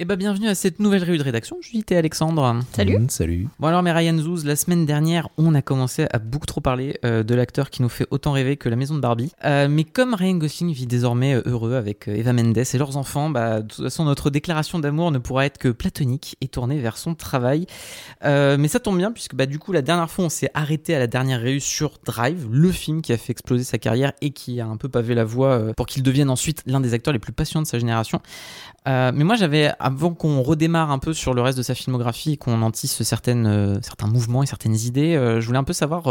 Eh ben, bienvenue à cette nouvelle réunion de rédaction. Judith et Alexandre. Salut. Mmh, salut. Bon alors, mais Ryan Zouz, la semaine dernière, on a commencé à beaucoup trop parler euh, de l'acteur qui nous fait autant rêver que la maison de Barbie. Euh, mais comme Ryan Gosling vit désormais euh, heureux avec Eva Mendes et leurs enfants, bah, de toute façon, notre déclaration d'amour ne pourra être que platonique et tournée vers son travail. Euh, mais ça tombe bien puisque bah, du coup, la dernière fois, on s'est arrêté à la dernière réu sur Drive, le film qui a fait exploser sa carrière et qui a un peu pavé la voie pour qu'il devienne ensuite l'un des acteurs les plus passionnants de sa génération. Euh, mais moi, j'avais, avant qu'on redémarre un peu sur le reste de sa filmographie et qu'on en tisse certaines, euh, certains mouvements et certaines idées, euh, je voulais un peu savoir,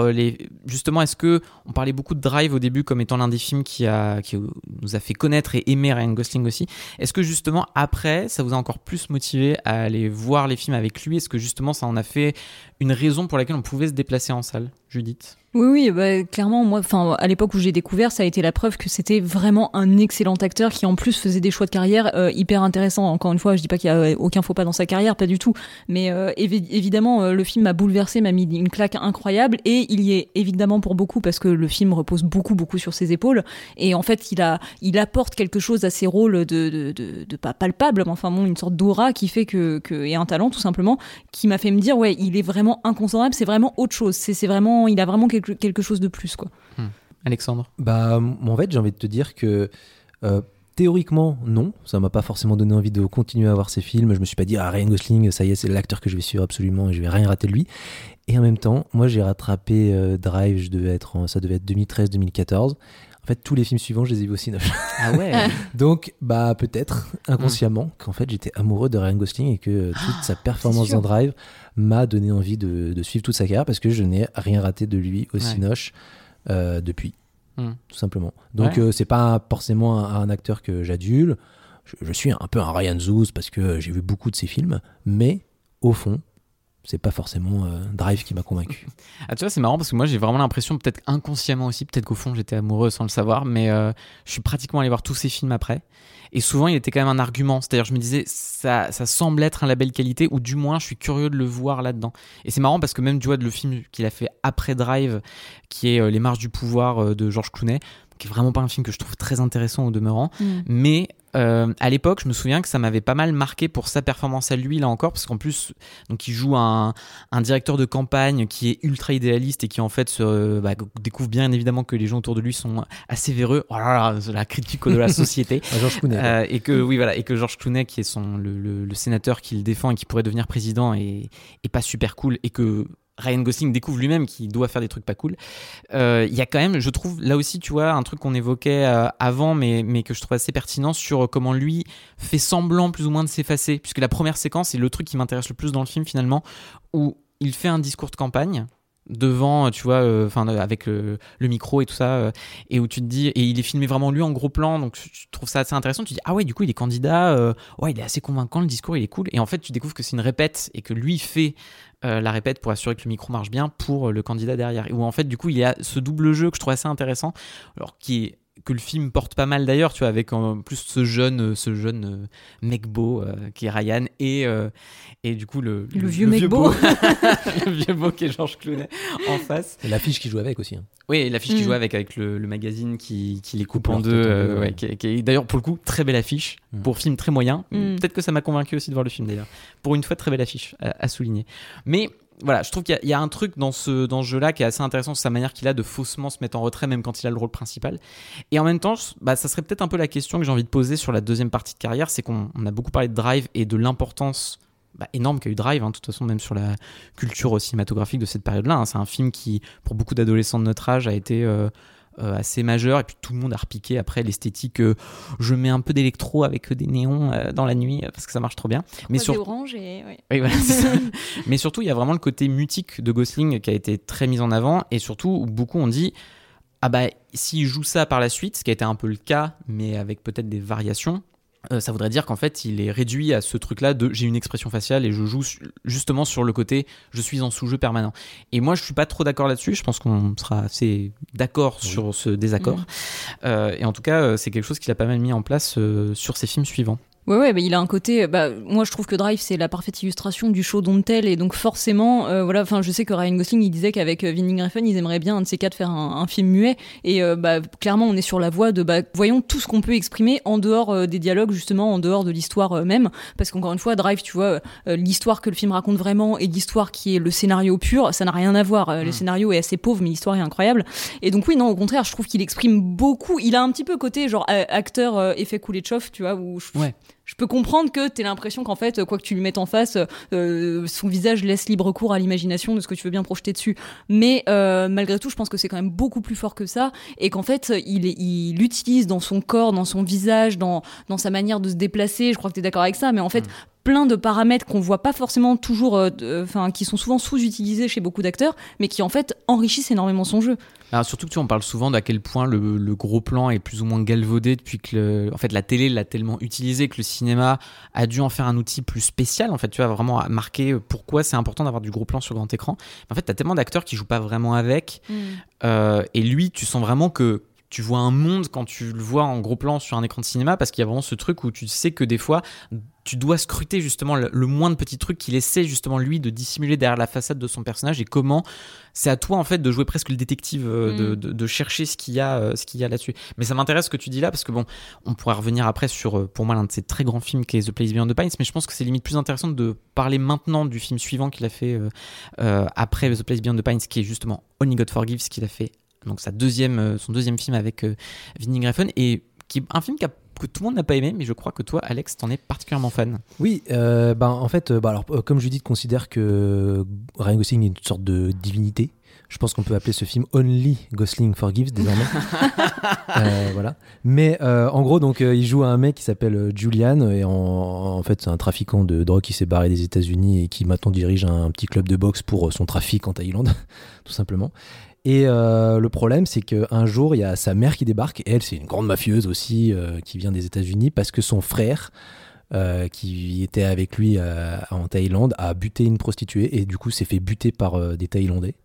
justement, est-ce que on parlait beaucoup de Drive au début comme étant l'un des films qui nous a fait connaître et aimer Ryan Gosling aussi. Est-ce que justement, après, ça vous a encore plus motivé à aller voir les films avec lui? Est-ce que justement, ça en a fait une raison pour laquelle on pouvait se déplacer en salle Judith? Oui, oui, bah, clairement, moi, enfin, à l'époque où j'ai découvert, ça a été la preuve que c'était vraiment un excellent acteur qui, en plus, faisait des choix de carrière euh, hyper intéressants. Encore une fois, je dis pas qu'il y a euh, aucun faux pas dans sa carrière, pas du tout. Mais euh, évi- évidemment, le film m'a bouleversé, m'a mis une claque incroyable, et il y est évidemment pour beaucoup parce que le film repose beaucoup, beaucoup sur ses épaules. Et en fait, il a, il apporte quelque chose à ses rôles de, de, de, de pas palpable, mais enfin bon, une sorte d'aura qui fait que, que, et un talent tout simplement, qui m'a fait me dire, ouais, il est vraiment incontournable. C'est vraiment autre chose. C'est, vraiment, il a vraiment quelque, quelque chose de plus, quoi. Alexandre Bah, en fait, j'ai envie de te dire que euh, théoriquement, non. Ça m'a pas forcément donné envie de continuer à voir ces films. Je me suis pas dit, ah, Ryan Gosling, ça y est, c'est l'acteur que je vais suivre absolument et je vais rien rater de lui. Et en même temps, moi, j'ai rattrapé euh, Drive, je devais être en- ça devait être 2013-2014. En fait, tous les films suivants, je les ai vus au cinéma. Ah ouais Donc, bah, peut-être, inconsciemment, qu'en fait, j'étais amoureux de Ryan Gosling et que euh, toute sa performance dans Drive m'a donné envie de, de suivre toute sa carrière parce que je n'ai rien raté de lui au Ouais. Cinoche euh, depuis, Hmm. tout simplement. Donc, Ouais. euh, c'est pas forcément un, un acteur que j'adule. Je, je suis un peu un Ryan Zoos parce que j'ai vu beaucoup de ses films, mais au fond, c'est pas forcément euh, Drive qui m'a convaincu. Ah, tu vois, c'est marrant parce que moi j'ai vraiment l'impression, peut-être inconsciemment aussi, peut-être qu'au fond j'étais amoureux sans le savoir, mais euh, je suis pratiquement allé voir tous ces films après. Et souvent il était quand même un argument, c'est-à-dire je me disais, ça, ça semble être un label qualité, ou du moins je suis curieux de le voir là-dedans. Et c'est marrant parce que même tu vois, le film qu'il a fait après Drive, qui est euh, Les Marches du Pouvoir euh, de George Clooney, qui est vraiment pas un film que je trouve très intéressant au demeurant, mais euh, à l'époque, je me souviens que ça m'avait pas mal marqué pour sa performance à lui, là encore, parce qu'en plus, donc il joue un, un directeur de campagne qui est ultra idéaliste et qui en fait se, bah, découvre bien évidemment que les gens autour de lui sont assez véreux. Oh là là, la critique de la société. Clooney. Euh, et que oui voilà et que George Clooney qui est son le, le- le sénateur qui le défend et qui pourrait devenir président est, est pas super cool et que Ryan Gosling découvre lui-même qu'il doit faire des trucs pas cool. Euh, Il y a quand même, je trouve, là aussi, tu vois, un truc qu'on évoquait euh, avant, mais, mais que je trouve assez pertinent sur comment lui fait semblant plus ou moins de s'effacer. Puisque la première séquence est le truc qui m'intéresse le plus dans le film finalement, où il fait un discours de campagne devant, tu vois, euh, enfin avec le, le micro et tout ça, euh, et où tu te dis, et il est filmé vraiment lui en gros plan, donc je trouve ça assez intéressant. Tu te dis, ah ouais, du coup, il est candidat, euh, ouais, il est assez convaincant, le discours, il est cool. Et en fait, tu découvres que c'est une répète et que lui fait euh, la répète pour assurer que le micro marche bien pour euh, le candidat derrière. Et où en fait, du coup, il y a ce double jeu que je trouve assez intéressant, alors qui est que le film porte pas mal d'ailleurs, tu vois, avec en plus ce jeune, ce jeune mec beau qui est Ryan et, et du coup le, le, vieux mec beau. le vieux beau qui est Georges Clooney en face. Et l'affiche qui joue avec aussi. Hein. Oui, l'affiche qui mm. joue avec, avec le, magazine qui, qui, les coupe en deux, ouais, qui, est d'ailleurs pour le coup très belle affiche, mm. pour film très moyen. Peut-être que ça m'a convaincu aussi de voir le film d'ailleurs. Pour une fois, très belle affiche à, à souligner. Mais voilà, je trouve qu'il y, a un truc dans ce, dans ce jeu-là qui est assez intéressant, sa manière qu'il a de faussement se mettre en retrait, même quand il a le rôle principal. Et en même temps, bah, ça serait peut-être un peu la question que j'ai envie de poser sur la deuxième partie de carrière, c'est qu'on a beaucoup parlé de Drive et de l'importance bah, énorme qu'a eu Drive, hein, de toute façon, même sur la culture cinématographique de cette période-là. Hein. C'est un film qui, pour beaucoup d'adolescents de notre âge, a été... Euh, assez majeur et puis tout le monde a repiqué après l'esthétique euh, je mets un peu d'électro avec des néons euh, dans la nuit parce que ça marche trop bien. Mais sur... orange et oui, voilà, mais surtout il y a vraiment le côté mutique de Gosling qui a été très mis en avant et surtout beaucoup ont dit ah bah s'il joue ça par la suite ce qui a été un peu le cas mais avec peut-être des variations euh, ça voudrait dire qu'en fait, il est réduit à ce truc-là de j'ai une expression faciale et je joue justement sur le côté je suis en sous-jeu permanent. Et moi, je suis pas trop d'accord là-dessus. Je pense qu'on sera assez d'accord sur ce désaccord. Mmh. Euh, et en tout cas, euh, c'est quelque chose qu'il a pas mal mis en place sur ses films suivants. Ouais, ouais, bah, il a un côté. Bah, moi, je trouve que Drive, c'est la parfaite illustration du show don't tell. Et donc, forcément, euh, voilà, enfin, je sais que Ryan Gosling, il disait qu'avec euh, Vinnie Griffin, ils aimeraient bien, un de ces quatre, faire un, film muet. Et euh, bah, clairement, on est sur la voie de, bah, voyons tout ce qu'on peut exprimer en dehors euh, des dialogues, justement, en dehors de l'histoire même. Parce qu'encore une fois, Drive, tu vois, l'histoire que le film raconte vraiment et l'histoire qui est le scénario pur, ça n'a rien à voir. Le mm. scénario est assez pauvre, mais l'histoire est incroyable. Et donc, oui, non, au contraire, je trouve qu'il exprime beaucoup. Il a un petit peu côté, genre, acteur effet chauffe, tu vois, où je, ouais je peux comprendre que tu l'impression qu'en fait, quoi que tu lui mettes en face, euh, son visage laisse libre cours à l'imagination de ce que tu veux bien projeter dessus. Mais euh, malgré tout, je pense que c'est quand même beaucoup plus fort que ça et qu'en fait, il, il l'utilise dans son corps, dans son visage, dans, dans sa manière de se déplacer. Je crois que tu d'accord avec ça, mais en fait, mm plein de paramètres qu'on voit pas forcément toujours, euh, enfin, qui sont souvent sous-utilisés chez beaucoup d'acteurs, mais qui en fait enrichissent énormément son jeu. Alors surtout que tu en parles souvent d'à quel point le, gros plan est plus ou moins galvaudé depuis que en fait la télé l'a tellement utilisé que le cinéma a dû en faire un outil plus spécial en fait tu vois vraiment marquer pourquoi c'est important d'avoir du gros plan sur grand écran en fait tu as tellement d'acteurs qui jouent pas vraiment avec mm. euh, et lui tu sens vraiment que tu vois un monde quand tu le vois en gros plan sur un écran de cinéma parce qu'il y a vraiment ce truc où tu sais que des fois tu dois scruter justement le, moins de petits trucs qu'il essaie justement lui de dissimuler derrière la façade de son personnage et comment c'est à toi en fait de jouer presque le détective euh, mm. de, chercher ce qu'il y a euh, ce qu'il y a là-dessus mais ça m'intéresse ce que tu dis là parce que bon on pourrait revenir après sur euh, pour moi l'un de ses très grands films qui est The Place Beyond the Pines mais je pense que c'est limite plus intéressant de parler maintenant du film suivant qu'il a fait après The Place Beyond the Pines qui est justement Only God Forgives qu'il a fait donc sa deuxième, euh, son deuxième film avec euh, Vinnie Griffin, et qui est un film que tout le monde n'a pas aimé, mais je crois que toi, Alex, t'en es particulièrement fan. Oui, euh, ben, en fait, bah, alors, comme Judith considère que Ryan Gosling est une sorte de divinité, je pense qu'on peut appeler ce film Only Gosling Forgives désormais. voilà. Mais en gros, donc, il joue un mec qui s'appelle Julian et en, fait, c'est un trafiquant de drogue qui s'est barré des États-Unis et qui maintenant dirige un, petit club de boxe pour son trafic en Thaïlande, tout simplement. Et euh, le problème, c'est qu'un jour, il y a sa mère qui débarque. Et elle, c'est une grande mafieuse aussi, euh, qui vient des États-Unis, parce que son frère, euh, qui était avec lui en Thaïlande, a buté une prostituée. Et du coup, s'est fait buter par des Thaïlandais.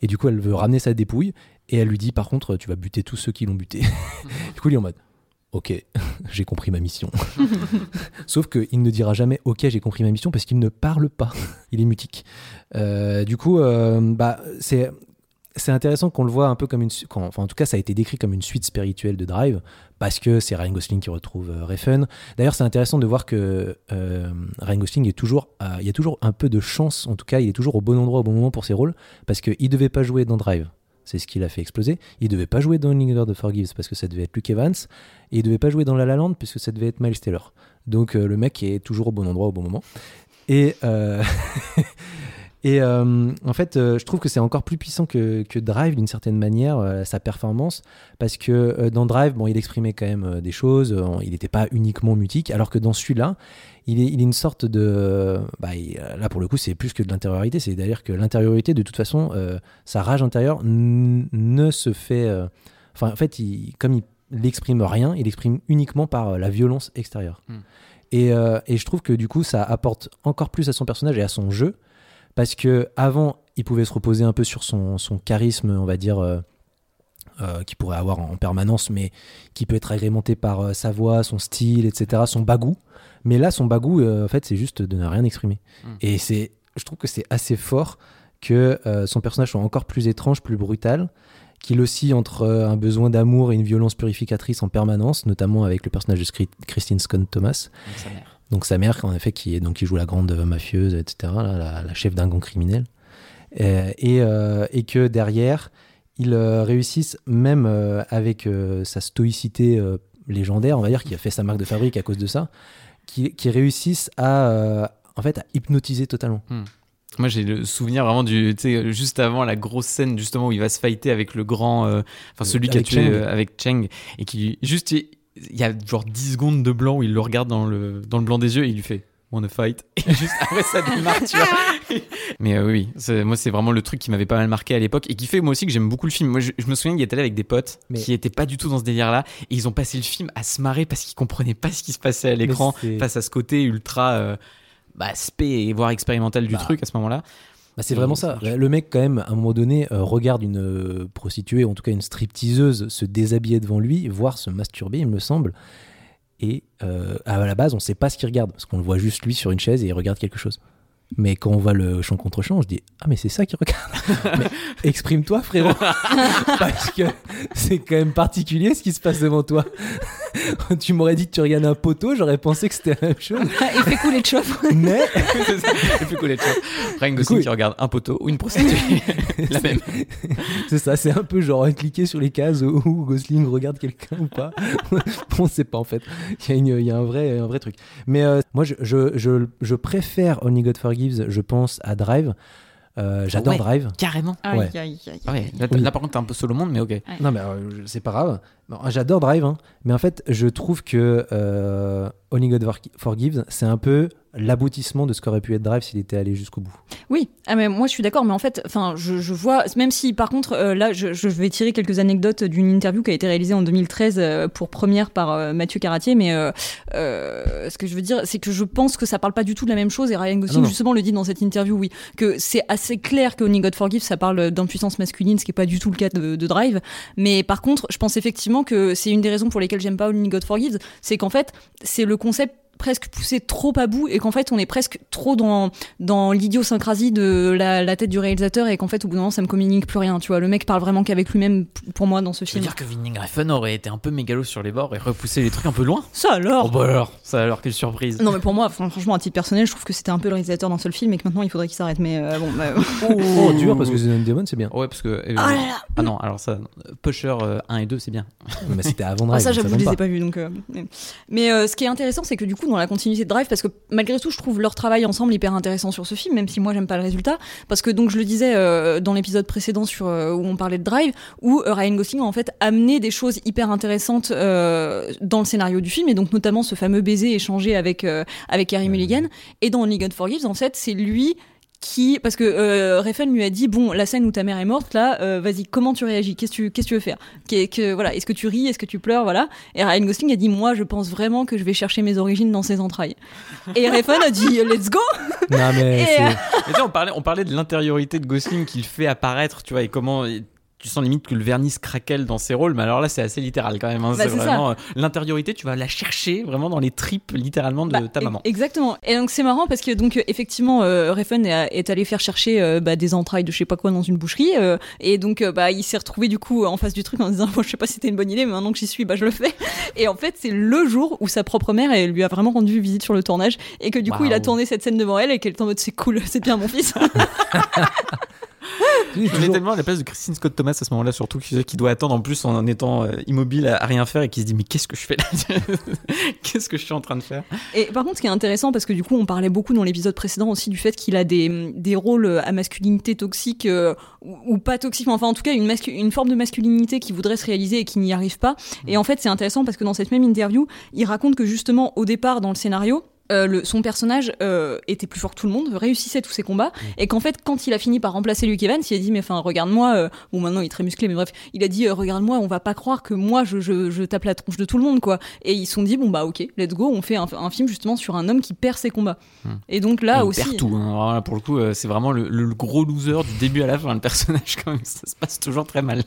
Et du coup, elle veut ramener sa dépouille. Et elle lui dit, par contre, tu vas buter tous ceux qui l'ont buté. du coup, il est en mode. Ok, j'ai compris ma mission. Sauf qu'il ne dira jamais Ok, j'ai compris ma mission parce qu'il ne parle pas. Il est mutique. du coup, bah, c'est c'est intéressant qu'on le voit un peu comme une. enfin, en tout cas, ça a été décrit comme une suite spirituelle de Drive, parce que c'est Ryan Gosling qui retrouve euh, Refn. D'ailleurs, c'est intéressant de voir que euh, Ryan Gosling est toujours. il y a toujours un peu de chance, en tout cas, il est toujours au bon endroit au bon moment pour ses rôles, parce qu'il ne devait pas jouer dans Drive. C'est ce qui l'a fait exploser. Il devait pas jouer dans Linger de Forgives parce que ça devait être Luke Evans. Et il devait pas jouer dans La La Land parce que ça devait être Miles Taylor. Donc euh, le mec est toujours au bon endroit au bon moment. Et, Et euh, en fait, euh, je trouve que c'est encore plus puissant que, Drive d'une certaine manière, euh, sa performance, parce que dans Drive, bon, il exprimait quand même des choses, il n'était pas uniquement mutique, alors que dans celui-là, il est, il est, une sorte de... Bah, là, pour le coup, c'est plus que de l'intériorité, c'est d'ailleurs que l'intériorité, de toute façon, sa rage intérieure ne se fait... Enfin, en fait, il, comme il n'exprime rien, il exprime uniquement par la violence extérieure. Hmm. Et, et, je trouve que du coup, ça apporte encore plus à son personnage et à son jeu, parce que avant il pouvait se reposer un peu sur son, charisme, on va dire, euh, euh, qu'il pourrait avoir en permanence, mais qui peut être agrémenté par euh, sa voix, son style, etc., son bagou. Mais là, son bagou, en fait, c'est juste de ne rien exprimer. Mm. Et c'est, je trouve que c'est assez fort que son personnage soit encore plus étrange, plus brutal, qu'il oscille entre un besoin d'amour et une violence purificatrice en permanence, notamment avec le personnage de Christine Scott Thomas. Donc, sa mère. En effet, qui, est, donc, qui joue la grande mafieuse, etc., la, la chef d'un gang criminel. Euh, et, euh, et que derrière, ils euh, réussissent, même euh, avec euh, sa stoïcité légendaire, on va dire, qui a fait sa marque de fabrique à cause de ça, qui, qui réussissent à, en fait, à hypnotiser totalement. Moi, j'ai le souvenir vraiment du, tu sais, juste avant la grosse scène justement où il va se fighter avec le grand, euh, enfin celui qui a tué Cheng. euh, avec Cheng et qui juste, il y a genre 10 secondes de blanc où il le regarde dans le dans le blanc des yeux et il lui fait Wanna fight? Et juste après ça démarre, tu vois. Mais euh, oui, moi c'est vraiment le truc qui m'avait pas mal marqué à l'époque et qui fait moi aussi que j'aime beaucoup le film. Moi je, je me souviens qu'il était allé avec des potes Mais- qui étaient pas du tout dans ce délire là et ils ont passé le film à se marrer parce qu'ils comprenaient pas ce qui se passait à l'écran face à ce côté ultra euh, bah, spé et voire expérimental du Bah, truc à ce moment-là. Bah, c'est vraiment ça ça. Le mec, quand même, à un moment donné, euh, regarde une euh, prostituée, ou en tout cas une stripteaseuse, se déshabiller devant lui, voire se masturber, il me semble. Et euh, à la base, on sait pas ce qu'il regarde, parce qu'on le voit juste lui sur une chaise et il regarde quelque chose. Mais quand on voit le champ contre champ, je dis Ah, mais c'est ça qu'il regarde. exprime-toi, frérot. parce que c'est quand même particulier ce qui se passe devant toi. tu m'aurais dit que tu regardais un poteau, j'aurais pensé que c'était la même chose. Il fait couler de chauffe. Mais le plus cool, les choses. Ryan Gosling qui regarde un poteau ou une prostituée. la même. C'est ça, c'est un peu genre cliquer sur les cases où Gosling regarde quelqu'un ou pas. on sait pas en fait. Il y a, une- il y a un, vrai, un vrai truc. Mais euh, moi, je, je, je, je préfère Only God Je pense, à Drive. Euh, J'adore Ouais. Drive. Carrément. Aïe, Ouais. aïe, aïe. Ah ouais, là, Oui. là, par contre, t'es un peu solo monde, mais ok. Non, mais euh, c'est pas grave. J'adore Drive, hein. mais en fait, je trouve que euh, Only God For- Forgives, c'est un peu l'aboutissement de ce qu'aurait pu être Drive s'il était allé jusqu'au bout. Oui, ah mais moi je suis d'accord, mais en fait, enfin, je, je vois, même si par contre, euh, là, je, je vais tirer quelques anecdotes d'une interview qui a été réalisée en 2013 euh, pour première par euh, Mathieu Caratier, mais ce que je veux dire, c'est que je pense que ça parle pas du tout de la même chose, et Ryan Gosling Ah non. justement le dit dans cette interview, oui, que c'est assez clair que Only God Forgive, ça parle d'impuissance masculine, ce qui est pas du tout le cas de, de Drive, mais par contre, je pense effectivement que c'est une des raisons pour lesquelles j'aime pas Only God Forgives, c'est qu'en fait, c'est le concept presque poussé trop à bout et qu'en fait on est presque trop dans dans l'idiosyncrasie de la, la tête du réalisateur et qu'en fait au bout d'un moment ça me communique plus rien tu vois le mec parle vraiment qu'avec lui-même pour moi dans ce film dire que Winning Refn aurait été un peu mégalo sur les bords et repoussé les trucs un peu loin? ça alors Oh bah alors, ça alors, quelle surprise. non mais pour moi fran- franchement à titre personnel je trouve que c'était un peu le réalisateur d'un seul film et que maintenant il faudrait qu'il s'arrête mais euh, bon bah, Oh, dur, parce que The Demon, c'est bien. Ouais, parce que. euh, Oh là là. Ah non, alors ça, euh, Pusher euh, 1 et 2, c'est bien. mais c'était avant Ah, Drive. ça, donc j'avoue, je les ai pas vus. Donc, euh, mais mais, euh, ce qui est intéressant, c'est que du coup, dans la continuité de Drive, parce que malgré tout, je trouve leur travail ensemble hyper intéressant sur ce film, même si moi, j'aime pas le résultat. Parce que, donc, je le disais euh, dans l'épisode précédent sur, euh, où on parlait de Drive, où euh, Ryan Gosling a en fait amené des choses hyper intéressantes euh, dans le scénario du film, et donc notamment ce fameux baiser échangé avec, avec Carey Mulligan. Et dans Only God Forgives, en fait, c'est lui qui parce que euh, Refn lui a dit bon la scène où ta mère est morte là euh, vas-y comment tu réagis? Qu'est-ce que tu qu'est-ce que tu veux faire? Que, voilà est-ce que tu ris? Est-ce que tu pleures? Voilà. Et Ryan Gosling a dit moi je pense vraiment que je vais chercher mes origines dans ses entrailles. Et Refn a dit let's go! Non, mais Et, euh, Mais tu sais, on parlait, on parlait de l'intériorité de Gosling qu'il fait apparaître, tu vois, et comment tu sens limite que le vernis craquelle dans ses rôles, mais alors là, c'est assez littéral quand même. hein. Bah, c'est vraiment euh, l'intériorité, tu vas la chercher vraiment dans les tripes littéralement de Bah, ta maman. Exactement. Et donc c'est marrant parce que donc euh, effectivement, euh, Refn est, est allé faire chercher euh, bah, des entrailles de je sais pas quoi dans une boucherie et donc bah il s'est retrouvé du coup en face du truc en disant je sais pas si c'était une bonne idée mais maintenant que j'y suis bah je le fais. Et en fait c'est le jour où sa propre mère elle lui a vraiment rendu visite sur le tournage et que du coup il a tourné cette scène devant elle et qu'elle est en mode c'est cool c'est bien mon fils. Je mets tellement à la place de Christine Scott Thomas à ce moment-là, surtout qui, qui doit attendre en plus en étant euh, immobile à, à rien faire et qui se dit mais qu'est-ce que je fais là Qu'est-ce que je suis en train de faire Et par contre, ce qui est intéressant, parce que du coup, on parlait beaucoup dans l'épisode précédent aussi du fait qu'il a des, des rôles à masculinité toxique euh, ou, ou pas toxique, mais enfin en tout cas une, forme de masculinité qui voudrait se réaliser et qui n'y arrive pas. Et en fait, c'est intéressant parce que dans cette même interview, il raconte que justement, au départ, dans le scénario, euh, le, son personnage euh, était plus fort que tout le monde, réussissait tous ses combats, Mm. et qu'en fait, quand il a fini par remplacer Luke Evans, il a dit, mais enfin, regarde-moi, euh, bon, maintenant il est très musclé, mais bref, il a dit, euh, regarde-moi, on va pas croire que moi, je, je, je tape la tronche de tout le monde, quoi. Et ils se sont dit, bon, bah, ok, let's go, on fait un, un film justement sur un homme qui perd ses combats. Mm. Et donc là il aussi. perd tout. hein. Alors là, pour le coup, c'est vraiment le, le gros loser du début à la fin. Le personnage, quand même, ça se passe toujours très mal.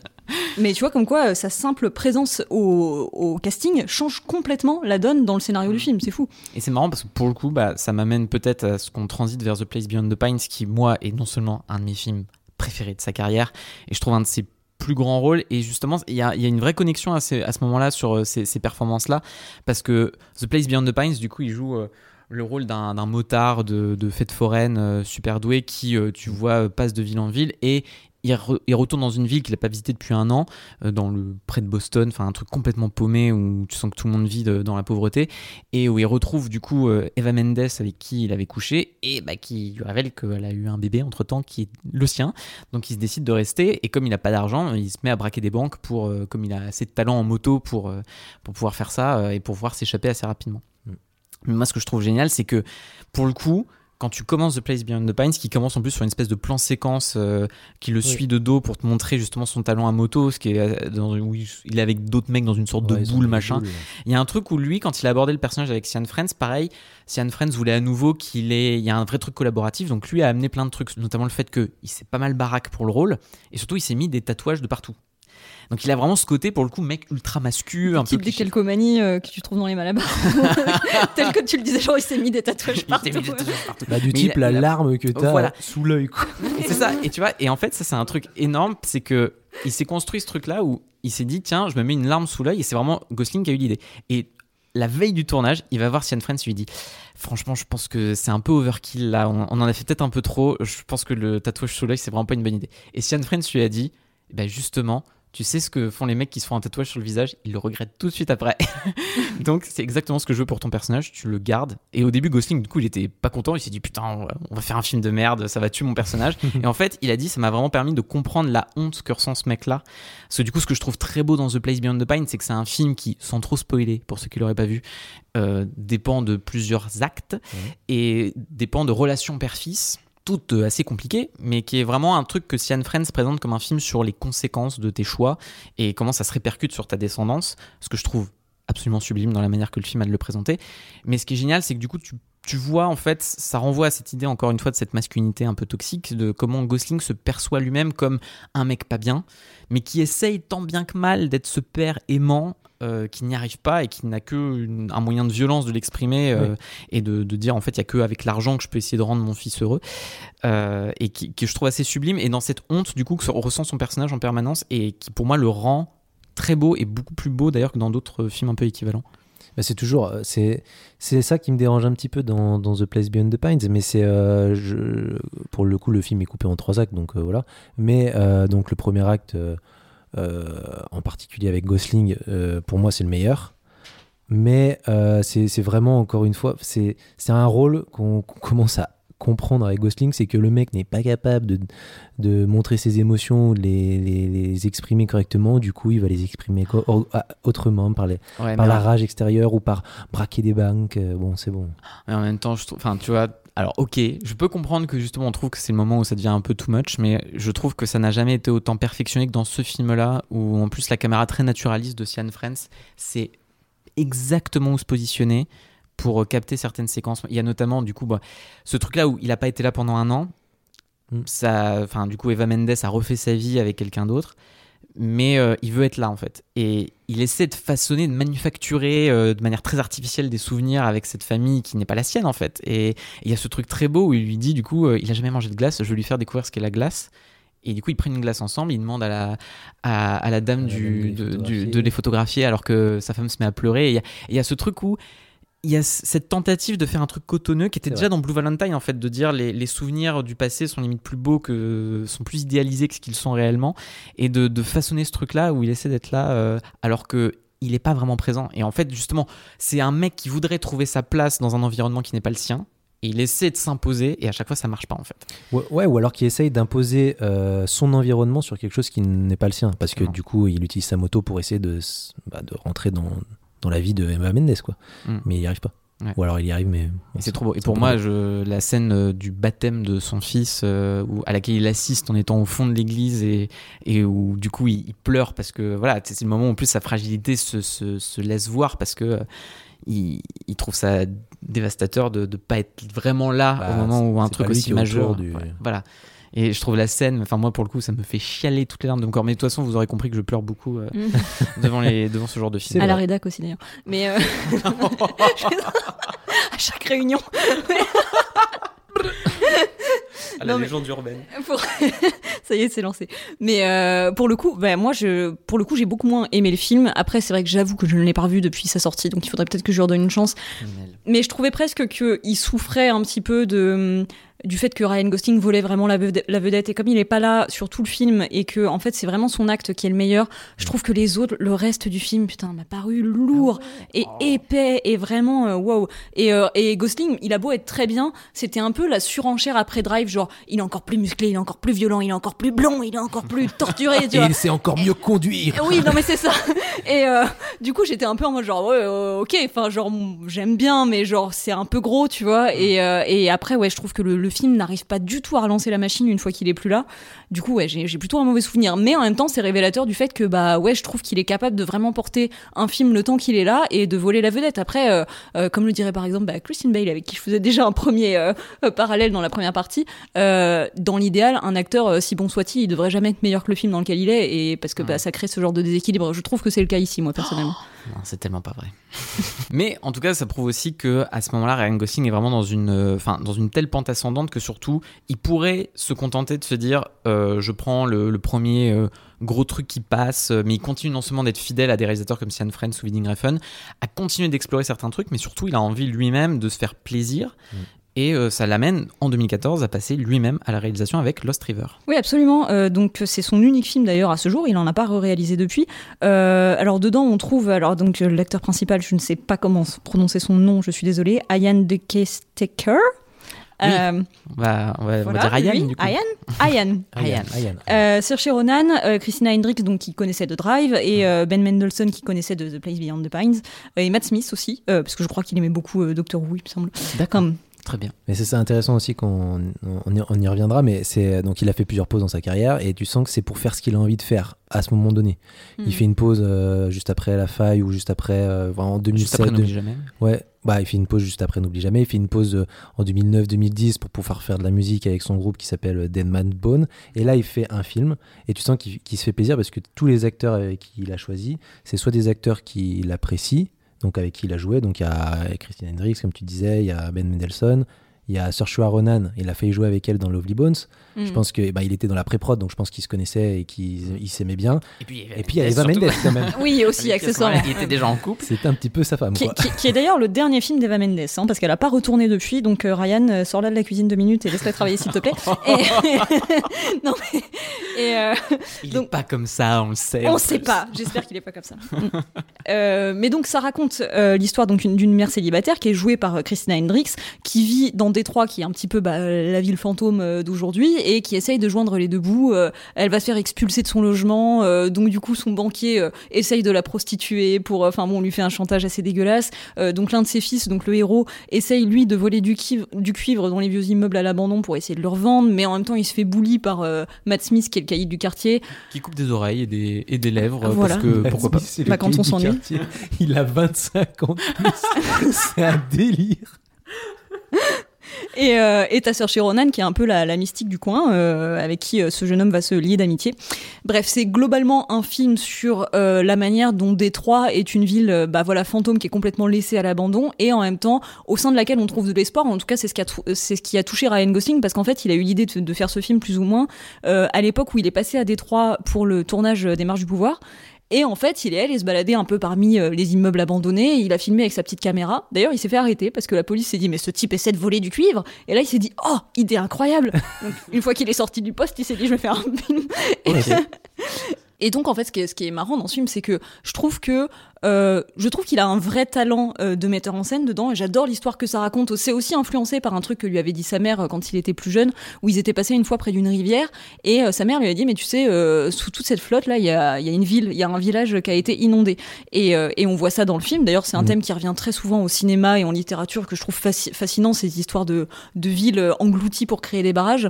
Mais tu vois, comme quoi, sa simple présence au, au casting change complètement la donne dans le scénario du film, c'est fou. Et c'est marrant parce que pour le coup, bah, ça m'amène peut-être à ce qu'on transite vers The Place Beyond the Pines, qui, moi, est non seulement un de mes films préférés de sa carrière, et je trouve un de ses plus grands rôles. Et justement, il y y a une vraie connexion à, à ce moment-là sur euh, ces, ces performances-là, parce que The Place Beyond the Pines, du coup, il joue. euh, le rôle d'un motard de, de fête foraine euh, super doué qui, tu vois, passe de ville en ville et il, re- il retourne dans une ville qu'il n'a pas visitée depuis un an, euh, dans le près de Boston, enfin un truc complètement paumé où tu sens que tout le monde vit de- dans la pauvreté et où il retrouve du coup euh, Eva Mendes avec qui il avait couché et bah, qui lui révèle qu'elle a eu un bébé entre temps qui est le sien. Donc il se décide de rester et comme il n'a pas d'argent, il se met à braquer des banques pour, euh, comme il a assez de talent en moto pour, pour pouvoir faire ça et pour pouvoir s'échapper assez rapidement. Mm. Mais moi ce que je trouve génial, c'est que pour le coup, quand tu commences The Place Beyond the Pines, qui commence en plus sur une espèce de plan séquence euh, qui le Oui. suit de dos pour te montrer justement son talent à moto, ce qui est euh, dans, où il est avec d'autres mecs dans une sorte Ouais, de boule machin. boules. Il y a un truc où lui, quand il a abordé le personnage avec Sian Friends, pareil, Sian Friends voulait à nouveau qu'il ait. Il y a un vrai truc collaboratif, donc lui a amené plein de trucs, notamment le fait qu'il s'est pas mal baraque pour le rôle, et surtout il s'est mis des tatouages de partout. Donc il a vraiment ce côté, pour le coup, mec ultra mascu, un peu type des cliché. calcomanies euh, que tu trouves dans les malabars. Tel que tu le disais, genre il s'est mis des tatouages Il partout. s'est mis des tatouages partout. Bah, du Mais type a- la larme que t'as Voilà. sous l'œil, c'est ça. Et tu vois, et en fait, ça c'est un truc énorme, c'est que il s'est construit ce truc-là où il s'est dit tiens, je me mets une larme sous l'œil, et c'est vraiment Gosling qui a eu l'idée. Et la veille du tournage, il va voir Sian Friends, lui dit franchement, je pense que c'est un peu overkill là, on, on en a fait peut-être un peu trop. Je pense que le tatouage sous l'œil, c'est vraiment pas une bonne idée. Et Sian Friends lui a dit bah justement. Tu sais ce que font les mecs qui se font un tatouage sur le visage Ils le regrettent tout de suite après. Donc c'est exactement ce que je veux pour ton personnage. Tu le gardes. Et au début, Gosling, du coup, il était pas content. Il s'est dit putain, on va- faire un film de merde, ça va tuer mon personnage. et en fait, il a dit ça m'a vraiment permis de comprendre la honte que ressent ce mec-là. Parce que du coup, ce que je trouve très beau dans The Place Beyond the Pine, c'est que c'est un film qui, sans trop spoiler pour ceux qui l'auraient pas vu, euh, dépend de plusieurs actes et dépend de relations père-fils toutes euh, assez compliquées, mais qui est vraiment un truc que Sian Friends présente comme un film sur les conséquences de tes choix et comment ça se répercute sur ta descendance, ce que je trouve absolument sublime dans la manière que le film a de le présenter. Mais ce qui est génial, c'est que du coup, tu, tu vois, en fait, ça renvoie à cette idée, encore une fois, de cette masculinité un peu toxique, de comment Gosling se perçoit lui-même comme un mec pas bien, mais qui essaye tant bien que mal d'être ce père aimant. Euh, qui n'y arrive pas et qui n'a que une- un moyen de violence de l'exprimer euh, et de, de dire en fait il y a que avec l'argent que je peux essayer de rendre mon fils heureux euh, et qui, je trouve assez sublime. Et dans cette honte du coup que ressent son personnage en permanence et qui pour moi le rend très beau et beaucoup plus beau d'ailleurs que dans d'autres films un peu équivalents. Bah, c'est toujours c'est c'est ça qui me dérange un petit peu dans, dans The Place Beyond the Pines mais c'est euh, pour le coup le film est coupé en trois actes donc euh, voilà. Mais euh, donc le premier acte en particulier avec Gosling euh, pour moi c'est le meilleur mais euh, c'est vraiment encore une fois c'est un rôle qu'on commence à comprendre avec Gosling c'est que le mec n'est pas capable de, de montrer ses émotions les, les, les exprimer correctement du coup il va les exprimer à- autrement par les Ouais, par mais la rage extérieure ou par braquer des banques. euh, Bon, c'est bon. mais en même temps, je trouve, enfin, tu vois, alors ok, je peux comprendre que justement on trouve que c'est le moment où ça devient un peu too much, mais je trouve que ça n'a jamais été autant perfectionné que dans ce film-là, où en plus la caméra très naturaliste de Sian Friends, c'est exactement où se positionner pour euh, capter certaines séquences. Il y a notamment du coup bah, ce truc-là où il n'a pas été là pendant un an. Mm. Ça, enfin, du coup, Eva Mendes a refait sa vie avec quelqu'un d'autre, mais euh, il veut être là en fait. Et il essaie de façonner, de manufacturer euh, de manière très artificielle des souvenirs avec cette famille qui n'est pas la sienne en fait. Et il y a ce truc très beau où il lui dit du coup, euh, il a jamais mangé de glace, je vais lui faire découvrir ce qu'est la glace. Et du coup, ils prennent une glace ensemble. Il demande à la, à, à la dame du, de les du- photographier. de les photographier alors que sa femme se met à pleurer. Et il y a- et il y, a ce truc où il y a cette tentative de faire un truc cotonneux qui était déjà dans Blue Valentine en fait, de dire les, les souvenirs du passé sont limite plus beaux que sont plus idéalisés que ce qu'ils sont réellement, et de, de façonner ce truc-là où il essaie d'être là euh, alors que il n'est pas vraiment présent. Et en fait, justement, c'est un mec qui voudrait trouver sa place dans un environnement qui n'est pas le sien. Et il essaie de s'imposer et à chaque fois ça marche pas en fait. Ouais, ouais, ou alors qu'il essaye d'imposer euh, son environnement sur quelque chose qui n'est pas le sien. Parce que Non. du coup, il utilise sa moto pour essayer de, bah, de rentrer dans, dans la vie de Eva Mendes, quoi. Mm. Mais il n'y arrive pas. Ouais. Ou alors il y arrive, mais. C'est trop beau. Et pour moi, je, la scène euh, du baptême de son fils, euh, où- à laquelle il assiste en étant au fond de l'église et, et où du coup il, il pleure parce que voilà, c'est le moment où en plus sa fragilité se, se, se laisse voir parce que euh, il, il trouve ça dévastateur de ne pas être vraiment là Bah, au moment où un truc aussi majeur. du- Ouais, voilà. Et je trouve la scène, enfin moi pour le coup, ça me fait chialer toutes les larmes de mon corps. Mais de toute façon, vous aurez compris que je pleure beaucoup euh, devant, les, devant ce genre de film. à la rédac aussi d'ailleurs. Mais euh, à chaque réunion. À Non, mais- légende urbaine. Pour- ça y est, c'est lancé. Mais euh, pour le coup, bah, moi, je, pour le coup, j'ai beaucoup moins aimé le film. Après, c'est vrai que j'avoue que je ne l'ai pas revu depuis sa sortie, donc il faudrait peut-être que je lui redonne une chance. Mais je trouvais presque qu'il souffrait un petit peu de du fait que Ryan Gosling volait vraiment la vedette, la et comme il est pas là sur tout le film et que en fait c'est vraiment son acte qui est le meilleur je trouve que les autres le reste du film putain m'a paru lourd et épais et vraiment euh, wow et, euh, et Gosling il a beau être très bien c'était un peu la surenchère après Drive genre il est encore plus musclé il est encore plus violent il est encore plus blond il est encore plus torturé tu Et vois il sait encore mieux conduire. oui, non mais c'est ça. Et euh, du coup, j'étais un peu en mode genre ouais, euh, ok, enfin genre j'aime bien, mais genre c'est un peu gros, tu vois. Et, euh, et après, ouais, je trouve que le, le film n'arrive pas du tout à relancer la machine une fois qu'il est plus là. Du coup, ouais, j'ai plutôt un mauvais souvenir. Mais en même temps, c'est révélateur du fait que bah ouais, je trouve qu'il est capable de vraiment porter un film le temps qu'il est là et de voler la vedette. Après, euh, euh, comme le dirait par exemple bah, Christine Bale, avec qui je faisais déjà un premier euh, parallèle dans la première partie, dans l'idéal, un acteur, si bon soit-il, il devrait jamais être meilleur que le film dans lequel il est, et parce que bah, ça crée ce genre de déséquilibre. Je trouve que c'est le cas ici, moi personnellement. Non, c'est tellement pas vrai. Mais en tout cas, ça prouve aussi que à ce moment-là, Ryan Gosling est vraiment dans une, euh, enfin, dans une telle pente ascendante que surtout, il pourrait se contenter de se dire, euh, je prends le, le premier euh, gros truc qui passe, mais il continue non seulement d'être fidèle à des réalisateurs comme Sian Friends ou Winding Refn, à continuer d'explorer certains trucs, mais surtout, il a envie lui-même de se faire plaisir. Et euh, ça l'amène en 2014 à passer lui-même à la réalisation avec Lost River. Oui, absolument. Euh, donc c'est son unique film d'ailleurs à ce jour. Il en a pas réalisé depuis. Euh, alors dedans, on trouve alors donc l'acteur principal. Je ne sais pas comment prononcer son nom. Je suis désolée. Ian de Kesteker. Oui. On va, on va, on va dire Ryan, lui, du coup. Euh, Saoirse Ronan, euh, Christina Hendricks donc qui connaissait de Drive et euh, Ben Mendelsohn qui connaissait de The Place Beyond the Pines et Matt Smith aussi euh, parce que je crois qu'il aimait beaucoup euh, Doctor Who il me semble. D'accord. Très bien. Mais c'est ça intéressant aussi qu'on on y, on y reviendra, mais c'est donc il a fait plusieurs pauses dans sa carrière et tu sens que c'est pour faire ce qu'il a envie de faire à ce moment donné. Mm. Il fait une pause euh, juste après la faille ou juste après euh, en 2007. Juste après, n'oublie jamais. Ouais, bah il fait une pause juste après N'oublie jamais. Il fait une pause euh, en 2009-2010 pour pouvoir faire de la musique avec son groupe qui s'appelle euh, Dead Man Bone. Et là, il fait un film et tu sens qu'il qu'il se fait plaisir parce que tous les acteurs avec qui il a choisi, c'est soit des acteurs qui l'apprécient, donc avec qui il a joué. Donc il y a Christine Hendricks, comme tu disais, il y a Ben Mendelsohn. Il y a Saoirse Ronan, il a failli jouer avec elle dans Lovely Bones. Je Mm. pense que bah, il était dans la pré-prod, donc je pense qu'ils se connaissaient et qu'ils ils s'aimaient bien. Et puis, Et puis il y a Eva Mendes quand même. Oui aussi accessoirement. Il était déjà en couple. C'était un petit peu sa femme. Qui, quoi. qui- qui est d'ailleurs le dernier film d'Eva Mendes, hein, parce qu'elle a pas retourné depuis. Donc euh, Ryan, euh, sors là de la cuisine deux minutes et laisse-la travailler s'il te plaît. Et... non mais et euh, Il Donc- est pas comme ça, on le sait. on en sait pas. J'espère qu'il est pas comme ça. Mm. Euh, mais donc ça raconte euh, l'histoire d'une mère célibataire qui est jouée par euh, Christina Hendricks, qui vit dans Détroit, qui est un petit peu bah, la ville fantôme euh, d'aujourd'hui et qui essaye de joindre les deux bouts. Euh, elle va se faire expulser de son logement, euh, donc du coup son banquier euh, essaye de la prostituer pour, enfin bon, on lui fait un chantage assez dégueulasse. Euh, donc l'un de ses fils, donc le héros, essaye lui de voler du cuivre, du cuivre dans les vieux immeubles à l'abandon pour essayer de le revendre, mais en même temps il se fait bully par euh, Matt Smith qui est le caïd du quartier. Qui coupe des oreilles et des, et des lèvres. Voilà. Parce que pourquoi pas. C'est Bah, quand on s'ennuie. quartier. Il a 25 ans. de plus. C'est un délire. Et, euh, et ta sœur Ronan, qui est un peu la, mystique du coin, euh, avec qui euh, ce jeune homme va se lier d'amitié. Bref, c'est globalement un film sur la manière dont Détroit est une ville, bah voilà, fantôme qui est complètement laissée à l'abandon, et en même temps au sein de laquelle on trouve de l'espoir. En tout cas, c'est ce qui a, touché Ryan Gosling, parce qu'en fait, il a eu l'idée de, faire ce film plus ou moins à l'époque où il est passé à Détroit pour le tournage des Marches du Pouvoir. Et en fait, il est allé se balader un peu parmi euh, les immeubles abandonnés. Il a filmé avec sa petite caméra. D'ailleurs, il s'est fait arrêter parce que la police s'est dit mais ce type essaie de voler du cuivre. Et là, il s'est dit oh idée incroyable. Donc, une fois qu'il est sorti du poste, il s'est dit je vais faire un film. Et, et donc en fait, ce qui est, ce qui est marrant dans ce film, c'est que je trouve que Euh, je trouve qu'il a un vrai talent euh, de metteur en scène dedans. et J'adore l'histoire que ça raconte. C'est aussi influencé par un truc que lui avait dit sa mère euh, quand il était plus jeune, où ils étaient passés une fois près d'une rivière et sa mère lui a dit mais tu sais sous toute cette flotte là il y a, y a une ville, il y a un village qui a été inondé et, et on voit ça dans le film. D'ailleurs c'est un Mhm. thème qui revient très souvent au cinéma et en littérature que je trouve fasci- fascinant ces histoires de de villes englouties pour créer des barrages.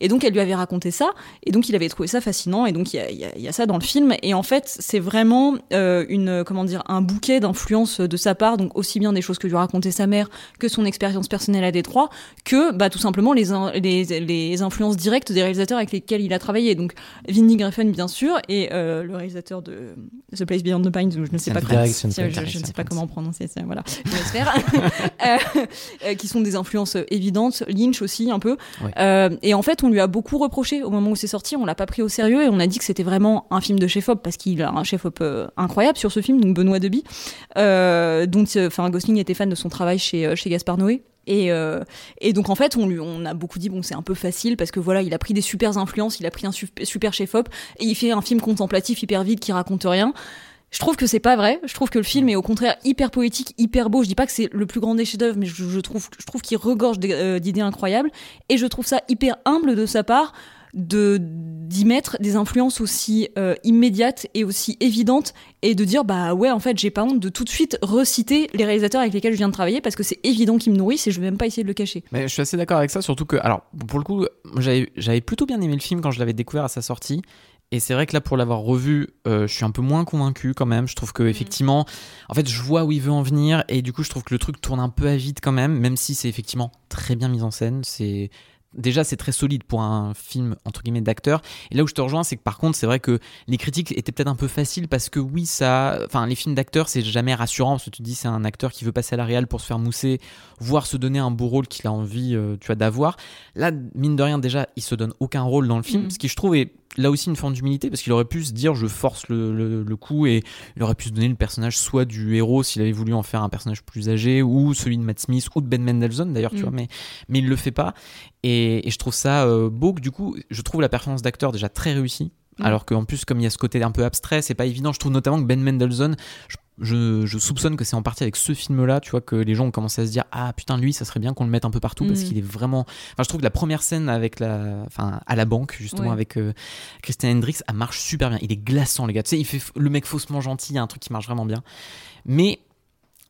Et donc elle lui avait raconté ça et donc il avait trouvé ça fascinant et donc il y a, y a- y a ça dans le film et en fait c'est vraiment une comment dire un bouquet d'influences de sa part donc aussi bien des choses que lui racontait sa mère que son expérience personnelle à Détroit que bah tout simplement les, in- les les influences directes des réalisateurs avec lesquels il a travaillé. Donc Vinnie Griffin bien sûr et euh, le réalisateur de The Place Beyond the Pines je ne sais pas comment je, ne sais pas comment prononcer ça voilà. Euh, euh, qui sont des influences évidentes Lynch aussi un peu. Euh, et en fait, on lui a beaucoup reproché au moment où c'est sorti. On l'a pas pris au sérieux et on a dit que c'était vraiment un film de chef-op parce qu'il a un chef-op euh, incroyable sur ce film, donc Benoît Deby, euh, dont euh, enfin Gosling était fan de son travail chez euh, chez Gaspard Noé. Et, euh, et donc en fait, on lui, on a beaucoup dit bon, c'est un peu facile parce que voilà, il a pris des super influences, il a pris un sup- super chef-op et il fait un film contemplatif hyper vide qui raconte rien. Je trouve que c'est pas vrai. Je trouve que le film est au contraire hyper poétique, hyper beau. Je dis pas que c'est le plus grand des chefs-d'œuvre, mais je, je trouve, je trouve qu'il regorge d'idées incroyables. Et je trouve ça hyper humble de sa part de d'y mettre des influences aussi euh, immédiates et aussi évidentes et de dire bah ouais en fait j'ai pas honte de tout de suite reciter les réalisateurs avec lesquels je viens de travailler parce que c'est évident qu'ils me nourrissent et je vais même pas essayer de le cacher. Mais je suis assez d'accord avec ça, surtout que, alors, pour le coup, j'avais j'avais plutôt bien aimé le film quand je l'avais découvert à sa sortie. Et c'est vrai que là, pour l'avoir revu, euh, je suis un peu moins convaincu quand même. Je trouve que, effectivement, en fait, je vois où il veut en venir. Et du coup, je trouve que le truc tourne un peu à vide quand même, même si c'est effectivement très bien mis en scène. C'est. Déjà, c'est très solide pour un film entre guillemets d'acteur. Et là où je te rejoins, c'est que par contre, c'est vrai que les critiques étaient peut-être un peu faciles parce que oui, ça, enfin, les films d'acteurs, c'est jamais rassurant parce que tu te dis c'est un acteur qui veut passer à la réal pour se faire mousser, voire se donner un beau rôle qu'il a envie, euh, tu vois, d'avoir. Là, mine de rien, déjà, il se donne aucun rôle dans le film, Mhm. ce qui je trouve est là aussi une forme d'humilité parce qu'il aurait pu se dire je force le, le- le coup et il aurait pu se donner le personnage soit du héros s'il avait voulu en faire un personnage plus âgé ou celui de Matt Smith ou de Ben Mendelsohn d'ailleurs tu Mhm. vois mais mais il le fait pas et, et je trouve ça euh, beau que du coup je trouve la performance d'acteur déjà très réussie Mhm. alors qu'en plus comme il y a ce côté un peu abstrait c'est pas évident je trouve notamment que Ben Mendelsohn je, je, je soupçonne que c'est en partie avec ce film là tu vois que les gens ont commencé à se dire ah putain lui ça serait bien qu'on le mette un peu partout parce Mhm. qu'il est vraiment enfin je trouve que la première scène avec la enfin à la banque justement Ouais. avec euh, Christian Hendricks elle marche super bien. Il est glaçant les gars. Tu sais il fait le mec faussement gentil il y a un truc qui marche vraiment bien. Mais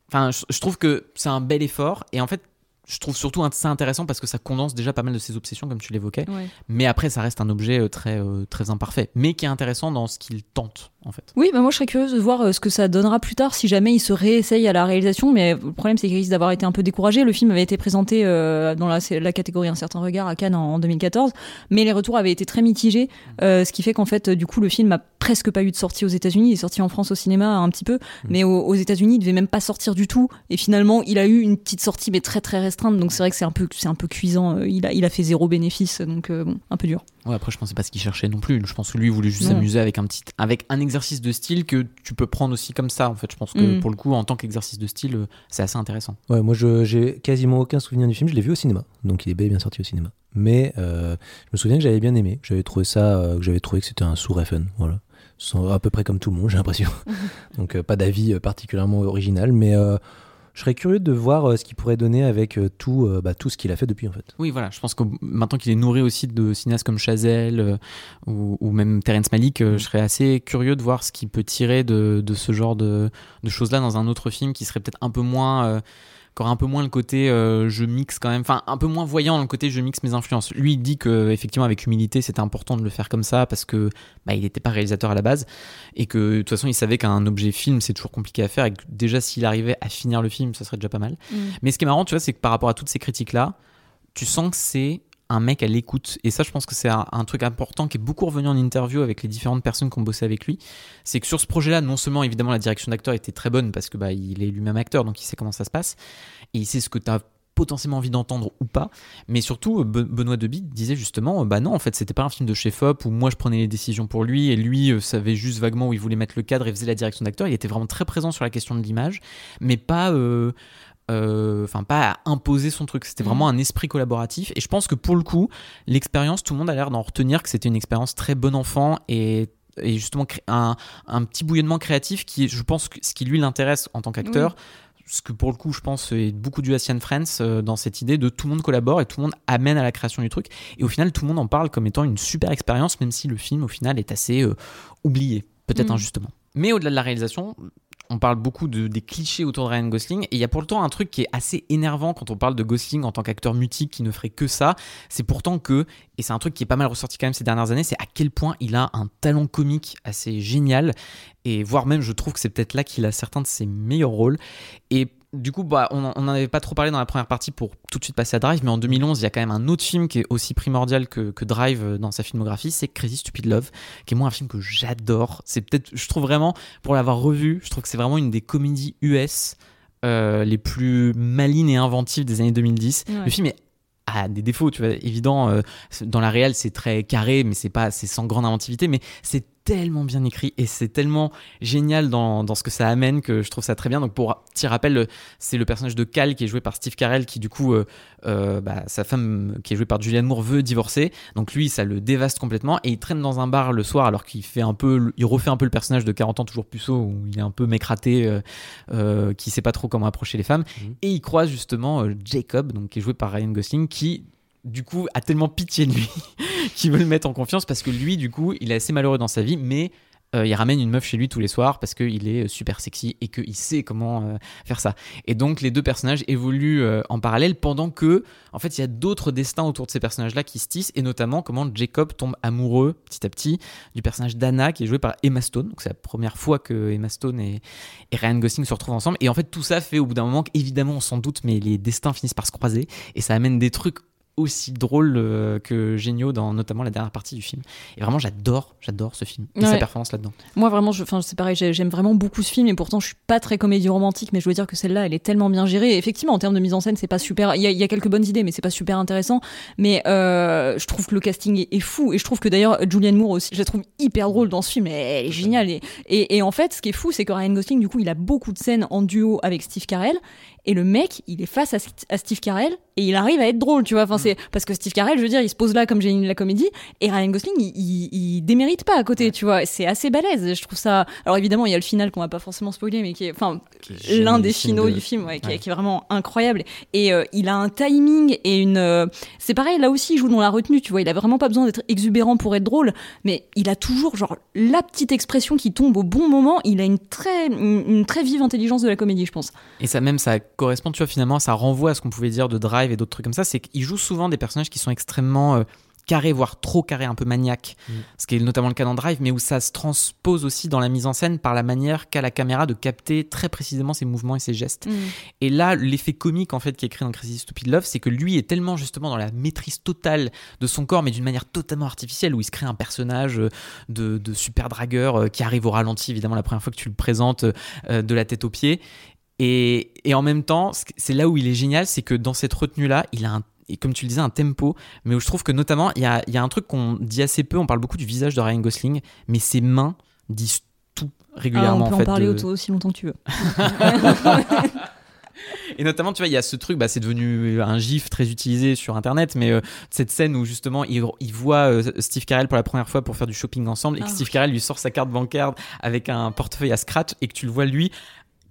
enfin je, je trouve que c'est un bel effort et en fait je trouve surtout ça intéressant parce que ça condense déjà pas mal de ses obsessions comme tu l'évoquais. Mais après ça reste un objet euh, très euh, très imparfait mais qui est intéressant dans ce qu'il tente en fait Oui, bah moi je serais curieuse de voir euh, ce que ça donnera plus tard si jamais il se réessaye à la réalisation. Mais le problème c'est qu'il risque d'avoir été un peu découragé. Le film avait été présenté euh, dans la, catégorie Un certain regard à Cannes en, en 2014, mais les retours avaient été très mitigés, euh, ce qui fait qu'en fait du coup le film a presque pas eu de sortie aux États-Unis. Il est sorti en France au cinéma un petit peu, mais aux, aux États-Unis il devait même pas sortir du tout. Et finalement il a eu une petite sortie mais très très restreinte. Donc c'est vrai que c'est un peu c'est un peu cuisant. Il a il a fait zéro bénéfice, donc euh, bon un peu dur. Ouais après je pensais pas ce qu'il cherchait non plus je pense que lui il voulait juste s'amuser avec un petit avec un exercice de style que tu peux prendre aussi comme ça en fait je pense que Mm. pour le coup en tant qu'exercice de style euh, c'est assez intéressant Ouais, moi, je- j'ai quasiment aucun souvenir du film. Je l'ai vu au cinéma, donc il est bel et bien sorti au cinéma. Mais euh, je me souviens que j'avais bien aimé. J'avais trouvé ça, euh, que j'avais trouvé que c'était un sourd FN, voilà. À peu près comme tout le monde, j'ai l'impression. donc euh, pas d'avis particulièrement original, mais euh, je serais curieux de voir euh, ce qu'il pourrait donner avec euh, tout, euh, bah, tout ce qu'il a fait depuis en fait. Oui, voilà, je pense que maintenant qu'il est nourri aussi de cinéastes comme Chazelle ou, même Terrence Malick, euh, je serais assez curieux de voir ce qu'il peut tirer de, ce genre de choses-là dans un autre film qui serait peut-être un peu moins. Qui aurait un peu moins le côté euh, je mixe quand même, enfin un peu moins voyant le côté je mixe mes influences. Lui il dit que effectivement avec humilité c'était important de le faire comme ça parce que bah, il n'était pas réalisateur à la base et que de toute façon il savait qu'un objet film c'est toujours compliqué à faire et que déjà s'il arrivait à finir le film ça serait déjà pas mal. Mais ce qui est marrant, tu vois, c'est que par rapport à toutes ces critiques-là, tu sens que c'est un mec à l'écoute. Et ça, je pense que c'est un, truc important qui est beaucoup revenu en interview avec les différentes personnes qui ont bossé avec lui. C'est que sur ce projet-là, non seulement évidemment la direction d'acteur était très bonne parce que bah, il est lui-même acteur, donc il sait comment ça se passe et il sait ce que tu as potentiellement envie d'entendre ou pas, mais surtout Be- Benoît Deby disait justement bah non en fait c'était pas un film de chef-op où moi je prenais les décisions pour lui et lui euh, savait juste vaguement où il voulait mettre le cadre et faisait la direction d'acteur, il était vraiment très présent sur la question de l'image, mais pas euh, euh, enfin pas à imposer son truc. C'était vraiment un esprit collaboratif. Et je pense que pour le coup, l'expérience, tout le monde a l'air d'en retenir que c'était une expérience très bon enfant et et justement un, un petit bouillonnement créatif qui je pense, que ce qui lui l'intéresse en tant qu'acteur. Ce que pour le coup, je pense, est beaucoup du Asian Friends euh, dans cette idée de tout le monde collabore et tout le monde amène à la création du truc. Et au final, tout le monde en parle comme étant une super expérience, même si le film, au final, est assez euh, oublié, peut-être Mm. injustement. Mais au-delà de la réalisation, on parle beaucoup de, des clichés autour de Ryan Gosling, et il y a pourtant un truc qui est assez énervant quand on parle de Gosling en tant qu'acteur mutique qui ne ferait que ça. C'est pourtant que, et c'est un truc qui est pas mal ressorti quand même ces dernières années, c'est à quel point il a un talent comique assez génial, et voire même, je trouve que c'est peut-être là qu'il a certains de ses meilleurs rôles. Et du coup, bah, on n'en avait pas trop parlé dans la première partie pour tout de suite passer à Drive, mais en 2011, il y a quand même un autre film qui est aussi primordial que, que Drive euh, dans sa filmographie, c'est Crazy Stupid Love, qui est moi un film que j'adore. C'est peut-être, je trouve vraiment, pour l'avoir revu, je trouve que c'est vraiment une des comédies US euh, les plus malines et inventives des années 2010. Ouais. Le film est a des défauts, tu vois, évident. euh, dans la réelle, c'est très carré, mais c'est pas, c'est sans grande inventivité, mais c'est tellement bien écrit et c'est tellement génial dans, dans ce que ça amène que je trouve ça très bien. Donc pour petit rappel, c'est le personnage de Cal qui est joué par Steve Carell qui du coup, euh, euh, bah, sa femme qui est jouée par Julianne Moore veut divorcer. Donc lui, ça le dévaste complètement et il traîne dans un bar le soir alors qu'il fait un peu, il refait un peu le personnage de 40 ans toujours puceau où il est un peu mécraté, euh, euh, qui sait pas trop comment approcher les femmes. Mhm. Et il croise justement euh, Jacob, donc qui est joué par Ryan Gosling, qui du coup a tellement pitié de lui qu'il veut le mettre en confiance parce que lui, du coup, il est assez malheureux dans sa vie, mais euh, il ramène une meuf chez lui tous les soirs parce qu'il est euh, super sexy et qu'il sait comment euh, faire ça. Et donc les deux personnages évoluent en parallèle pendant que, en fait, il y a d'autres destins autour de ces personnages-là qui se tissent et notamment comment Jacob tombe amoureux petit à petit du personnage d'Anna qui est joué par Emma Stone. C'est la première fois que Emma Stone et, et Ryan Gosling se retrouvent ensemble. Et en fait, tout ça fait au bout d'un moment qu'évidemment, on s'en doute, mais les destins finissent par se croiser et ça amène des trucs aussi drôles euh, que géniaux dans notamment la dernière partie du film. Et vraiment, j'adore, j'adore ce film et sa performance là-dedans. Moi, vraiment, c'est pareil, j'ai- j'aime vraiment beaucoup ce film et pourtant, je suis pas très comédie romantique, mais je veux dire que celle-là, elle est tellement bien gérée. Et effectivement, en termes de mise en scène, c'est pas super. Il y, a- il y a quelques bonnes idées, mais c'est pas super intéressant. Mais euh, je trouve que le casting est, est fou et je trouve que d'ailleurs, Julianne Moore aussi, je la trouve hyper drôle dans ce film. Elle, elle est géniale. Et, et, et en fait, ce qui est fou, c'est que Ryan Gosling, du coup, il a beaucoup de scènes en duo avec Steve Carell. Et le mec, il est face à, à Steve Carell et il arrive à être drôle, tu vois. Enfin, c'est parce que Steve Carell, je veux dire, il se pose là comme génie de la comédie et Ryan Gosling, il, il, il démérite pas à côté, tu vois. C'est assez balèze. Je trouve ça. Alors évidemment, il y a le final qu'on va pas forcément spoiler, mais qui est, enfin, l'un des finaux de- du film, ouais, qui, est- Ouais. qui est vraiment incroyable. Et euh, il a un timing et une. euh, c'est pareil, là aussi, il joue dans la retenue, tu vois. Il a vraiment pas besoin d'être exubérant pour être drôle, mais il a toujours genre la petite expression qui tombe au bon moment. Il a une très, une, une très vive intelligence de la comédie, je pense. Et ça même, ça correspond, tu vois, finalement, ça renvoie à ce qu'on pouvait dire de Drive et d'autres trucs comme ça. C'est qu'il joue souvent des personnages qui sont extrêmement euh, carrés, voire trop carrés, un peu maniaques. Mm. Ce qui est notamment le cas dans Drive, mais où ça se transpose aussi dans la mise en scène par la manière qu'a la caméra de capter très précisément ses mouvements et ses gestes. Et là, l'effet comique en fait qui est créé dans Crazy Stupid Love, c'est que lui est tellement justement dans la maîtrise totale de son corps, mais d'une manière totalement artificielle, où il se crée un personnage euh, de, de super dragueur euh, qui arrive au ralenti, évidemment, la première fois que tu le présentes euh, de la tête aux pieds. Et, et en même temps, c'est là où il est génial, c'est que dans cette retenue-là, il a un et comme tu le disais, un tempo, mais où je trouve que notamment, il y a, il y a un truc qu'on dit assez peu, on parle beaucoup du visage de Ryan Gosling, mais ses mains disent tout Ah, régulièrement. on peut en en, fait, parler de- auto- aussi longtemps que tu veux. Et notamment, tu vois, il y a ce truc, bah, c'est devenu un gif très utilisé sur Internet, mais euh, cette scène où justement il, il voit euh, Steve Carell pour la première fois pour faire du shopping ensemble et que Ah Steve oui. Carell lui sort sa carte bancaire avec un portefeuille à scratch et que tu le vois lui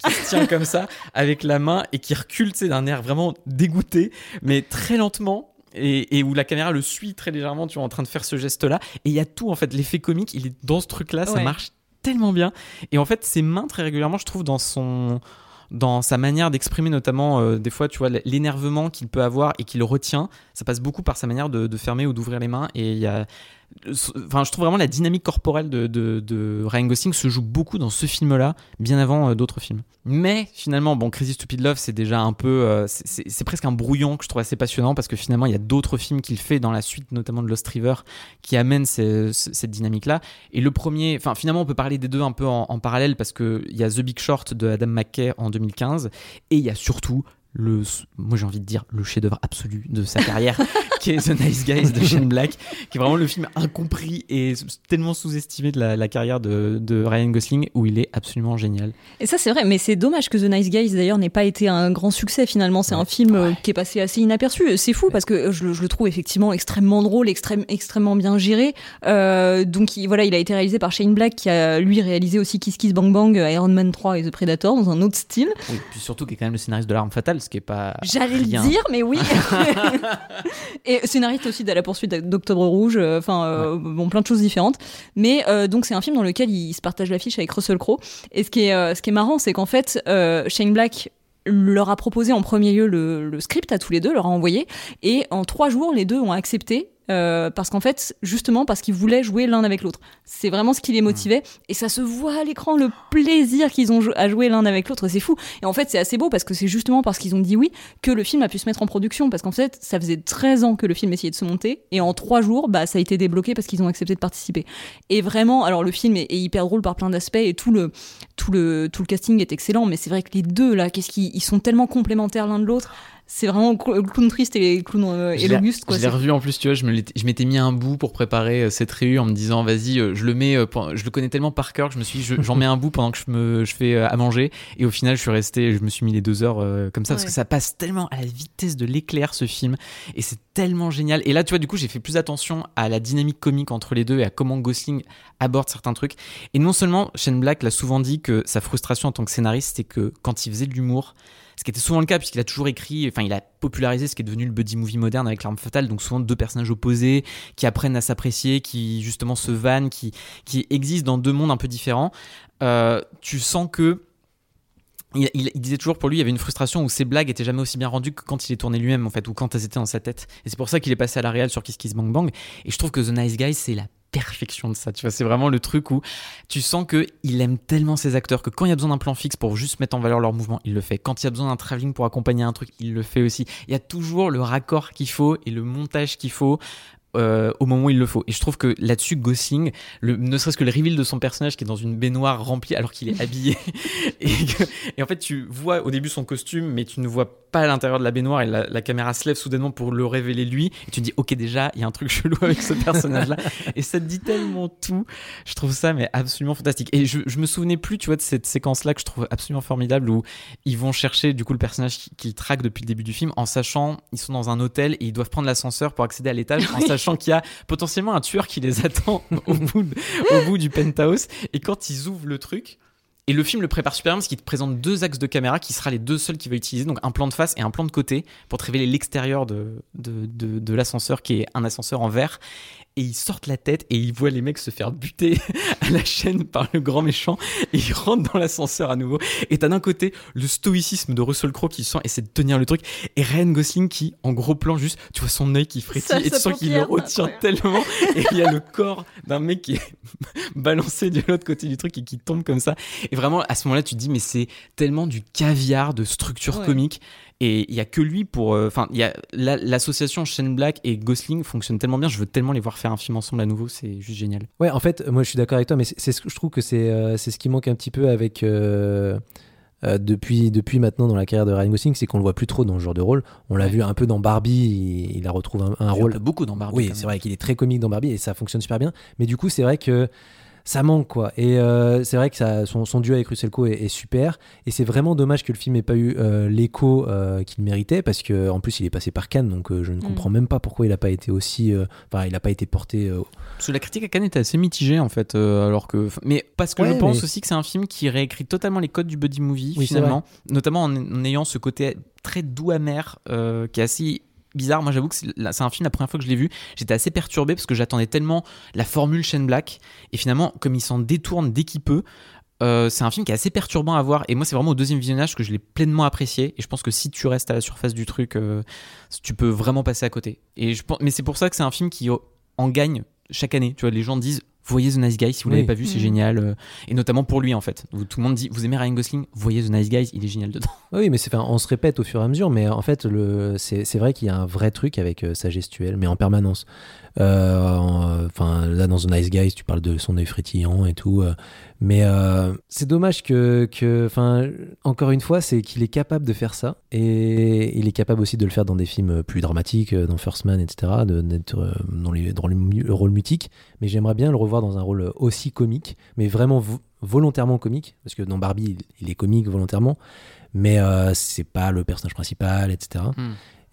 qui se tient comme ça avec la main et qui recule, d'un air vraiment dégoûté, mais très lentement. Et, et où la caméra le suit très légèrement, tu vois, en train de faire ce geste-là. Et il y a tout, en fait, l'effet comique, il est dans ce truc-là, ça marche tellement bien. Et en fait, ses mains, très régulièrement, je trouve, dans son dans sa manière d'exprimer notamment euh, des fois tu vois l'énervement qu'il peut avoir et qu'il retient ça passe beaucoup par sa manière de, de fermer ou d'ouvrir les mains et il y a enfin je trouve vraiment la dynamique corporelle de, de, Ryan Gosling se joue beaucoup dans ce film là bien avant euh, d'autres films. Mais finalement bon Crazy Stupid Love c'est déjà un peu euh, c'est- presque un brouillon que je trouve assez passionnant parce que finalement il y a d'autres films qu'il fait dans la suite notamment de Lost River qui amènent cette dynamique là et le premier enfin finalement on peut parler des deux un peu en, en parallèle parce que il y a The Big Short de Adam McKay en 2015 et il y a surtout le, moi j'ai envie de dire le chef-d'œuvre absolu de sa carrière, qui est The Nice Guys de Shane Black, qui est vraiment le film incompris et tellement sous-estimé de la, carrière de, Ryan Gosling, où il est absolument génial. Et ça c'est vrai, mais c'est dommage que The Nice Guys d'ailleurs n'ait pas été un grand succès finalement. C'est un film euh, qui est passé assez inaperçu. C'est fou parce que je, le trouve effectivement extrêmement drôle, extrême, extrêmement bien géré. Euh, donc il, voilà, il a été réalisé par Shane Black, qui a lui réalisé aussi Kiss Kiss Bang Bang, Iron Man 3 et The Predator dans un autre style. Oui, puis surtout qui est quand même le scénariste de l'arme fatale ce qui est pas. J'allais le dire, mais oui. et scénariste aussi de la poursuite d'Octobre Rouge, euh, enfin, euh, bon, plein de choses différentes. Mais euh, donc, c'est un film dans lequel il se partage l'affiche avec Russell Crowe. Et ce qui est, ce qui est marrant, c'est qu'en fait, Shane Black leur a proposé en premier lieu le, le, script à tous les deux, leur a envoyé, et en trois jours, les deux ont accepté euh, parce qu'en fait, justement, parce qu'ils voulaient jouer l'un avec l'autre. C'est vraiment ce qui les motivait, et ça se voit à l'écran le plaisir qu'ils ont à jouer l'un avec l'autre. C'est fou. Et en fait, c'est assez beau parce que c'est justement parce qu'ils ont dit oui que le film a pu se mettre en production, parce qu'en fait, ça faisait 13 ans que le film essayait de se monter, et en trois jours, bah, ça a été débloqué parce qu'ils ont accepté de participer. Et vraiment, alors le film est, hyper drôle par plein d'aspects, et tout le, tout le, tout le casting est excellent, mais c'est vrai que les deux là, qu'est-ce qu'ils ils sont tellement complémentaires l'un de l'autre c'est vraiment le clown triste et le clown euh, et l'Auguste. Je l'ai revu en plus, tu vois, je, m'étais mis un bout pour préparer euh, cette réu en me disant, vas-y, euh, je le mets, je le connais tellement par cœur que je me suis dit, j'en mets un bout pendant que je, me, je fais à manger. Et au final, je suis resté, je me suis mis les deux heures comme ça parce que ça passe tellement à la vitesse de l'éclair ce film et c'est tellement génial. Et là, tu vois, du coup, j'ai fait plus attention à la dynamique comique entre les deux et à comment Gosling aborde certains trucs. Et non seulement Shane Black l'a souvent dit que sa frustration en tant que scénariste, c'est que quand il faisait de l'humour, ce qui était souvent le cas puisqu'il a toujours écrit, enfin il a popularisé ce qui est devenu le buddy movie moderne avec l'arme fatale, donc souvent deux personnages opposés qui apprennent à s'apprécier, qui justement se vannent, qui, qui existent dans deux mondes un peu différents. Euh, tu sens que il, disait toujours pour lui, il y avait une frustration où ses blagues étaient jamais aussi bien rendues que quand il les tournait lui-même, en fait, ou quand elles étaient dans sa tête. Et c'est pour ça qu'il est passé à la réal sur Kiss Kiss Bang Bang. Et je trouve que The Nice Guy, c'est la perfection de ça. Tu vois, c'est vraiment le truc où tu sens que il aime tellement ses acteurs que quand il y a besoin d'un plan fixe pour juste mettre en valeur leur mouvement, il le fait. Quand il y a besoin d'un travelling pour accompagner un truc, il le fait aussi. Il y a toujours le raccord qu'il faut et le montage qu'il faut. Euh, au moment où il le faut. Et je trouve que là-dessus, Gosling, le, ne serait-ce que le reveal de son personnage qui est dans une baignoire remplie alors qu'il est habillé, et, et, en fait tu vois au début son costume, mais tu ne vois pas à l'intérieur de la baignoire et la, caméra se lève soudainement pour le révéler lui, et tu te dis ok déjà il y a un truc chelou avec ce personnage-là, et ça te dit tellement tout. Je trouve ça mais absolument fantastique. Et je, je me souvenais plus, tu vois, de cette séquence-là que je trouve absolument formidable où ils vont chercher du coup le personnage qu'ils traquent depuis le début du film en sachant ils sont dans un hôtel et ils doivent prendre l'ascenseur pour accéder à l'étage en sachant sachant qu'il y a potentiellement un tueur qui les attend au bout, du penthouse. Et quand ils ouvrent le truc, et le film le prépare super bien parce qu'il te présente deux axes de caméra qui sera les deux seuls qu'il va utiliser, donc un plan de face et un plan de côté pour te révéler l'extérieur de, de, de l'ascenseur qui est un ascenseur en verre et ils sortent la tête et ils voient les mecs se faire buter à la chaîne par le grand méchant et ils rentrent dans l'ascenseur à nouveau. Et t'as d'un côté le stoïcisme de Russell Crowe qui sent essaie de tenir le truc et Ryan Gosling qui, en gros plan, juste, tu vois son œil qui frétille et tu sens qu'il le retient tellement et il y a le corps d'un mec qui est balancé de l'autre côté du truc et qui tombe comme ça. Et vraiment, à ce moment-là, tu te dis, mais c'est tellement du caviar de structure comique et il y a que lui pour. Euh, enfin, il y a l'association Shane Black et Gosling fonctionne tellement bien. Je veux tellement les voir faire un film ensemble à nouveau. C'est juste génial. Ouais, en fait, moi je suis d'accord avec toi, mais c'est ce que je trouve que c'est euh, c'est ce qui manque un petit peu avec. Euh, depuis, depuis maintenant dans la carrière de Ryan Gosling, c'est qu'on le voit plus trop dans ce genre de rôle. On l'a vu un peu dans Barbie, il, a retrouvé un, un rôle. beaucoup dans Barbie. Oui, c'est vrai qu'il est très comique dans Barbie et ça fonctionne super bien. Mais du coup, c'est vrai que ça manque quoi. Et euh, c'est vrai que ça, son, son, duo avec Russell Crowe est, super. Et c'est vraiment dommage que le film n'ait pas eu euh, l'écho euh, qu'il méritait parce que en plus il est passé par Cannes, donc je ne mm. comprends même pas pourquoi il n'a pas été aussi, enfin il n'a pas été porté. Parce que la critique à Cannes était assez mitigée en fait, alors que, mais parce que je pense aussi que c'est un film qui réécrit totalement les codes du buddy movie finalement, notamment en, en, ayant ce côté très doux amer qui est assez bizarre. Moi, j'avoue que c'est un film, la première fois que je l'ai vu, j'étais assez perturbé parce que j'attendais tellement la formule Shane Black. Et finalement, comme il s'en détourne dès qu'il peut, euh, c'est un film qui est assez perturbant à voir. Et moi, c'est vraiment au deuxième visionnage que je l'ai pleinement apprécié. Et je pense que si tu restes à la surface du truc, euh, tu peux vraiment passer à côté. Et je, mais c'est pour ça que c'est un film qui en gagne chaque année. Tu vois, les gens disent voyez The Nice Guy si vous l'avez pas vu, c'est mm. génial. Euh, et notamment pour lui en fait. tout le monde dit vous aimez Ryan Gosling, voyez The Nice Guy, il est génial dedans. Oui, mais c'est, on se répète au fur et à mesure, mais en fait le, c'est, vrai qu'il y a un vrai truc avec euh, sa gestuelle, mais en permanence. Euh, enfin là dans The Nice Guys, tu parles de son œil frétillant et tout, Mais euh, c'est dommage que, enfin, encore une fois, c'est qu'il est capable de faire ça et il est capable aussi de le faire dans des films plus dramatiques, dans First Man, etc., d'être euh, dans, dans le rôle mutique. Mais j'aimerais bien le revoir dans un rôle aussi comique, mais vraiment volontairement comique, parce que dans Barbie, il, est comique volontairement, mais euh, c'est pas le personnage principal, etc.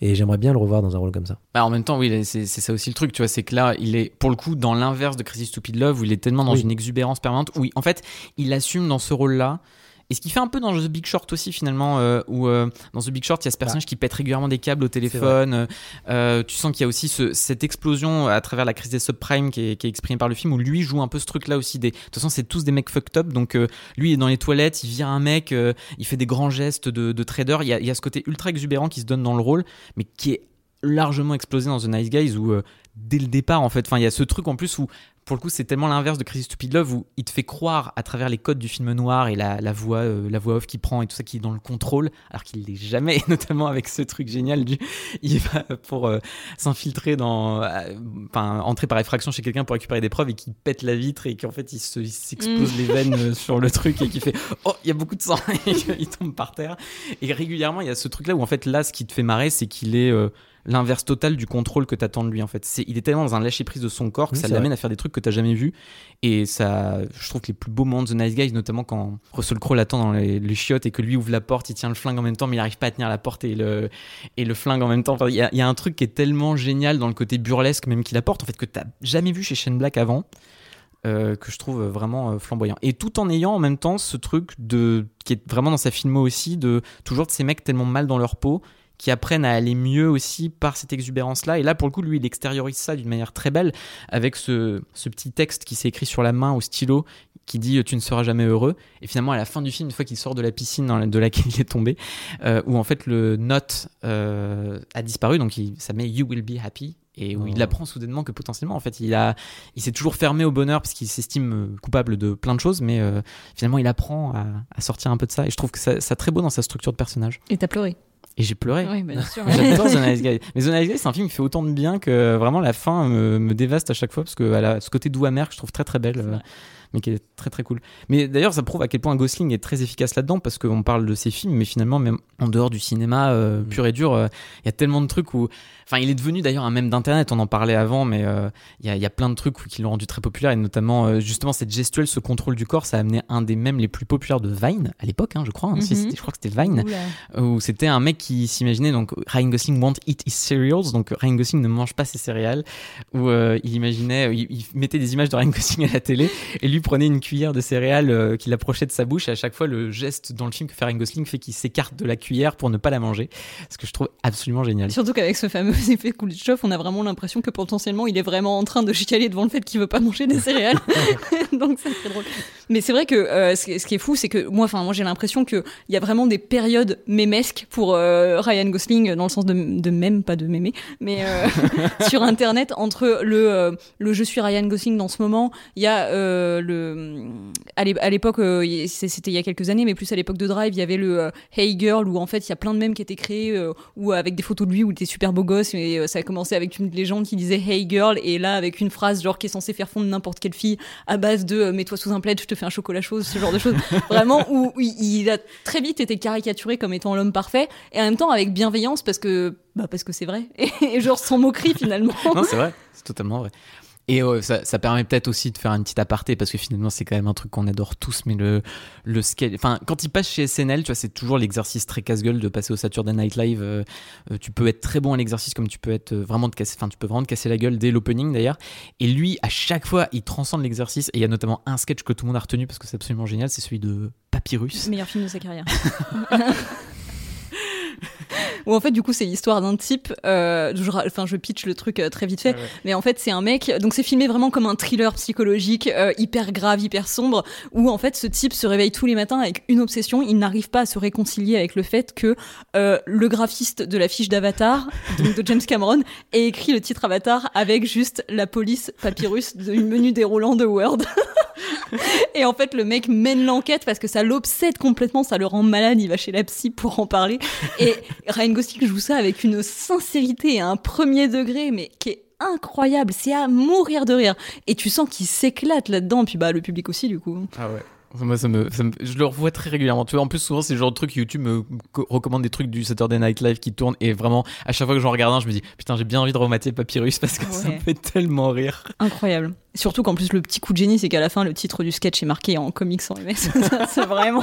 Et j'aimerais bien le revoir dans un rôle comme ça. Bah en même temps, oui, c'est ça aussi le truc, tu vois, c'est que là, il est pour le coup dans l'inverse de Crazy Stupid Love, où il est tellement dans une exubérance permanente, où en fait, il assume dans ce rôle-là et ce qui fait un peu dans The Big Short aussi finalement, euh, où euh, dans The Big Short, il y a ce personnage bah. qui pète régulièrement des câbles au téléphone. Euh, tu sens qu'il y a aussi ce, cette explosion à travers la crise des subprimes qui est, qui est exprimée par le film, où lui joue un peu ce truc-là aussi. Des... De toute façon, c'est tous des mecs fucked up. Donc lui il est dans les toilettes, il vire un mec, il fait des grands gestes de, de trader. Il y, a, il y, a, ce côté ultra exubérant qui se donne dans le rôle, mais qui est largement explosé dans The Nice Guys où dès le départ en fait enfin il y a ce truc en plus où pour le coup, c'est tellement l'inverse de Crazy Stupid Love où il te fait croire à travers les codes du film noir et la, voix, euh, la voix off qui prend et tout ça qui est dans le contrôle, alors qu'il l'est jamais, notamment avec ce truc génial du il va pour euh, s'infiltrer dans, euh, enfin entrer par effraction chez quelqu'un pour récupérer des preuves et qui pète la vitre et qu'en fait il s'explose mm. les veines sur le truc et qui fait oh il y a beaucoup de sang et il tombe par terre et régulièrement il y a ce truc là où en fait là ce qui te fait marrer c'est qu'il est, l'inverse total du contrôle que tu attends de lui en fait. C'est, il est tellement dans un lâcher prise de son corps que ça l'amène à faire des trucs que tu jamais vu et ça je trouve que les plus beaux moments de The Nice Guys notamment quand Russell Crowe l'attend dans les, chiottes et que lui ouvre la porte, il tient le flingue en même temps mais il n'arrive pas à tenir la porte et le et le flingue en même temps. Il y, a, un truc qui est tellement génial dans le côté burlesque même qu'il apporte en fait que tu jamais vu chez Shane Black avant. Euh, que je trouve vraiment euh, flamboyant. Et tout en ayant en même temps ce truc de qui est vraiment dans sa filmo aussi de toujours de ces mecs tellement mal dans leur peau qui apprennent à aller mieux aussi par cette exubérance-là. Et là, pour le coup, lui, il extériorise ça d'une manière très belle avec ce, ce petit texte qui s'est écrit sur la main au stylo qui dit Tu ne seras jamais heureux. Et finalement, à la fin du film, une fois qu'il sort de la piscine de laquelle il est tombé, euh, où en fait le note euh, a disparu, donc il, ça met You will be happy. Et où il oh. apprend soudainement que potentiellement, en fait, il, a, il s'est toujours fermé au bonheur parce qu'il s'estime euh, coupable de plein de choses, mais finalement, il apprend à, à, sortir un peu de ça. Et je trouve que ça, ça très beau dans sa structure de personnage. Et t'as pleuré et j'ai pleuré. Oui, bien sûr. J'adore The Nice Guy. Mais The Nice Guy, c'est un film qui fait autant de bien que vraiment la fin me, me dévaste à chaque fois parce que a ce côté doux amer que je trouve très très belle. Mais qui est très très cool. Mais d'ailleurs, ça prouve à quel point Gosling est très efficace là-dedans parce qu'on parle de ses films, mais finalement, même en dehors du cinéma euh, mm. pur et dur, euh, il y a tellement de trucs où Enfin, il est devenu d'ailleurs un mème d'internet, on en parlait avant, mais euh, il y, a plein de trucs qui l'ont rendu très populaire, et notamment justement cette gestuelle, ce contrôle du corps, ça a amené un des mèmes les plus populaires de Vine à l'époque, hein, je crois. Hein, mhm. je crois que c'était Vine, où c'était un mec qui s'imaginait donc Ryan Gosling won't eat his cereals, donc Ryan Gosling ne mange pas ses céréales, où il imaginait, il, mettait des images de Ryan Gosling à la télé, et lui prenait une cuillère de céréales qu'il approchait de sa bouche, et à chaque fois le geste dans le film que fait Ryan Gosling fait qu'il s'écarte de la cuillère pour ne pas la manger, ce que je trouve absolument génial. Surtout qu'avec ce fameux effet Coolidge on a vraiment l'impression que potentiellement il est vraiment en train de chicaler devant le fait qu'il veut pas manger des céréales. Donc c'est très drôle. Mais c'est vrai que euh, ce, qui est fou, c'est que moi, enfin moi j'ai l'impression qu'il y a vraiment des périodes mémesques pour euh, Ryan Gosling dans le sens de, de même, pas de mémé, mais euh, sur Internet entre le le je suis Ryan Gosling dans ce moment, il y a le à l'époque c'était il y a quelques années, mais plus à l'époque de Drive, il y avait le Hey Girl où en fait il y a plein de mèmes qui étaient créés ou avec des photos de lui où il était super beau gosse et ça a commencé avec une légende qui disait Hey girl, et là avec une phrase genre qui est censée faire fondre n'importe quelle fille à base de euh, Mets-toi sous un plaid, je te fais un chocolat chaud, ce genre de choses. Vraiment, où, il a très vite été caricaturé comme étant l'homme parfait, et en même temps avec bienveillance parce que bah parce que c'est vrai, et genre sans moquerie finalement. non, c'est vrai, c'est totalement vrai. Et ça, ça, permet peut-être aussi de faire une petite aparté parce que finalement c'est quand même un truc qu'on adore tous, mais le le sketch, enfin quand il passe chez SNL, tu vois, c'est toujours l'exercice très casse-gueule de passer au Saturday Night Live. Euh, euh, tu peux être très bon à l'exercice comme tu peux être euh, vraiment de casser, enfin tu peux vraiment te casser la gueule dès l'opening d'ailleurs. Et lui, à chaque fois, il transcende l'exercice. Et il y a notamment un sketch que tout le monde a retenu parce que c'est absolument génial, c'est celui de Papyrus. Meilleur film de sa carrière. où en fait du coup c'est l'histoire d'un type euh, je, enfin je pitch le truc euh, très vite fait mais en fait c'est un mec donc c'est filmé vraiment comme un thriller psychologique euh, hyper grave hyper sombre où en fait ce type se réveille tous les matins avec une obsession il n'arrive pas à se réconcilier avec le fait que euh, le graphiste de la fiche d'Avatar donc de James Cameron ait écrit le titre Avatar avec juste la police papyrus du menu déroulant de Word et en fait, le mec mène l'enquête parce que ça l'obsède complètement, ça le rend malade, il va chez la psy pour en parler. Et Ryan Gosling joue ça avec une sincérité et un premier degré, mais qui est incroyable, c'est à mourir de rire. Et tu sens qu'il s'éclate là-dedans, puis bah le public aussi du coup. Ah ouais. Moi, ça me, ça me- je le revois très régulièrement. Tu vois, en plus, souvent, c'est le genre de truc YouTube me co- recommande des trucs du Saturday Night Live qui tournent. Et vraiment, à chaque fois que j'en regarde un, je me dis, putain, j'ai bien envie de remater Papyrus parce que ça me fait tellement rire. Incroyable. Surtout qu'en plus, le petit coup de génie, c'est qu'à la fin, le titre du sketch est marqué en comics en MS. c'est vraiment.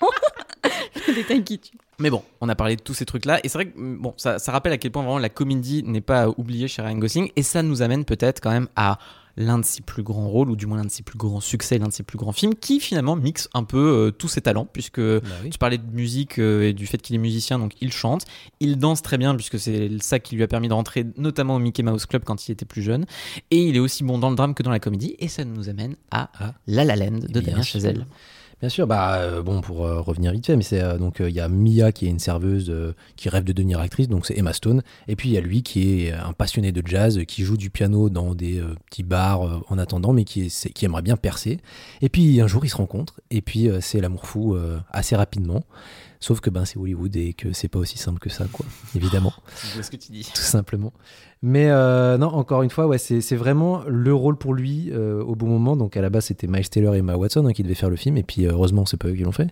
Qui tue. Mais bon, on a parlé de tous ces trucs-là. Et c'est vrai que mm, bon, ça, ça rappelle à quel point vraiment la comédie n'est pas oubliée chez Ryan Gosling. Et ça nous amène peut-être quand même à l'un de ses plus grands rôles, ou du moins l'un de ses plus grands succès, l'un de ses plus grands films, qui finalement mixe un peu euh, tous ses talents, puisque oui. tu parlais de musique euh, et du fait qu'il est musicien, donc il chante, il danse très bien, puisque c'est ça qui lui a permis de rentrer notamment au Mickey Mouse Club quand il était plus jeune, et il est aussi bon dans le drame que dans la comédie, et ça nous amène à Ah. La La Land de Bien Damien sûr. Chazelle. Bien sûr, bah euh, bon pour euh, revenir vite fait, mais c'est euh, donc il y a Mia qui est une serveuse qui rêve de devenir actrice, donc c'est Emma Stone, et puis il y a lui qui est un passionné de jazz, qui joue du piano dans des petits bars en attendant, mais qui, qui aimerait bien percer. Et puis un jour ils se rencontrent, et puis c'est l'amour fou assez rapidement. Sauf que ben c'est Hollywood et que c'est pas aussi simple que ça, quoi. Évidemment vois ce que tu dis. tout simplement. Mais euh, non, encore une fois, ouais, c'est c'est vraiment le rôle pour lui euh, au bon moment. Donc à la base, c'était Miles Taylor et Emma Watson hein, qui devaient faire le film. Et puis euh, heureusement, c'est pas eux qui l'ont fait.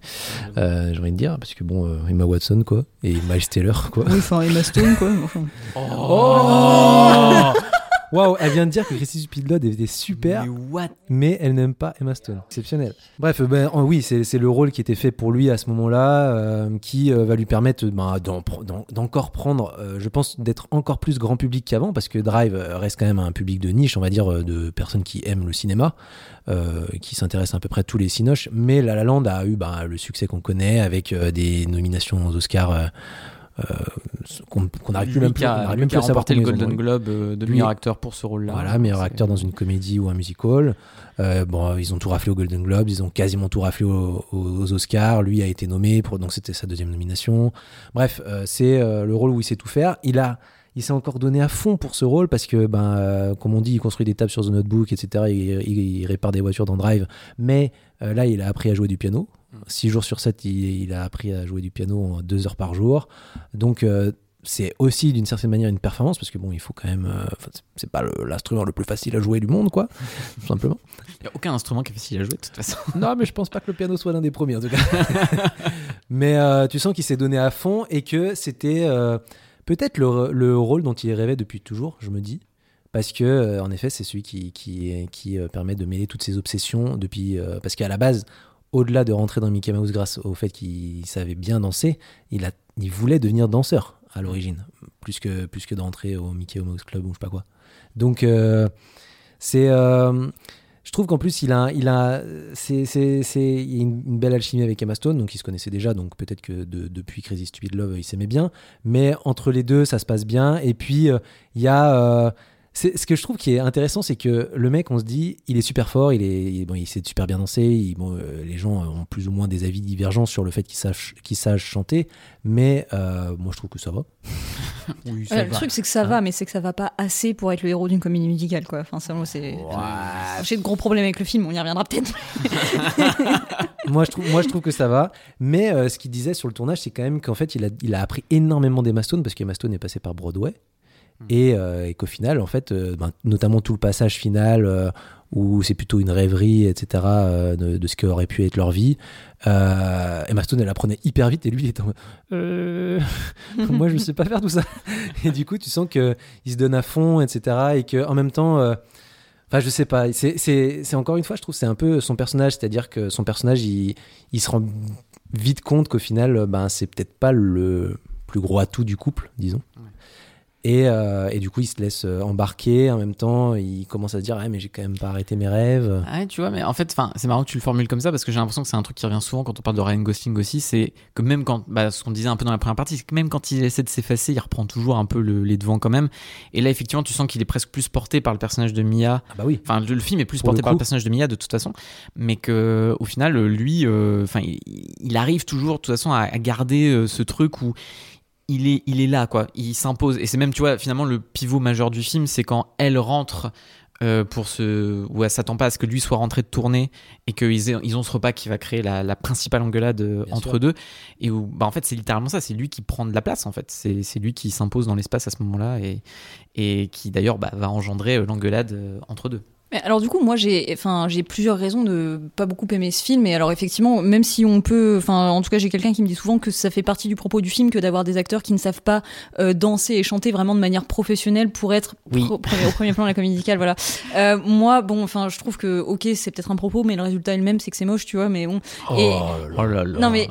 Euh, J'ai envie de dire, parce que bon, euh, Emma Watson, quoi, et Miles Taylor, quoi. Oui, enfin, Emma Stone, quoi. Enfin, Oh Waouh, elle vient de dire que Christy Speedload était super, Mais what? mais elle n'aime pas Emma Stone. Exceptionnel. Bref, ben, en- oui, c'est le rôle qui était fait pour lui à ce moment-là, euh, qui euh, va lui permettre ben, d'encore prendre, euh, je pense, d'être encore plus grand public qu'avant, parce que Drive reste quand même un public de niche, on va dire, de personnes qui aiment le cinéma, qui s'intéressent à peu près à tous les cinoches. Mais La La Land a eu ben, le succès qu'on connaît, avec des nominations aux Oscars. Qu'on qu'on n'arrive plus même plus, on n'arrive même plus à a remporté le Golden. Globe euh, de Lui- meilleur acteur pour ce rôle-là. Voilà, meilleur acteur dans une comédie ou un musical. Euh, bon, ils ont tout raflé aux Golden Globes, ils ont quasiment tout raflé aux, aux Oscars. Lui a été nommé pour donc c'était sa deuxième nomination. Bref, euh, c'est euh, le rôle où il sait tout faire. Il a, il s'est encore donné à fond pour ce rôle parce que, ben, euh, comme on dit, il construit des tables sur The Notebook, etc. Il, il- il répare des voitures dans Drive, mais euh, là, il a appris à jouer du piano. Six jours sur sept, il, il a appris à jouer du piano en deux heures par jour. Donc euh, c'est aussi d'une certaine manière une performance parce que bon, il faut quand même. euh, c'est- pas l'instrument le plus facile à jouer du monde, quoi, tout simplement. Il n'y a aucun instrument qui est facile à jouer de toute façon. Non, mais je pense pas que le piano soit l'un des premiers en tout cas. mais euh, tu sens qu'il s'est donné à fond et que c'était euh, peut-être le, le rôle dont il rêvait depuis toujours, je me dis. Parce que, en effet, c'est celui qui, qui, qui permet de mêler toutes ses obsessions depuis. parce qu'à la base, au-delà de rentrer dans Mickey Mouse grâce au fait qu'il savait bien danser, il, voulait devenir danseur à l'origine, plus que, plus au Mickey Mouse Club ou je sais pas quoi. Donc, euh, c'est. euh, je trouve qu'en plus, il a, il a, c'est, une, belle alchimie avec Emma Stone, donc ils se connaissaient déjà, donc peut-être que de- depuis Crazy Stupid Love, ils s'aimaient bien. Mais entre les deux, ça se passe bien. Et puis, euh, il y a. c'est, ce que je trouve qui est intéressant, c'est que le mec, on se dit, il est super fort, il, est, il- bon, il sait super bien danser, il- bon, euh, les gens ont plus ou moins des avis divergents sur le fait qu'il sache, qu'il sache chanter, mais euh, moi je trouve que ça va. Oui, Ouais, le truc, c'est que ça va, mais c'est que ça va pas assez pour être le héros d'une comédie musicale, quoi. Enfin, c'est. J'ai de gros problèmes avec le film, on y reviendra peut-être. moi, je trouve, moi, je trouve que ça va. Mais euh, ce qu'il disait sur le tournage, c'est quand même qu'en fait, il a, il a appris énormément d'Emma Stone parce qu'Emma Stone est passée par Broadway. Et, euh, et qu'au final, en fait, euh, ben, notamment tout le passage final euh, où c'est plutôt une rêverie, etc., de, de ce qu'aurait pu être leur vie, Emma Stone, elle apprenait hyper vite et lui, il était en mode, Euh, Moi, je ne sais pas faire tout ça. Et du coup, tu sens qu'il se donne à fond, etc., et qu'en même temps. Enfin, je sais pas. C'est- encore une fois, je trouve, c'est un peu son personnage. C'est-à-dire que son personnage, il, il se rend vite compte qu'au final, ben, c'est peut-être pas le plus gros atout du couple, disons. Et, euh, et du coup, il se laisse euh, embarquer. En même temps, il commence à se dire ah, mais j'ai quand même pas arrêté mes rêves. Ouais, tu vois, mais en fait, c'est marrant que tu le formules comme ça parce que j'ai l'impression que c'est un truc qui revient souvent quand on parle de Ryan Gosling aussi. C'est que même quand, bah, ce qu'on disait un peu dans la première partie, c'est que même quand il essaie de s'effacer, il reprend toujours un peu le- les devants quand même. Et là, effectivement, tu sens qu'il est presque plus porté par le personnage de Mia. Ah bah oui. Enfin, le, le film est plus Pour porté le par le personnage de Mia de toute façon, mais que au final, lui, euh, enfin, il, il arrive toujours de toute façon à, à garder euh, ce truc où il est, il est là, quoi. Il s'impose. Et c'est même, tu vois, finalement, le pivot majeur du film, c'est quand elle rentre euh, pour ce. où elle s'attend pas à ce que lui soit rentré de tournée et qu'ils ils ont ce repas qui va créer la, la principale engueulade euh, Bien entre sûr. deux. Et où, bah, en fait, c'est littéralement ça. C'est lui qui prend de la place, en fait. C'est lui qui s'impose dans l'espace à ce moment-là et, et qui, d'ailleurs, bah, va engendrer euh, l'engueulade entre deux. Mais alors du coup, moi j'ai, enfin, j'ai plusieurs raisons de pas beaucoup aimer ce film. Et alors effectivement, même si on peut, enfin, en tout cas, j'ai quelqu'un qui me dit souvent que ça fait partie du propos du film que d'avoir des acteurs qui ne savent pas euh, danser et chanter vraiment de manière professionnelle pour être Oui. pro- premier- au premier plan de la comédie musicale. Voilà. Euh, moi, bon, enfin, je trouve que ok, c'est peut-être un propos, mais le résultat est le même, c'est que c'est moche, tu vois. Mais bon. Et- Oh là là. non mais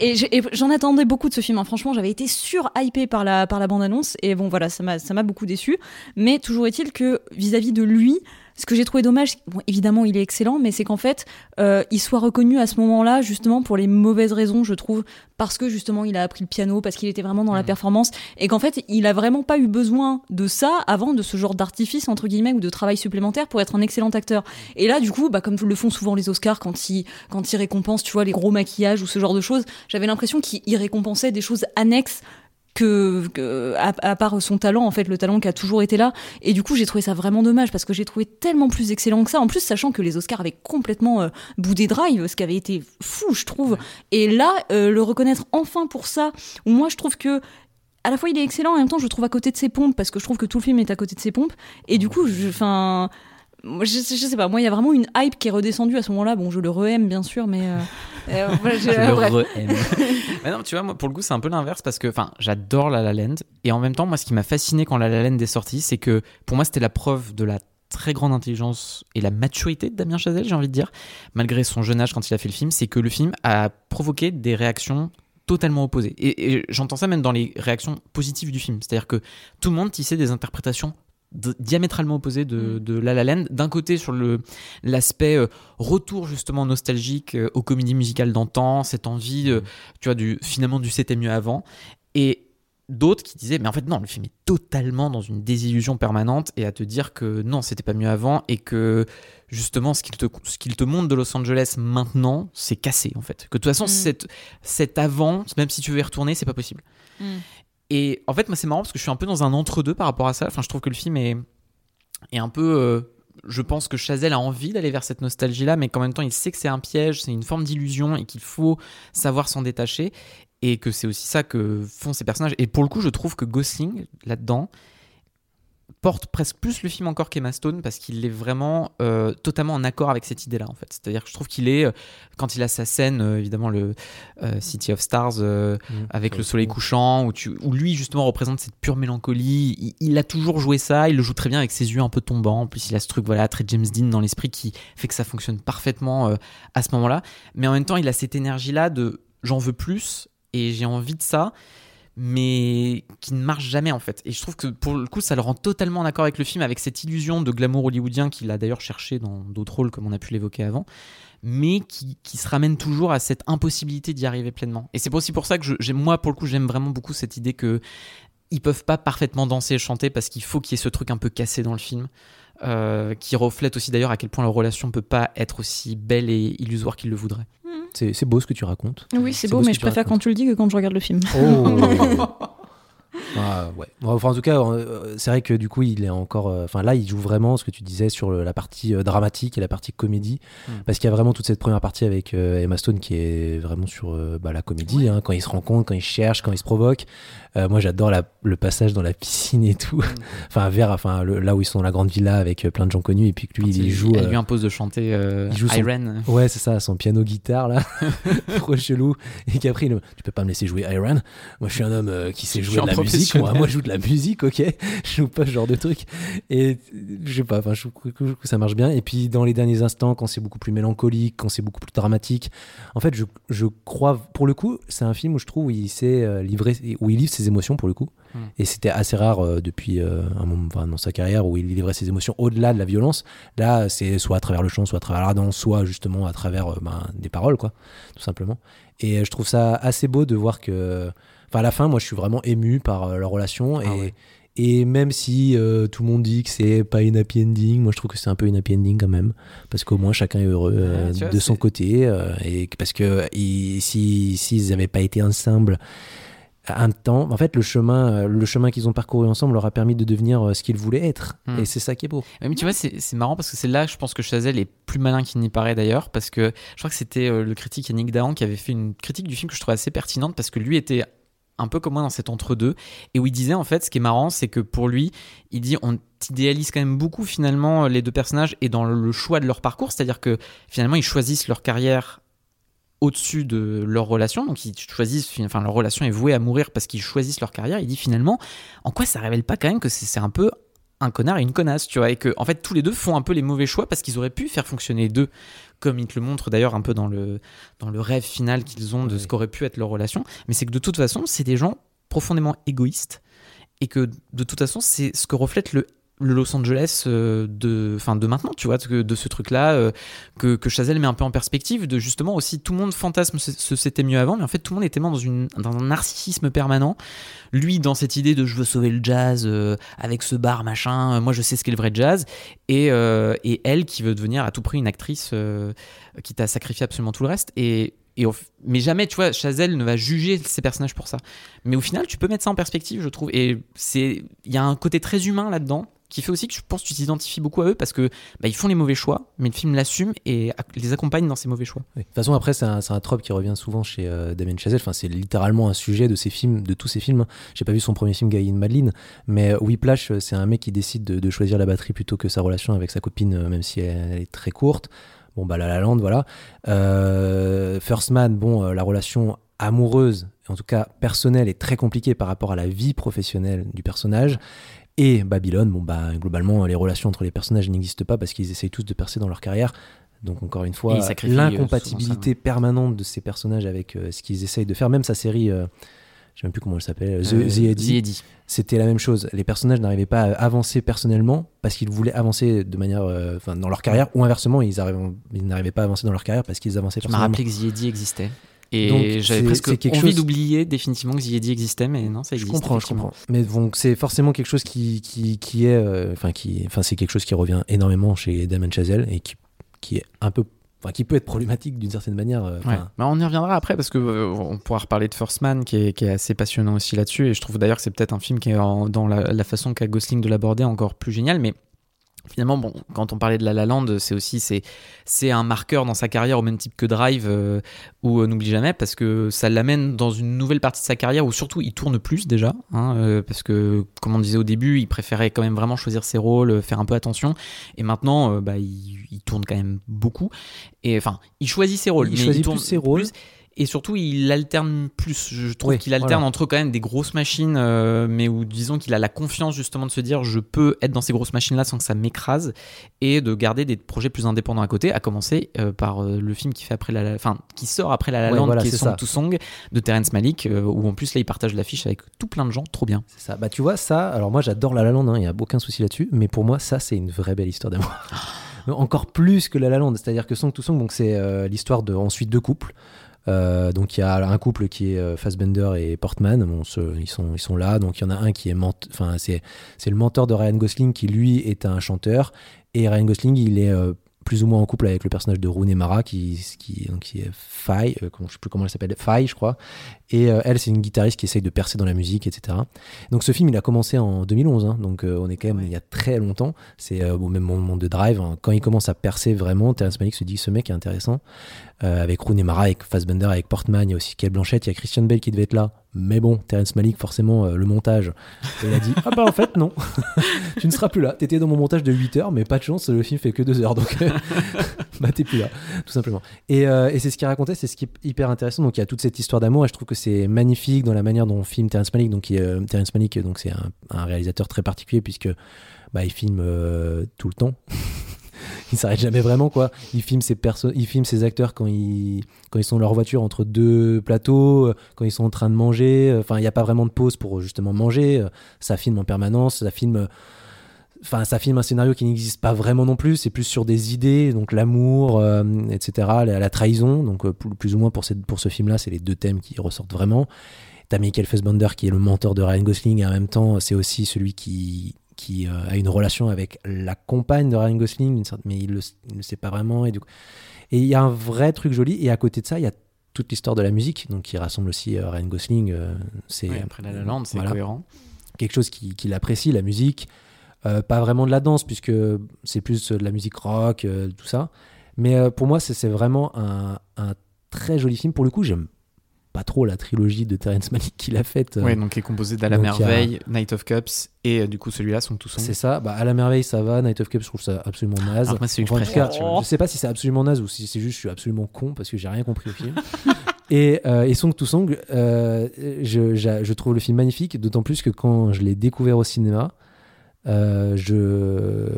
j'en attendais beaucoup de ce film. hein. Franchement, j'avais été sur hypé par la par la bande annonce et bon voilà, ça m'a ça m'a beaucoup déçu. Mais toujours est-il que vis-à-vis de lui, ce que j'ai trouvé dommage, bon évidemment il est excellent, mais c'est qu'en fait euh, il soit reconnu à ce moment-là justement pour les mauvaises raisons, je trouve, parce que justement il a appris le piano, parce qu'il était vraiment dans la performance et qu'en fait il a vraiment pas eu besoin de ça avant de ce genre d'artifice entre guillemets ou de travail supplémentaire pour être un excellent acteur. Et là du coup, bah comme le font souvent les Oscars quand ils quand ils récompensent, tu vois, les gros maquillages ou ce genre de choses, j'avais l'impression qu'il il récompensait des choses annexes que, à, part son talent en fait le talent qui a toujours été là. Et du coup j'ai trouvé ça vraiment dommage parce que j'ai trouvé tellement plus excellent que ça. En plus sachant que les Oscars avaient complètement euh, boudé Drive ce qui avait été fou je trouve. Et là euh, le reconnaître enfin pour ça où moi je trouve que à la fois il est excellent en même temps je le trouve à côté de ses pompes parce que je trouve que tout le film est à côté de ses pompes. Et du coup enfin je, je sais pas, moi il y a vraiment une hype qui est redescendue à ce moment-là. Bon, je le re-aime bien sûr, mais euh, euh, voilà, je- Je le re-aime. Mais non, tu vois, moi, pour le coup, c'est un peu l'inverse parce que, enfin, j'adore La La Land. Et en même temps, moi, ce qui m'a fasciné quand La La Land est sorti, c'est que pour moi, c'était la preuve de la très grande intelligence et la maturité de Damien Chazelle, j'ai envie de dire, malgré son jeune âge quand il a fait le film, c'est que le film a provoqué des réactions totalement opposées. Et, et j'entends ça même dans les réactions positives du film. C'est-à-dire que tout le monde tissait des interprétations diamétralement opposées de, de La La Land. D'un côté, sur le l'aspect euh, retour justement nostalgique euh, aux comédies musicales d'antan, cette envie, euh, tu vois, du, finalement du c'était mieux avant. Et d'autres qui disaient, mais en fait non, le film est totalement dans une désillusion permanente et à te dire que non, c'était pas mieux avant et que justement ce qu'il te, ce qu'il te montre de Los Angeles maintenant, c'est cassé en fait. Que de toute façon, Mm. cet, cet avant, même si tu veux y retourner, c'est pas possible. Mm. Et en fait, moi, c'est marrant parce que je suis un peu dans un entre-deux par rapport à ça. Enfin, je trouve que le film est, un peu. euh, je pense que Chazelle a envie d'aller vers cette nostalgie-là, mais qu'en même temps, il sait que c'est un piège, c'est une forme d'illusion et qu'il faut savoir s'en détacher. Et que c'est aussi ça que font ces personnages. Et pour le coup, je trouve que Gosling, là-dedans, porte presque plus le film encore qu'Emma Stone parce qu'il est vraiment euh, totalement en accord avec cette idée-là en fait. C'est-à-dire que je trouve qu'il est, euh, quand il a sa scène, euh, évidemment le City of Stars Mmh. avec le le soleil couchant, où, tu, où lui justement représente cette pure mélancolie. Il, il a toujours joué ça, il le joue très bien avec ses yeux un peu tombants. En plus, il a ce truc voilà très James Dean dans l'esprit qui fait que ça fonctionne parfaitement à ce moment-là. Mais en même temps, il a cette énergie-là de j'en veux plus et j'ai envie de ça mais qui ne marche jamais en fait. Et je trouve que pour le coup, ça le rend totalement en accord avec le film, avec cette illusion de glamour hollywoodien qu'il a d'ailleurs cherché dans d'autres rôles, comme on a pu l'évoquer avant, mais qui, qui se ramène toujours à cette impossibilité d'y arriver pleinement. Et c'est aussi pour ça que je, moi, pour le coup, j'aime vraiment beaucoup cette idée que ils peuvent pas parfaitement danser et chanter parce qu'il faut qu'il y ait ce truc un peu cassé dans le film. euh, qui reflète aussi d'ailleurs à quel point leur relation peut pas être aussi belle et illusoire qu'ils le voudraient. C'est c'est beau ce que tu racontes. Oui, c'est beau, beau ce mais je préfère racontes. quand tu le dis que quand je regarde le film. Oh Ah, ouais. Enfin, en tout cas, euh, c'est vrai que du coup, il est encore. euh, Enfin, là, il joue vraiment ce que tu disais sur le- la partie euh, dramatique et la partie comédie. Mm. Parce qu'il y a vraiment toute cette première partie avec euh, Emma Stone qui est vraiment sur euh, bah, la comédie, hein, quand ils se rencontrent, quand ils cherchent, quand ils se provoquent. Euh, moi, j'adore la- le passage dans la piscine et tout. enfin, vers, enfin, le- là où ils sont dans la grande villa avec plein de gens connus et puis que lui, il, joue. elle lui impose de chanter il joue son- Iron. Ouais, c'est ça, son piano guitare là, trop chelou. Et qu'après, il- tu peux pas me laisser jouer Iron. Moi, je suis un homme qui sait jouer de un la musique. moi, moi, je joue de la musique, ok. Je joue pas ce genre de truc. Et je sais pas, enfin, je trouve que ça marche bien. Et puis, dans les derniers instants, quand c'est beaucoup plus mélancolique, quand c'est beaucoup plus dramatique, en fait, je, je crois, pour le coup, c'est un film où je trouve où il s'est euh, livré, où il livre ses émotions, pour le coup. Mm. Et c'était assez rare euh, depuis euh, un moment, enfin, dans sa carrière où il livrait ses émotions au-delà de la violence. Là, c'est soit à travers le chant, soit à travers la danse, soit justement à travers euh, ben, des paroles, quoi, tout simplement. Et je trouve ça assez beau de voir que, enfin, à la fin, moi, je suis vraiment ému par euh, leur relation. Ah et, ouais. et même si euh, tout le monde dit que c'est pas une happy ending, moi, je trouve que c'est un peu une happy ending quand même, parce qu'au moins chacun est heureux euh, vois, de son côté, euh, et parce que ils- si s'ils n'avaient pas été ensemble un temps, en fait, le chemin, le chemin qu'ils ont parcouru ensemble leur a permis de devenir ce qu'ils voulaient être, Hmm. et c'est ça qui est beau. Mais tu vois, c'est marrant parce que c'est là, je pense que Chazelle est plus malin qu'il n'y paraît d'ailleurs, parce que je crois que c'était le critique Yannick Dahan qui avait fait une critique du film que je trouvais assez pertinente parce que lui était un peu comme moi dans cet entre-deux et où il disait en fait, ce qui est marrant, c'est que pour lui, il dit on idéalise quand même beaucoup finalement les deux personnages et dans le choix de leur parcours, c'est-à-dire que finalement ils choisissent leur carrière au-dessus de leur relation, donc ils choisissent, enfin leur relation est vouée à mourir parce qu'ils choisissent leur carrière. Il dit finalement, en quoi ça révèle pas quand même que c'est un peu un connard et une connasse, tu vois, et que en fait tous les deux font un peu les mauvais choix parce qu'ils auraient pu faire fonctionner les deux, comme ils te le montrent d'ailleurs un peu dans le dans le rêve final qu'ils ont de ce qu'aurait pu être leur relation. Mais c'est que de toute façon, c'est des gens profondément égoïstes et que de toute façon, c'est ce que reflète le le Los Angeles euh, de, enfin de maintenant, tu vois, de, ce truc-là euh, que, que Chazelle met un peu en perspective, de justement aussi tout le monde fantasme ce, c'était mieux avant, mais en fait tout le monde était dans, une, dans un narcissisme permanent. Lui dans cette idée de je veux sauver le jazz euh, avec ce bar machin, moi je sais ce qu'est le vrai jazz, et, et elle qui veut devenir à tout prix une actrice qui t'a sacrifié absolument tout le reste. Et, et mais jamais, tu vois, Chazelle ne va juger ses personnages pour ça. Mais au final, tu peux mettre ça en perspective, je trouve. Et c'est, il y a un côté très humain là-dedans qui fait aussi que je pense que tu t'identifies beaucoup à eux parce que bah, ils font les mauvais choix, mais le film l'assume et les accompagne dans ces mauvais choix. De toute façon, après, c'est un, un trope qui revient souvent chez euh, Damien Chazelle. Enfin, c'est littéralement un sujet de ses films, de tous ses films. J'ai pas vu son premier film, Guy in Madeline, mais euh, Whiplash, euh, c'est un mec qui décide de, choisir la batterie plutôt que sa relation avec sa copine, même si elle, est très courte. Bon, bah, La La Land, voilà. First Man, bon, la relation amoureuse, en tout cas personnelle, est très compliquée par rapport à la vie professionnelle du personnage. Et Babylone, bon, bah, globalement, les relations entre les personnages n'existent pas parce qu'ils essayent tous de percer dans leur carrière. Donc, encore une fois, euh, l'incompatibilité permanente de ces personnages avec euh, ce qu'ils essayent de faire. Même sa série, euh, je sais même plus comment elle s'appelle, The, Euh, The The c'était la même chose. Les personnages n'arrivaient pas à avancer personnellement parce qu'ils voulaient avancer de manière, enfin, dans leur carrière, ou inversement, ils arrivaient- ils n'arrivaient pas à avancer dans leur carrière parce qu'ils avançaient Je m'as personnellement. rappelé que The existait. Et j'avais presque envie chose- d'oublier définitivement que Eddie existait, mais non, ça Je existe. comprends, je comprends. Mais donc c'est forcément quelque chose qui, qui, qui est, euh, enfin qui, enfin c'est quelque chose qui revient énormément chez Damon Chazelle et qui, qui est un peu, enfin qui peut être problématique d'une certaine manière. euh, Ouais. Bah, on y reviendra après parce que euh, on pourra reparler de First Man qui est, qui est assez passionnant aussi là-dessus et je trouve d'ailleurs que c'est peut-être un film qui est en- dans la, la façon qu'a Gosling de l'aborder encore plus génial mais finalement bon quand on parlait de La La Land c'est aussi c'est c'est un marqueur dans sa carrière au même type que Drive euh, ou euh, n'oublie jamais parce que ça l'amène dans une nouvelle partie de sa carrière où surtout il tourne plus déjà hein, euh, parce que comme on disait au début il préférait quand même vraiment choisir ses rôles faire un peu attention et maintenant bah, il, il tourne quand même beaucoup et enfin il choisit ses rôles Il mais choisit tourne plus ses rôles. Et surtout, il alterne plus. Je trouve Oui, qu'il alterne voilà. entre quand même des grosses machines, euh, mais où disons qu'il a la confiance justement de se dire je peux être dans ces grosses machines-là sans que ça m'écrase, et de garder des projets plus indépendants à côté, à commencer euh, par euh, le film qui fait après la, enfin qui sort après La La Land, voilà, qui est Song ça. to Song de Terrence Malick, où en plus là il partage l'affiche avec tout plein de gens, trop bien. c'est ça. Bah tu vois ça. Alors moi j'adore La La Land, il y a aucun souci là-dessus. Mais pour moi ça c'est une vraie belle histoire d'amour. Encore plus que La La Land. C'est-à-dire que Song to Song, donc c'est l'histoire de ensuite deux couples. Euh, donc il y a un couple qui est euh, Fassbender et Portman, bon, ce- ils, sont, ils sont là, donc il y en a un qui est ment- enfin c'est c'est le mentor de Ryan Gosling qui lui est un chanteur. Et Ryan Gosling il est euh, plus ou moins en couple avec le personnage de Rooney Mara qui, qui, donc, qui est Faye, euh, je sais plus comment elle s'appelle, Faye je crois, et euh, elle c'est une guitariste qui essaye de percer dans la musique etc. Donc ce film il a commencé en 2011, hein, donc euh, on est quand même il y a très longtemps, c'est au même moment de Drive, hein. quand il commence à percer vraiment, Terrence Malick se dit ce mec est intéressant, euh, avec Rooney Mara, avec Fassbender, avec Portman, il y a aussi Kate Blanchett, il y a Christian Bale qui devait être là. Mais bon, Terrence Malick, forcément, euh, le montage, il a dit Ah bah en fait, non, tu ne seras plus là. T'étais dans mon montage de 8 heures, mais pas de chance, le film fait que 2 heures. Donc, euh, bah t'es plus là, tout simplement. Et, euh, et c'est ce qu'il racontait, c'est ce qui est hyper intéressant. Donc il y a toute cette histoire d'amour et je trouve que c'est magnifique dans la manière dont on filme Terrence Malick. Donc il, Terrence Malick, c'est un, réalisateur très particulier puisque bah, il filme tout le temps. il s'arrête jamais vraiment quoi. Il filme ses perso il filme ses acteurs quand ils quand ils sont dans leur voiture entre deux plateaux, euh, quand ils sont en train de manger. euh, Enfin, il n'y a pas vraiment de pause pour justement manger. Euh, Ça filme en permanence. Ça filme. euh, Enfin, ça filme un scénario qui n'existe pas vraiment non plus. C'est plus sur des idées, donc l'amour, euh, etc. La, la trahison. Donc euh, plus ou moins pour, cette, pour ce film-là, c'est les deux thèmes qui ressortent vraiment. T'as Michael Fassbender qui est le mentor de Ryan Gosling et en même temps, c'est aussi celui qui qui euh, a une relation avec la compagne de Ryan Gosling, d'une sorte- mais il le, il ne sait pas vraiment. Et du coup- et il y a un vrai truc joli. Et à côté de ça, il y a toute l'histoire de la musique, donc qui rassemble aussi euh, Ryan Gosling. euh, c'est Ouais, après La La Land, c'est Voilà. cohérent. quelque chose qui- qu'il apprécie, la musique. Pas vraiment de la danse, puisque c'est plus de la musique rock, tout ça. Mais pour moi, c'est c'est vraiment un, un très joli film. Pour le coup, j'aime pas trop la trilogie de Terrence Malick qu'il a faite. euh, Ouais, donc qui est composé d'À la y a- merveille, Night of Cups et euh, du coup celui-là sont tous C'est ça. Bah, à la merveille, ça va. Night of Cups, je trouve ça absolument naze. Alors moi, Enfin, je en tout cas, je sais pas si c'est absolument naze ou si c'est juste je suis absolument con parce que j'ai rien compris au film. et, euh, et Song to Song, euh, je, trouve le film magnifique, d'autant plus que quand je l'ai découvert au cinéma, euh, je,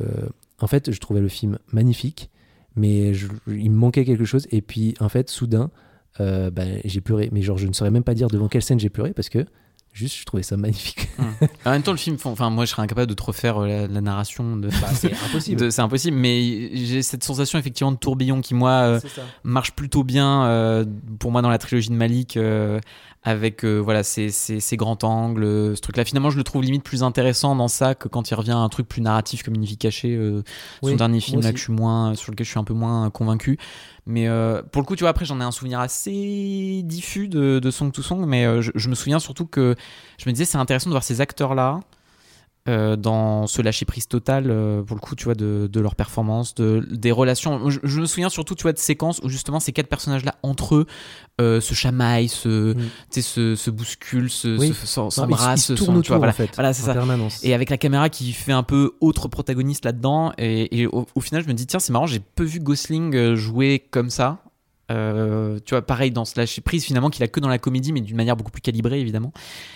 en fait, je trouvais le film magnifique, mais je- il me manquait quelque chose. Et puis, en fait, soudain, euh, bah, j'ai pleuré. Mais genre, je ne saurais même pas dire devant quelle scène j'ai pleuré parce que juste, je trouvais ça magnifique. En même temps, le film, enfin, moi, je serais incapable de te refaire euh, la, la narration de. Bah, c'est impossible. C'est impossible, mais j'ai cette sensation effectivement de tourbillon qui, moi, euh, marche plutôt bien euh, pour moi dans la trilogie de Malik euh, avec euh, voilà ces, ces, ces grands angles euh, ce truc là finalement je le trouve limite plus intéressant dans ça que quand il revient à un truc plus narratif comme une vie cachée euh, son dernier film là que je suis moins sur lequel je suis un peu moins convaincu. Mais euh, pour le coup tu vois après j'en ai un souvenir assez diffus de, de Song to Song mais je, je me souviens surtout que je me disais c'est intéressant de voir ces acteurs là euh, dans ce lâcher prise total euh, pour le coup tu vois de, de leur performance de des relations je, je me souviens surtout tu vois de séquences où justement ces quatre personnages là entre eux euh, se chamaillent se Mm. se, se bousculent se, Oui. se- s'embrassent vois, autour, voilà, en fait, voilà c'est ça permanence. et avec la caméra qui fait un peu autre protagoniste là-dedans. Et, et au, au final, je me dis, tiens, c'est marrant, j'ai peu vu Gosling jouer comme ça. Euh, tu vois, pareil dans ce lâcher prise, finalement, qu'il a que dans la comédie, mais d'une manière beaucoup plus calibrée, évidemment.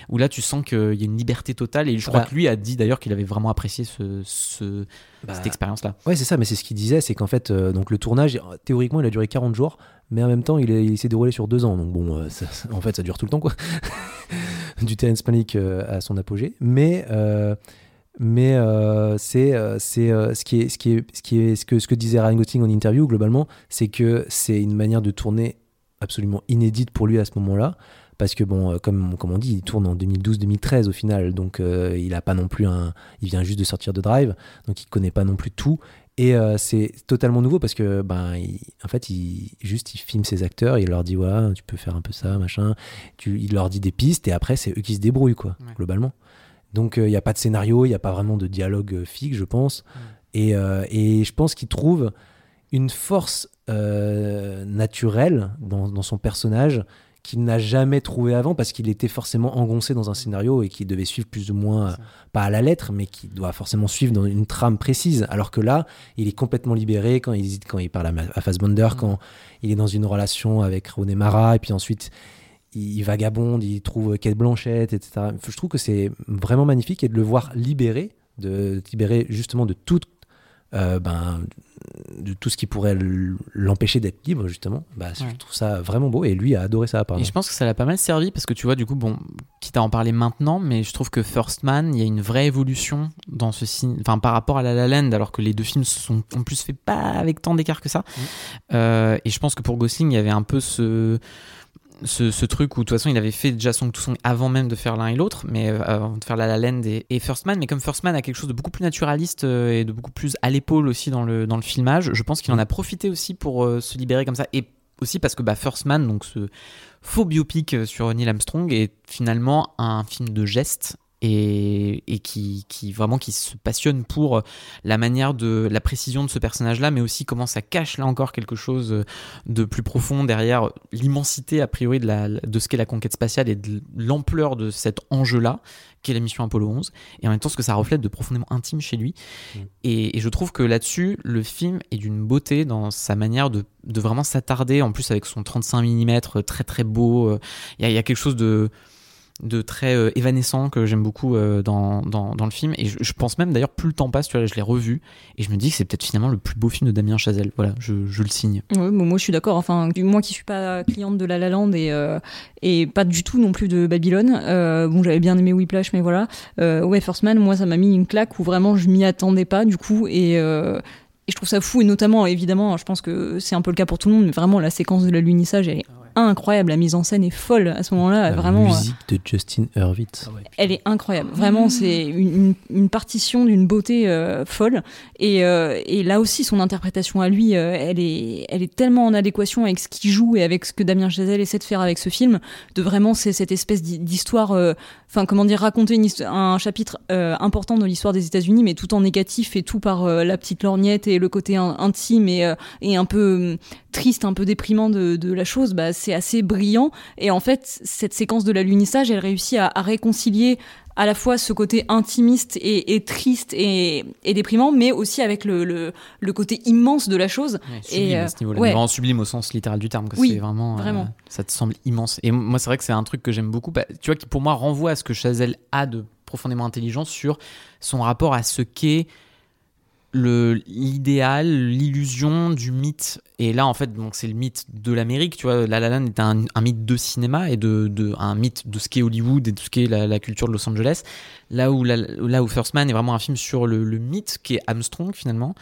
Où là, tu sens qu'il y a une liberté totale. Et je crois Bah. que lui a dit d'ailleurs qu'il avait vraiment apprécié ce, ce- Bah, cette expérience-là. Ouais, c'est ça, mais c'est ce qu'il disait, c'est qu'en fait, euh, donc le tournage, théoriquement, il a duré 40 jours, mais en même temps, il, il s'est déroulé sur deux ans. Donc bon, euh, ça- en fait, ça dure tout le temps, quoi. du Terrence euh, à son apogée. Mais, mais euh, c'est euh, c'est euh, ce qui est ce qui est ce qui est ce que ce que disait Ryan Gosling en interview globalement, c'est que c'est une manière de tourner absolument inédite pour lui à ce moment-là. Parce que bon, comme, comme on dit, il tourne en 2012-2013 au final, donc il a pas non plus un, il vient juste de sortir de Drive, donc il connaît pas non plus tout. Et c'est totalement nouveau parce que, ben, il- en fait, il, juste il filme ses acteurs, il leur dit voilà, tu peux faire un peu ça, machin. Tu, il leur dit des pistes et après c'est eux qui se débrouillent quoi, Ouais. globalement. Donc il n'y a pas de scénario, il n'y a pas vraiment de dialogue euh, fixe, je pense. Et, euh, et je pense qu'il trouve une force euh, naturelle dans, dans son personnage qu'il n'a jamais trouvé avant parce qu'il était forcément engoncé dans un scénario et qu'il devait suivre plus ou moins, euh, pas à la lettre, mais qui doit forcément suivre dans une trame précise. Alors que là, il est complètement libéré quand il hésite, quand il parle à, Fassbender, quand il est dans une relation avec René Mara, et puis ensuite il, il vagabonde, il trouve Kate Blanchett, etc. Je trouve que c'est vraiment magnifique et de le voir libéré, de de libérer justement de toute euh, ben, de tout ce qui pourrait l'empêcher d'être libre, justement. Bah, Ouais. Je trouve ça vraiment beau et lui a adoré ça, Et je pense que ça l'a pas mal servi parce que tu vois, du coup, bon, quitte à en parler maintenant, mais je trouve que First Man, il y a une vraie évolution dans ce enfin par rapport à La La Land, alors que les deux films se sont en plus fait pas avec tant d'écart que ça. Euh, et je pense que pour Gosling, il y avait un peu ce ce, truc où de toute façon il avait fait déjà Song to avant même de faire l'un et l'autre, mais euh, avant de faire La La Land et, et First Man. Mais comme First Man a quelque chose de beaucoup plus naturaliste euh, et de beaucoup plus à l'épaule aussi dans le, dans le filmage, je pense qu'il en a profité aussi pour euh, se libérer comme ça. Et aussi parce que bah, First Man, donc ce faux biopic sur Neil Armstrong, est finalement un film de geste et, et qui, qui vraiment qui se passionne pour la manière de la précision de ce personnage-là, mais aussi comment ça cache là encore quelque chose de plus profond derrière l'immensité a priori de, la, de ce qu'est la conquête spatiale et de l'ampleur de cet enjeu-là qu'est la mission Apollo 11, et en même temps ce que ça reflète de profondément intime chez lui. Mm. Et, et je trouve que là-dessus, le film est d'une beauté dans sa manière de, de vraiment s'attarder, en plus avec son 35 mm très très beau. euh, y, il y a quelque chose de de très euh, évanescent que j'aime beaucoup euh, dans, dans, le film et je, pense même d'ailleurs plus le temps passe tu vois je l'ai revu et je me dis que c'est peut-être finalement le plus beau film de Damien Chazelle voilà je, je le signe moi je suis d'accord. Enfin, moi qui suis pas cliente de La La Land et euh, et pas du tout non plus de Babylone. euh, bon, j'avais bien aimé Whiplash, mais voilà. Ouais, First Man, moi ça m'a mis une claque où vraiment je m'y attendais pas du coup et et je trouve ça fou et notamment évidemment, je pense que c'est un peu le cas pour tout le monde, mais vraiment la séquence de l'alunissage elle est incroyable. La mise en scène est folle à ce moment-là. La vraiment. euh, musique de Justin Hurwitz. elle est incroyable. Vraiment, c'est une, partition d'une beauté euh, folle. Et, euh, et là aussi, son interprétation à lui, euh, elle, est, elle est tellement en adéquation avec ce qu'il joue et avec ce que Damien Chazelle essaie de faire avec ce film, de vraiment c'est cette espèce d'histoire, euh, enfin comment dire, raconter une un chapitre euh, important de l'histoire des États-Unis, mais tout en négatif et tout par euh, la petite lorgnette et le côté in- intime et, euh, et un peu hum, triste, un peu déprimant de, de la chose. Bah, c'est assez brillant. Et en fait, cette séquence de l'alunissage, elle réussit à, à réconcilier à la fois ce côté intimiste et, et triste et, et déprimant, mais aussi avec le, le, le côté immense de la chose. sublime Et, euh, à ce niveau-là ouais. vraiment sublime au sens littéral du terme que Oui, vraiment, euh, vraiment. ça te semble immense et moi c'est vrai que c'est un truc que j'aime beaucoup bah, tu vois qui pour moi renvoie à ce que Chazelle a de profondément intelligent sur son rapport à ce qu'est l'idéal, l'illusion du mythe. Et là, en fait, donc c'est le mythe de l'Amérique. Tu vois, La La Land est un, un mythe de cinéma et de, de un mythe de ce qu'est Hollywood et de ce qu'est la, la culture de Los Angeles. Là où la- là où First Man est vraiment un film sur le, le mythe qui est Armstrong finalement,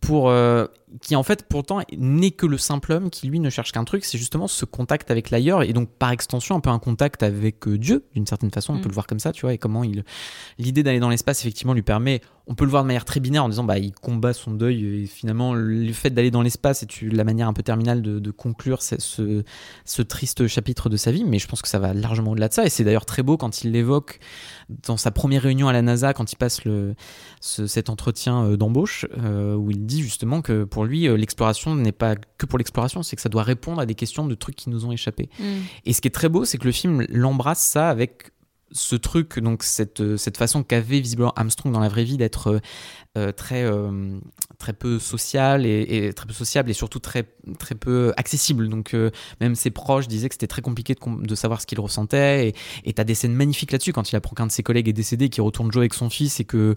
pour euh, qui en fait pourtant n'est que le simple homme qui lui ne cherche qu'un truc, c'est justement ce contact avec l'ailleurs et donc par extension un peu un contact avec euh, Dieu d'une certaine façon. On Mm. peut le voir comme ça, tu vois, et comment il l'idée d'aller dans l'espace effectivement lui permet on peut le voir de manière très binaire en disant bah il combat son deuil et finalement le fait d'aller dans l'espace est la manière un peu terminale de, de conclure ce, ce, ce triste chapitre de sa vie mais je pense que ça va largement au-delà de ça et c'est d'ailleurs très beau quand il l'évoque dans sa première réunion à la NASA quand il passe le, ce- cet entretien euh, d'embauche euh, où il dit justement que pour lui euh, l'exploration n'est pas que pour l'exploration c'est que ça doit répondre à des questions de trucs qui nous ont échappé et ce qui est très beau, c'est que le film l'embrasse ça avec ce truc, donc cette, euh, cette façon qu'avait visiblement Armstrong dans la vraie vie d'être euh, euh, très, euh, très peu social et, et très peu sociable et surtout très, très peu accessible. Donc euh, même ses proches disaient que c'était très compliqué de, savoir ce qu'il ressentait. Et- t'as des scènes magnifiques là-dessus quand il apprend qu'un de ses collègues est décédé, qu'il retourne jouer avec son fils et que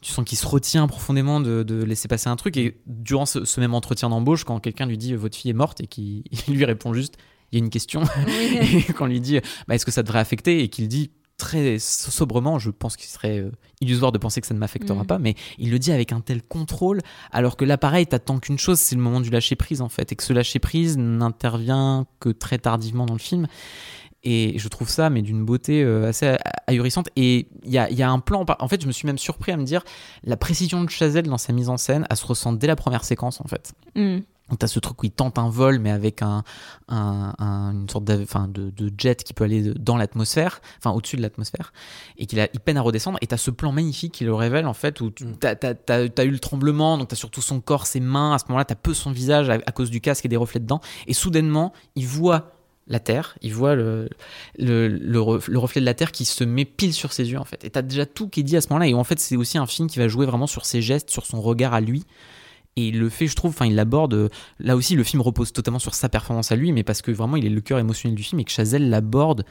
tu sens qu'il se retient profondément de, de laisser passer un truc. Et durant ce, ce même entretien d'embauche, quand quelqu'un lui dit votre fille est morte et qu'il il lui répond juste il y a une question, et quand on lui dit bah, est-ce que ça devrait affecter et qu'il dit très sobrement, je pense qu'il serait euh, illusoire de penser que ça ne m'affectera Mhm. pas, mais il le dit avec un tel contrôle, alors que là, pareil, t'attends qu'une chose, c'est le moment du lâcher prise en fait, et que ce lâcher prise n'intervient que très tardivement dans le film. Et je trouve ça, mais d'une beauté euh, assez ah- ahurissante. Et il y a, il y a un plan. En fait, je me suis même surpris à me dire la précision de Chazelle dans sa mise en scène, elle se ressent dès la première séquence en fait. Mm. Donc, T'as ce truc où il tente un vol, mais avec un, un- un- une sorte enfin, de, de jet qui peut aller dans l'atmosphère, enfin au-dessus de l'atmosphère, et qu'il a, il peine à redescendre. Et t'as ce plan magnifique qui le révèle en fait, où tu- t'as, t'as eu le tremblement, donc t'as surtout son corps, ses mains. À ce moment-là, t'as peu son visage à, à cause du casque et des reflets dedans. Et soudainement, il voit la Terre, il voit le, le, le le reflet de la Terre qui se met pile sur ses yeux en fait. Et t'as déjà tout qui est dit à ce moment-là. Et en fait, c'est aussi un film qui va jouer vraiment sur ses gestes, sur son regard à lui. Et il le fait, je trouve, enfin, il l'aborde. euh, Là aussi, le film repose totalement sur sa performance à lui, mais parce que vraiment, il est le cœur émotionnel du film et que Chazelle l'aborde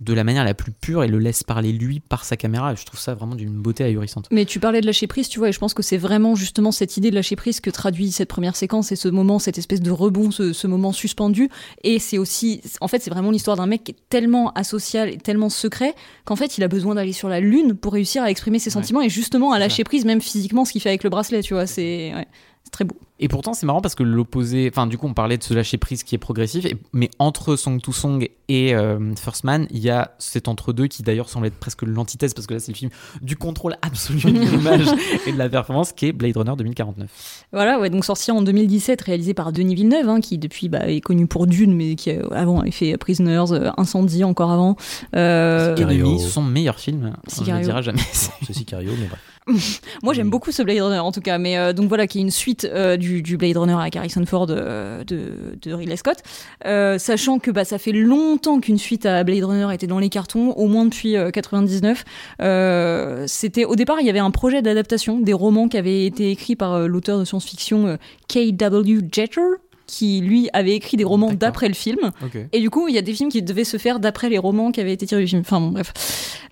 de la manière la plus pure et le laisse parler lui par sa caméra. Je trouve ça vraiment d'une beauté ahurissante. Mais tu parlais de lâcher prise, tu vois, et je pense que c'est vraiment justement cette idée de lâcher prise que traduit cette première séquence et ce moment, cette espèce de rebond, ce, ce moment suspendu. Et c'est aussi, en fait, c'est vraiment l'histoire d'un mec qui est tellement asocial et tellement secret qu'en fait, il a besoin d'aller sur la lune pour réussir à exprimer ses sentiments et justement à lâcher prise, même physiquement, ce qu'il fait avec le bracelet, tu vois. C'est, ouais. C'est très beau. Et pourtant, c'est marrant parce que l'opposé, enfin, du coup, on parlait de ce lâcher prise qui est progressif, et- mais entre Song to Song et euh, First Man, il y a cet entre-deux qui d'ailleurs semble être presque l'antithèse parce que là, c'est le film du contrôle absolu de l'image et de la performance qui est Blade Runner 2049. Voilà, ouais, donc sorti en 2017, réalisé par Denis Villeneuve, hein, qui depuis bah, est connu pour Dune, mais qui euh, avant avait fait Prisoners, euh, Incendie encore avant. Euh, Et Sicario. son meilleur film, on ne Sicario. le dira jamais. C'est Sicario, mais bref. Moi, j'aime beaucoup ce Blade Runner en tout cas, mais euh, donc voilà, qui est une suite euh, du, du Blade Runner avec Harrison Ford euh, de, de Ridley Scott, Euh, sachant que bah, ça fait longtemps qu'une suite à Blade Runner était dans les cartons, au moins depuis euh, 99. Euh, C'était au départ, il y avait un projet d'adaptation des romans qui avaient été écrits par euh, l'auteur de science-fiction euh, K.W. Jeter, qui lui avait écrit des romans d'après le film. Et du coup, il y a des films qui devaient se faire d'après les romans qui avaient été tirés du film. Enfin bon, bref.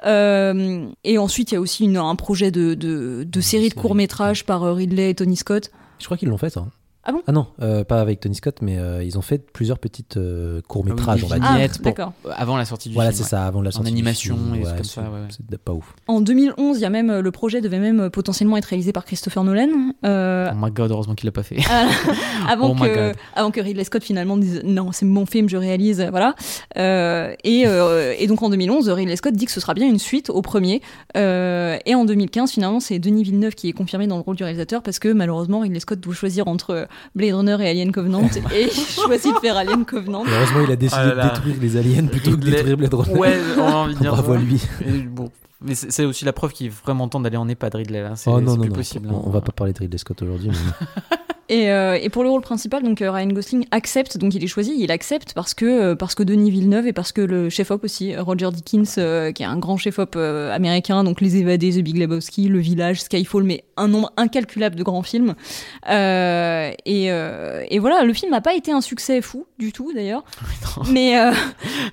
Euh, et ensuite, il y a aussi une- un projet de, de, de série de courts-métrages par euh, Ridley et Tony Scott. Je crois qu'ils l'ont fait, ça. Ah bon? Ah non, euh, pas avec Tony Scott, mais euh, ils ont fait plusieurs petites euh, courts-métrages, Ah oui, on va dire. Ah, vignettes pour- d'accord. Avant la sortie du Voilà, film. c'est ouais. ça, avant la sortie. du animation film, et ouais, comme c'est- ça, ouais, ouais. C'est pas ouf. En 2011, il y a même euh, le projet devait même euh, potentiellement être réalisé par Christopher Nolan. euh, Oh my god, heureusement qu'il l'a pas fait. avant, Oh my que, God. avant que Ridley Scott finalement dise non, c'est mon film, je réalise, voilà. Euh, et, euh, et donc en 2011, Ridley Scott dit que ce sera bien une suite au premier. Euh, et en 2015, finalement, c'est Denis Villeneuve qui est confirmé dans le rôle du réalisateur parce que malheureusement, Ridley Scott doit choisir entre Blade Runner et Alien Covenant et il choisit de faire Alien Covenant. Heureusement, il a décidé Ah là là. de détruire les aliens plutôt que de détruire Blade Runner. Ouais, on a envie de dire. Bravo à lui. Et bon. Mais c'est aussi la preuve qu'il est vraiment temps d'aller en EHPAD, Ridley. Là. C'est Oh non, non, plus non. possible. on, hein. on va pas parler de Ridley Scott aujourd'hui. mais- Et, euh, et pour le rôle principal, donc euh, Ryan Gosling accepte, donc il est choisi, il accepte parce que euh, parce que Denis Villeneuve et parce que le chef-op aussi, Roger Dickens, euh, qui est un grand chef-op euh, américain, donc Les Évadés, The Big Lebowski, Le Village, Skyfall, mais un nombre incalculable de grands films. Et, et voilà, le film n'a pas été un succès fou du tout d'ailleurs. mais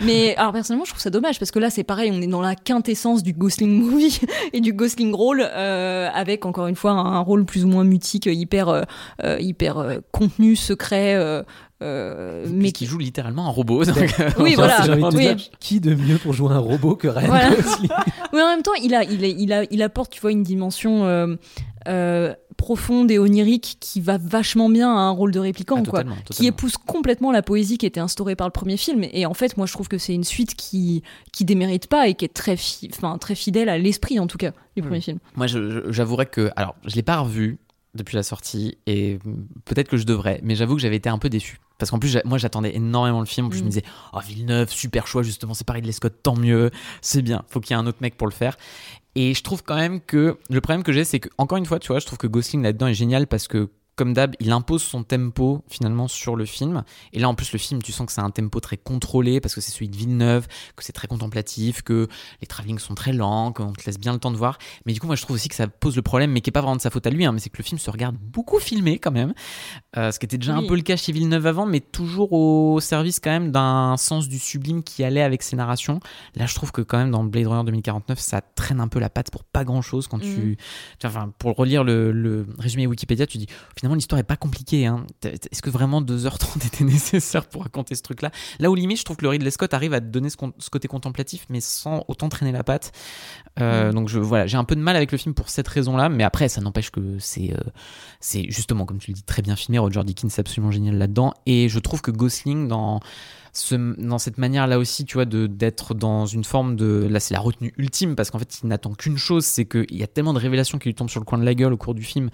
mais alors personnellement, je trouve ça dommage parce que là c'est pareil, on est dans la quintessence du Gosling movie et du Gosling rôle avec encore une fois un, rôle plus ou moins mutique, hyper hyper euh, contenu, secret. euh, euh, mais qui joue littéralement un robot. donc, Oui, voilà. Envie de Oui. dire, qui de mieux pour jouer un robot que Ryan Voilà. Gosling Mais en même temps, il, a, il, a, il apporte, tu vois, une dimension euh, euh, profonde et onirique qui va vachement bien à un rôle de répliquant, Ah, quoi. totalement, Qui épouse complètement la poésie qui était instaurée par le premier film. Et en fait, moi, je trouve que c'est une suite qui, qui démérite pas et qui est très, fi- enfin, très fidèle à l'esprit, en tout cas, du premier film. Moi, j'avouerais que. Alors, je l'ai pas revu depuis la sortie et peut-être que je devrais, mais j'avoue que j'avais été un peu déçu. Parce qu'en plus, moi, j'attendais énormément le film. En plus, je me Mm. disais, oh, Villeneuve, super choix, justement, c'est pareil de Scott, tant mieux, c'est bien, faut qu'il y ait un autre mec pour le faire. Et je trouve quand même que le problème que j'ai, c'est que, encore une fois, tu vois, je trouve que Gosling là-dedans est génial parce que, comme d'hab, il impose son tempo finalement sur le film. Et là, en plus, le film, tu sens que c'est un tempo très contrôlé parce que c'est celui de Villeneuve, que c'est très contemplatif, que les travelling sont très lents, qu'on te laisse bien le temps de voir. Mais du coup, moi, je trouve aussi que ça pose le problème, mais qui est pas vraiment de sa faute à lui, hein, mais c'est que le film se regarde beaucoup filmé quand même. Euh, ce qui était déjà un peu le cas chez Villeneuve avant, mais toujours au service quand même d'un sens du sublime qui allait avec ses narrations. Là, je trouve que quand même dans Blade Runner 2049, ça traîne un peu la patte pour pas grand chose quand tu. Tu vois, Enfin, pour relire le, le résumé Wikipédia, tu dis finalement l'histoire est pas compliquée. Hein. Est-ce que vraiment 2h30 était nécessaire pour raconter ce truc-là? Là où limite, je trouve que le Ridley Scott arrive à te donner ce, côté contemplatif, mais sans autant traîner la patte. Euh, Mhm. Donc je, voilà, j'ai un peu de mal avec le film pour cette raison-là, mais après, ça n'empêche que c'est euh, c'est justement, comme tu le dis, très bien filmé. Roger Dickens est absolument génial là-dedans. Et je trouve que Gosling, dans, ce, dans cette manière-là aussi, tu vois, de- d'être dans une forme de. Là, c'est la retenue ultime, parce qu'en fait, il n'attend qu'une chose c'est qu'il y a tellement de révélations qui lui tombent sur le coin de la gueule au cours du film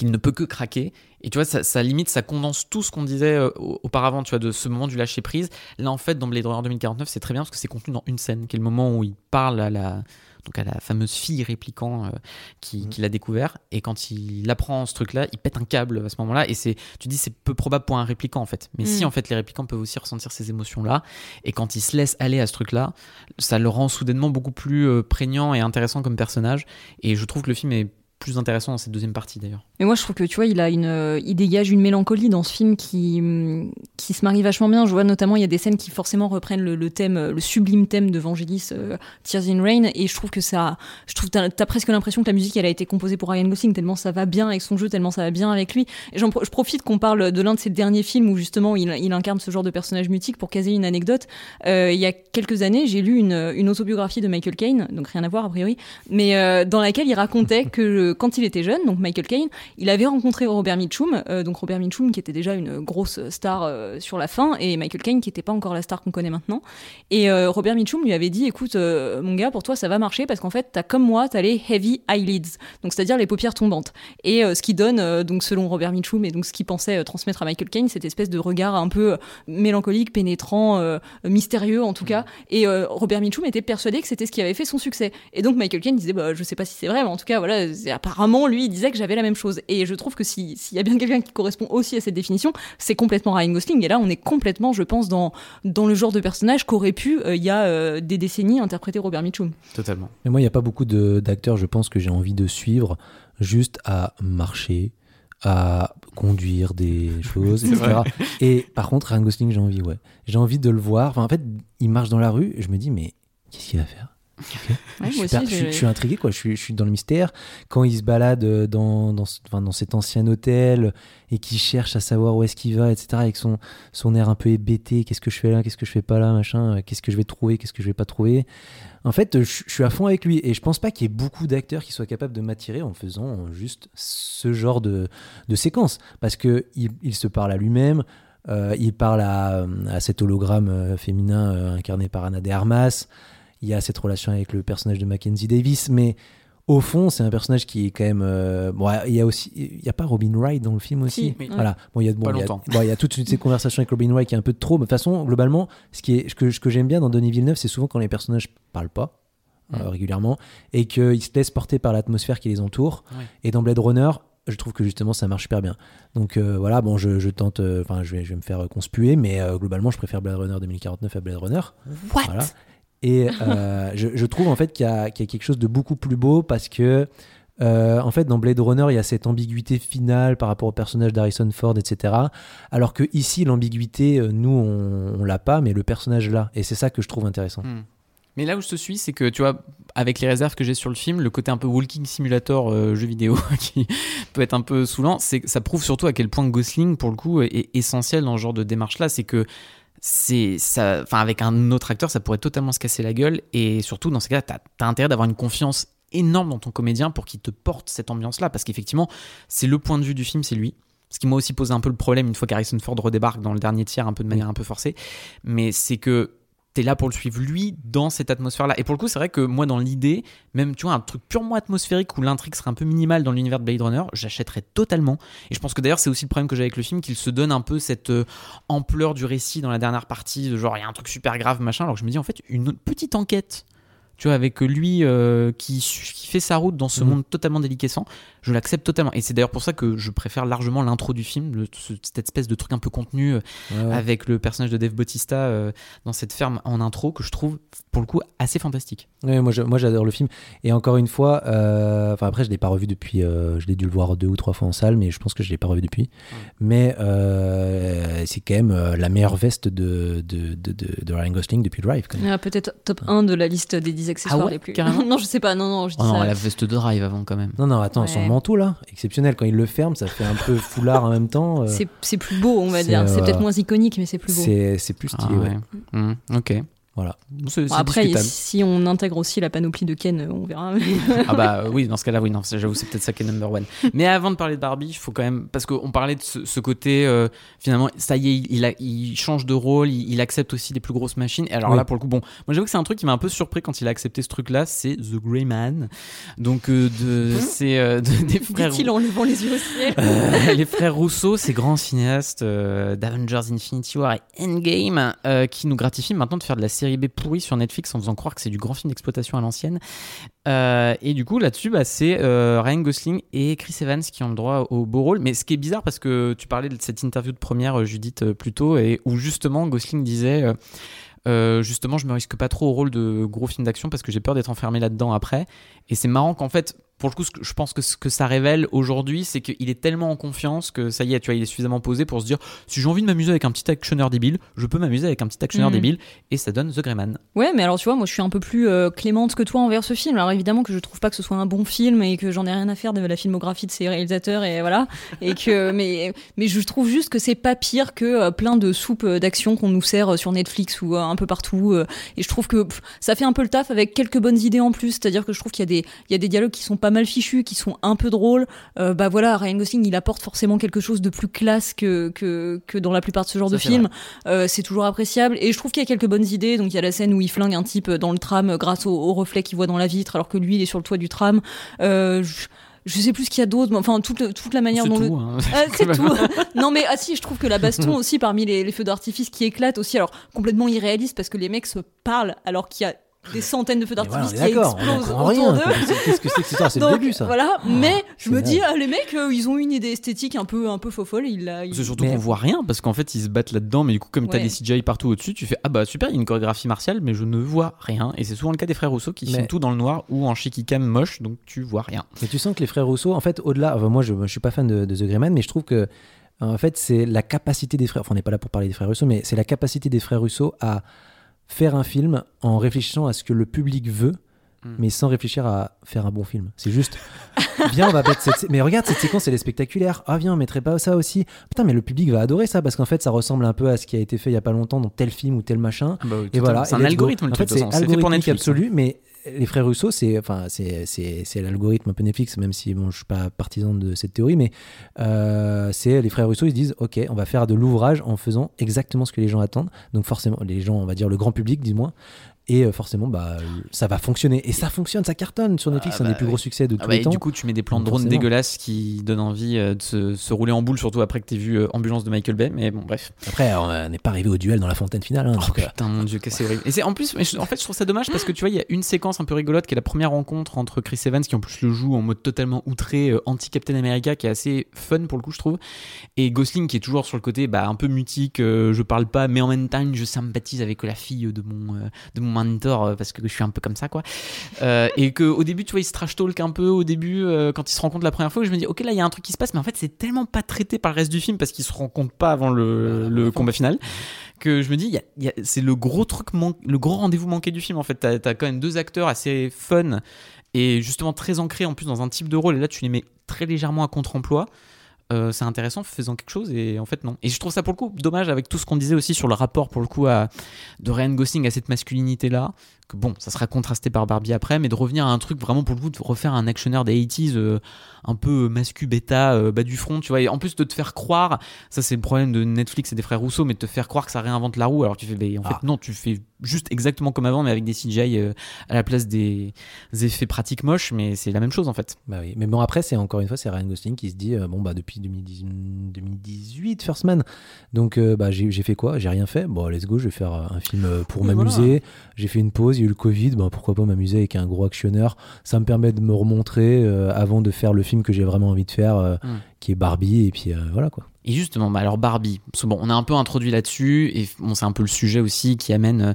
qu'il ne peut que craquer. Et tu vois, ça, ça limite, ça condense tout ce qu'on disait euh, au- auparavant, tu vois, de ce moment du lâcher prise. Là, en fait, dans Blade Runner 2049, c'est très bien parce que c'est contenu dans une scène, qui est le moment où il parle à la, donc à la fameuse fille répliquant euh, qui, qui l'a découvert. Et quand il apprend ce truc-là, il pète un câble à ce moment-là. Et c'est, tu dis, c'est peu probable pour un répliquant en fait. Mais Mm. si en fait les répliquants peuvent aussi ressentir ces émotions-là, et quand ils se laissent aller à ce truc-là, ça le rend soudainement beaucoup plus euh, prégnant et intéressant comme personnage. Et je trouve que le film est plus intéressant dans cette deuxième partie d'ailleurs. Mais moi, je trouve que tu vois, il a une, euh, il dégage une mélancolie dans ce film qui, hum, qui se marie vachement bien. Je vois notamment, il y a des scènes qui forcément reprennent le, thème, euh, le sublime thème de Vangelis, euh, Tears in Rain, et je trouve que ça, je trouve, t'as as presque l'impression que la musique, elle a été composée pour Ryan Gosling tellement ça va bien avec son jeu, tellement ça va bien avec lui. Et je profite qu'on parle de l'un de ses derniers films où justement il, incarne ce genre de personnage mutique pour caser une anecdote. Il y a quelques années, j'ai lu une, une autobiographie de Michael Caine, donc rien à voir a priori, mais dans laquelle il racontait que que quand il était jeune, donc Michael Caine, il avait rencontré Robert Mitchum, euh, donc Robert Mitchum qui était déjà une grosse star euh, sur la fin, et Michael Caine qui n'était pas encore la star qu'on connaît maintenant. Et euh, Robert Mitchum lui avait dit, écoute, mon gars, pour toi ça va marcher parce qu'en fait, t'as comme moi, t'as les heavy eyelids, donc c'est-à-dire les paupières tombantes. Et ce qui donne, donc selon Robert Mitchum et donc ce qu'il pensait transmettre à Michael Caine, cette espèce de regard un peu mélancolique, pénétrant, mystérieux en tout cas. Et euh, Robert Mitchum était persuadé que c'était ce qui avait fait son succès. Et donc Michael Caine disait, bah, je sais pas si c'est vrai, mais en tout cas, voilà, c'est- apparemment, lui, il disait que j'avais la même chose. Et je trouve que si- s'il y a bien quelqu'un qui correspond aussi à cette définition, c'est complètement Ryan Gosling. Et là, on est complètement, je pense, dans, dans le genre de personnage qu'aurait pu, euh, il y a euh, des décennies, interpréter Robert Mitchum. Totalement. Mais moi, il n'y a pas beaucoup de- d'acteurs, je pense, que j'ai envie de suivre juste à marcher, à conduire des choses, etc. vrai. Et par contre, Ryan Gosling, j'ai envie, ouais. J'ai envie de le voir. Enfin, en fait, il marche dans la rue et je me dis, mais qu'est-ce qu'il va faire? Ouais, je, moi suis aussi, per- je, suis, j'ai- je suis intrigué, quoi. Je suis, je suis dans le mystère. Quand il se balade euh, dans, enfin, dans cet ancien hôtel et qu'il cherche à savoir où est-ce qu'il va, etc., avec son, son air un peu hébété, qu'est-ce que je fais là, qu'est-ce que je fais pas là, machin, euh, qu'est-ce que je vais trouver, qu'est-ce que je vais pas trouver. En fait, je, je suis à fond avec lui et je pense pas qu'il y ait beaucoup d'acteurs qui soient capables de m'attirer en faisant juste ce genre de, de séquence parce que il, se parle à lui-même. euh, il parle à, à cet hologramme féminin euh, incarné par Anna de Armas. Il y a cette relation avec le personnage de Mackenzie Davis, mais au fond, c'est un personnage qui est quand même. euh, bon, il y a aussi, il y a pas Robin Wright dans le film aussi. Si, oui. Voilà. Bon, il y a, bon, il y a- longtemps. bon, il y a toute une ces conversations avec Robin Wright qui est un peu de trop. Mais de toute façon, globalement, ce qui est, ce que, ce que j'aime bien dans Denis Villeneuve, c'est souvent quand les personnages parlent pas euh, Mm. régulièrement et qu'ils se laissent porter par l'atmosphère qui les entoure. Et dans Blade Runner, je trouve que justement ça marche super bien. Donc euh, voilà, bon, je, je tente, euh, enfin, je, vais, je vais me faire conspuer, mais euh, globalement, je préfère Blade Runner 2049 à Blade Runner. What? Voilà. Et euh, je, trouve en fait qu'il y, a quelque chose de beaucoup plus beau parce que euh, en fait dans Blade Runner il y a cette ambiguïté finale par rapport au personnage d'Harrison Ford, etc. Alors que ici l'ambiguïté, euh, nous on, on l'a pas, mais le personnage l'a. Et c'est ça que je trouve intéressant. Hmm. Mais là où je te suis, c'est que tu vois, avec les réserves que j'ai sur le film, le côté un peu walking simulator jeu vidéo qui peut être un peu saoulant, c'est ça prouve surtout à quel point Gosling, pour le coup, est essentiel dans ce genre de démarche-là. C'est que c'est ça, enfin, avec un autre acteur, ça pourrait totalement se casser la gueule. Et surtout, dans ces cas-là, t'as as intérêt d'avoir une confiance énorme dans ton comédien pour qu'il te porte cette ambiance-là. Parce qu'effectivement, c'est le point de vue du film, c'est lui. Ce qui m'a aussi posé un peu le problème une fois qu'Harrison Ford redébarque dans le dernier tiers, un peu de manière un peu forcée. Mais c'est que t'es là pour le suivre lui dans cette atmosphère-là. Et pour le coup, c'est vrai que moi, dans l'idée, même tu vois, un truc purement atmosphérique où l'intrigue serait un peu minimale dans l'univers de Blade Runner, j'achèterais totalement. Et je pense que d'ailleurs, c'est aussi le problème que j'ai avec le film, qu'il se donne un peu cette euh, ampleur du récit dans la dernière partie, de genre il y a un truc super grave, machin. Alors que je me dis, en fait, une petite enquête. Tu vois, avec lui euh, qui, qui fait sa route dans ce Mhm. monde totalement déliquescent, je l'accepte totalement. Et c'est d'ailleurs pour ça que je préfère largement l'intro du film, le- cette espèce de truc un peu contenu euh, Ouais, ouais. avec le personnage de Dave Bautista euh, dans cette ferme en intro que je trouve pour le coup assez fantastique. Ouais, moi, je- moi j'adore le film. Et encore une fois, euh, enfin après je l'ai pas revu depuis, euh, je l'ai dû le voir deux ou trois fois en salle, mais je pense que je l'ai pas revu depuis. Mais euh, c'est quand même euh, la meilleure veste de, de, de, de, de Ryan Gosling depuis Drive. Ah, Peut-être top 1 de la liste des 10 accessoires Ah ouais, les plus. carrément non, je sais pas, non, non, je dis Oh non, ça. la veste de drive avant quand même. Non, non, attends, son manteau là, exceptionnel. Quand il le ferme, ça fait un peu foulard en même temps. euh, C'est- C'est plus beau, on va dire. C'est euh, peut-être moins iconique, mais c'est plus beau. c'est c'est plus Ah stylé, ouais. ouais. Mhm, ok. Voilà. C'est- Bon, c'est après, si on intègre aussi la panoplie de Ken, on verra. ah bah oui, dans ce cas-là, oui, non, j'avoue, c'est peut-être ça qui est number one. Mais avant de parler de Barbie, il faut quand même, parce qu'on parlait de ce, ce côté, euh, finalement, ça y est, il, il a- il change de rôle, il, il accepte aussi des plus grosses machines. Et alors Oui. là, pour le coup, bon, moi j'avoue que c'est un truc qui m'a un peu surpris quand il a accepté ce truc-là, c'est The Grey Man. Donc, euh, de, c'est euh, de- des frères. Dit-il en levant les yeux au ciel. Euh, les frères Rousseau, ces grands cinéastes euh, d'Avengers Infinity War et Endgame, euh, qui nous gratifient maintenant de faire de la série B pourrie sur Netflix en faisant croire que c'est du grand film d'exploitation à l'ancienne. Euh, et du coup, là-dessus, bah, c'est euh, Ryan Gosling et Chris Evans qui ont le droit au beau rôle. Mais ce qui est bizarre, parce que tu parlais de cette interview de première, euh, Judith, plus tôt, et où justement Gosling disait. justement, je me risque pas trop au rôle de gros film d'action parce que j'ai peur d'être enfermé là-dedans après. Et c'est marrant qu'en fait, pour le coup, ce que- je pense que ce que ça révèle aujourd'hui, c'est qu'il est tellement en confiance que ça y est, tu vois, il est suffisamment posé pour se dire si j'ai envie de m'amuser avec un petit actionneur débile, je peux m'amuser avec un petit actionneur Mhm. débile, et ça donne The Greyman. Ouais, mais alors tu vois, moi je suis un peu plus euh, clémente que toi envers ce film. Alors évidemment que je trouve pas que ce soit un bon film et que j'en ai rien à faire de la filmographie de ces réalisateurs et voilà. Et que, mais, mais je trouve juste que c'est pas pire que euh, plein de soupes euh, d'action qu'on nous sert sur Netflix ou euh, un peu partout. et je trouve que pff, ça fait un peu le taf avec quelques bonnes idées en plus. C'est-à-dire que je trouve qu'il y a des, il y a des dialogues qui sont pas pas mal fichus, qui sont un peu drôles, euh, bah voilà, Ryan Gosling, il apporte forcément quelque chose de plus classe que, que, que dans la plupart de ce genre Ça, de films. Euh, c'est toujours appréciable. Et je trouve qu'il y a quelques bonnes idées. Donc il y a la scène où il flingue un type dans le tram grâce au, au reflet qu'il voit dans la vitre, alors que lui, il est sur le toit du tram. Euh, je, je sais plus ce qu'il y a d'autre, mais enfin toute, toute la manière dont le, hein. euh, c'est tout. non mais ah si, je trouve que la baston aussi parmi les, les feux d'artifice qui éclatent aussi, alors complètement irréaliste parce que les mecs se parlent alors qu'il y a des centaines de feux voilà, d'artifice on qui on explosent comprend autour rien. d'eux. Qu'est-ce que c'est que cette histoire C'est le début, ça. Voilà, mais je me dis, ah, les mecs, euh, ils ont une idée esthétique un peu, un peu faux folle. Ils, ils- C'est surtout Mais- qu'on voit rien parce qu'en fait ils se battent là-dedans, mais du coup, comme t'as Ouais. des CGI partout au-dessus, tu fais Ah bah super, il y a une chorégraphie martiale, mais je ne vois rien. Et c'est souvent le cas des frères Rousseau qui Mais- filment tout dans le noir ou en cam moche, donc tu vois rien. Mais tu sens que les frères Rousseau, en fait, au-delà, enfin, moi je, je suis pas fan de, de The Grey Man, mais je trouve que en fait c'est la capacité des frères, enfin on n'est pas là pour parler des frères Rousseau, mais c'est la capacité des frères Rousseau à faire un film en réfléchissant à ce que le public veut, Mm. mais sans réfléchir à faire un bon film. C'est juste, viens on va mettre cette, mais regarde cette séquence, elle est spectaculaire. Ah viens on mettrait pas ça aussi. Putain mais le public va adorer ça parce qu'en fait ça ressemble un peu à ce qui a été fait il y a pas longtemps dans tel film ou tel machin. Et voilà. c'est un algorithme le En fait, c'est algorithmique absolu, mais les frères Russo, c'est enfin c'est l'algorithme un peu Netflix, même si bon je suis pas partisan de cette théorie, mais euh, c'est les frères Russo, ils se disent ok, on va faire de l'ouvrage en faisant exactement ce que les gens attendent. Donc forcément, les gens, on va dire le grand public, dis-moi. Et euh, forcément, bah, ça va fonctionner. Et ça fonctionne, ça cartonne sur Netflix. Ah c'est un bah des plus oui. gros succès de Ah tous bah, les et temps. du coup, tu mets des plans de Donc, drone forcément. dégueulasses qui donnent envie euh, de se, se rouler en boule, surtout après que t'aies vu euh, Ambulance de Michael Bay. Mais bon, bref. Après, on n'est pas arrivé au duel dans la fontaine finale. hein, Oh euh, putain, mon dieu, que c'est horrible. Et c'est en plus, en fait, je trouve ça dommage parce que tu vois, il y a une séquence un peu rigolote qui est la première rencontre entre Chris Evans, qui en plus le joue en mode totalement outré, euh, anti-Captain America, qui est assez fun pour le coup, je trouve, et Gosling qui est toujours sur le côté bah, un peu mutique, euh, je parle pas, mais en même temps, je sympathise avec la fille de mon, euh, de mon mentor euh, parce que je suis un peu comme ça, quoi. Euh, et que au début, tu vois, il se trash talk un peu au début euh, quand ils se rencontrent la première fois. Je me dis, ok, là, il y a un truc qui se passe, mais en fait, c'est tellement pas traité par le reste du film parce qu'ils se rencontrent pas avant le, le combat final que je me dis, il y a- il y a- c'est le gros truc, man- le gros rendez-vous manqué du film. En fait, t'as as quand même deux acteurs assez fun et justement très ancrés en plus dans un type de rôle. Et là, tu les mets très légèrement à contre-emploi. Euh, c'est intéressant, faisant quelque chose et en fait non. Et je trouve ça pour le coup dommage avec tout ce qu'on disait aussi sur le rapport pour le coup à, de Ryan Gosling à cette masculinité là. Que bon, ça sera contrasté par Barbie après, mais de revenir à un truc vraiment pour le coup de refaire un actionneur des 80s euh, un peu mascu bêta euh, bas du front, tu vois. Et en plus de te faire croire, ça c'est le problème de Netflix et des frères Rousseau, mais de te faire croire que ça réinvente la roue alors tu fais, en fait Ah. non, tu fais juste exactement comme avant mais avec des CGI euh, à la place des, effets pratiques moches, mais c'est la même chose en fait. Bah oui, mais bon après c'est encore une fois c'est Ryan Gosling qui se dit euh, bon bah depuis 2010 2018 First Man. Donc euh, bah j'ai fait quoi? J'ai rien fait. Bon let's go je vais faire un film pour m'amuser. J'ai fait une pause il y a eu le Covid. Bah pourquoi pas m'amuser avec un gros actionneur? Ça me permet de me remontrer avant de faire le film que j'ai vraiment envie de faire euh, Mm. qui est Barbie et puis voilà quoi Et justement, bah alors Barbie, bon, on a un peu introduit là-dessus, et bon, c'est un peu le sujet aussi qui amène. euh,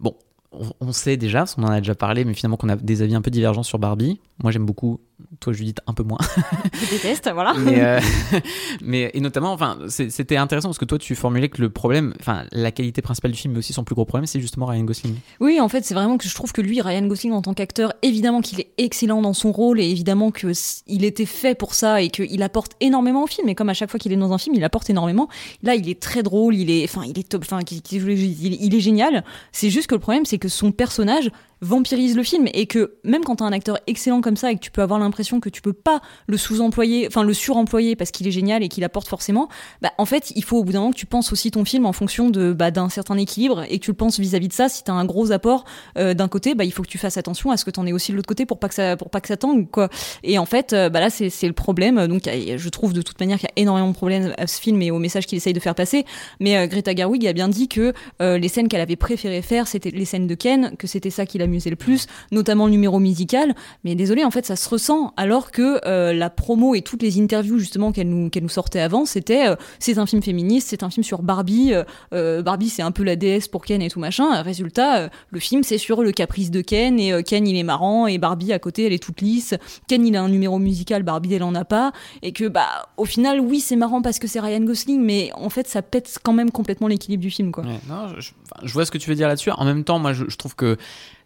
bon, on, on sait déjà, parce qu'on en a déjà parlé, mais finalement qu'on a des avis un peu divergents sur Barbie. Moi, j'aime beaucoup. Toi, Judith, un peu moins. Je déteste, voilà. mais, euh, mais et notamment, enfin, c'était intéressant parce que toi, tu formulais que le problème, enfin, la qualité principale du film, mais aussi son plus gros problème, c'est justement Ryan Gosling. Oui, en fait, c'est vraiment que je trouve que lui, Ryan Gosling, en tant qu'acteur, évidemment qu'il est excellent dans son rôle et évidemment que s- il était fait pour ça et qu'il apporte énormément au film. Et comme à chaque fois qu'il est dans un film, il apporte énormément. Là, il est très drôle, il est, enfin, il est top, enfin, qu'il- qu'il- il, il est génial. C'est juste que le problème, c'est que son personnage vampirise le film et que même quand t'as un acteur excellent comme ça et que tu peux avoir l'impression que tu peux pas le sous-employer, enfin le suremployer parce qu'il est génial et qu'il apporte forcément, bah en fait il faut au bout d'un moment que tu penses aussi ton film en fonction de bah, d'un certain équilibre et que tu le penses vis-à-vis de ça. Si t'as un gros apport euh, d'un côté, bah il faut que tu fasses attention à ce que t'en aies aussi de l'autre côté pour pas que ça pour pas que ça tangue quoi. Et en fait euh, bah là c'est le problème. Donc je trouve de toute manière qu'il y a énormément de problèmes à ce film et au message qu'il essaye de faire passer. Mais euh, Greta Gerwig a bien dit que les scènes qu'elle avait préféré faire c'était les scènes de Ken, que c'était ça qui l'amusait le plus, notamment le numéro musical. Mais désolé, en fait, ça se ressent. Alors que euh, la promo et toutes les interviews justement qu'elle nous, qu'elle nous sortait avant, c'était euh, c'est un film féministe, c'est un film sur Barbie. euh, Barbie, c'est un peu la déesse pour Ken et tout machin. Résultat, le film, c'est sur le caprice de Ken et Ken, il est marrant et Barbie à côté, elle est toute lisse. Ken, il a un numéro musical, Barbie, elle en a pas. Et que bah, au final, oui, c'est marrant parce que c'est Ryan Gosling, mais en fait, ça pète quand même complètement l'équilibre du film, quoi. Non, je, vois ce que tu veux dire là-dessus. En même temps, moi, je trouve que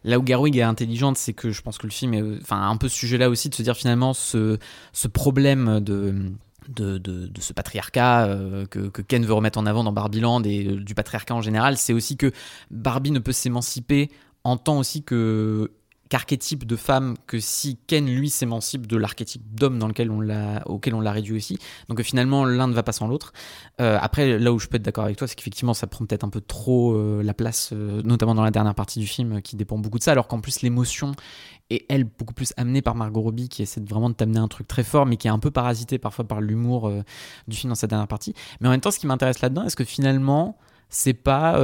là où Garwig est intelligente, c'est que je pense que le film est, enfin, un peu ce sujet-là aussi de se dire finalement ce, problème de ce patriarcat euh, que, Ken veut remettre en avant dans Barbieland et euh, du patriarcat en général, c'est aussi que Barbie ne peut s'émanciper en tant aussi que qu'archétype de femme que si Ken lui s'émancipe de l'archétype d'homme dans lequel on l'a auquel on l'a réduit aussi. Donc euh, finalement l'un ne va pas sans l'autre. Euh, après là où je peux être d'accord avec toi c'est qu'effectivement ça prend peut-être un peu trop euh, la place notamment dans la dernière partie du film qui dépend beaucoup de ça alors qu'en plus l'émotion est elle beaucoup plus amenée par Margot Robbie qui essaie vraiment de t'amener un truc très fort mais qui est un peu parasité parfois par l'humour du film dans sa dernière partie. Mais en même temps ce qui m'intéresse là-dedans est-ce que finalement c'est pas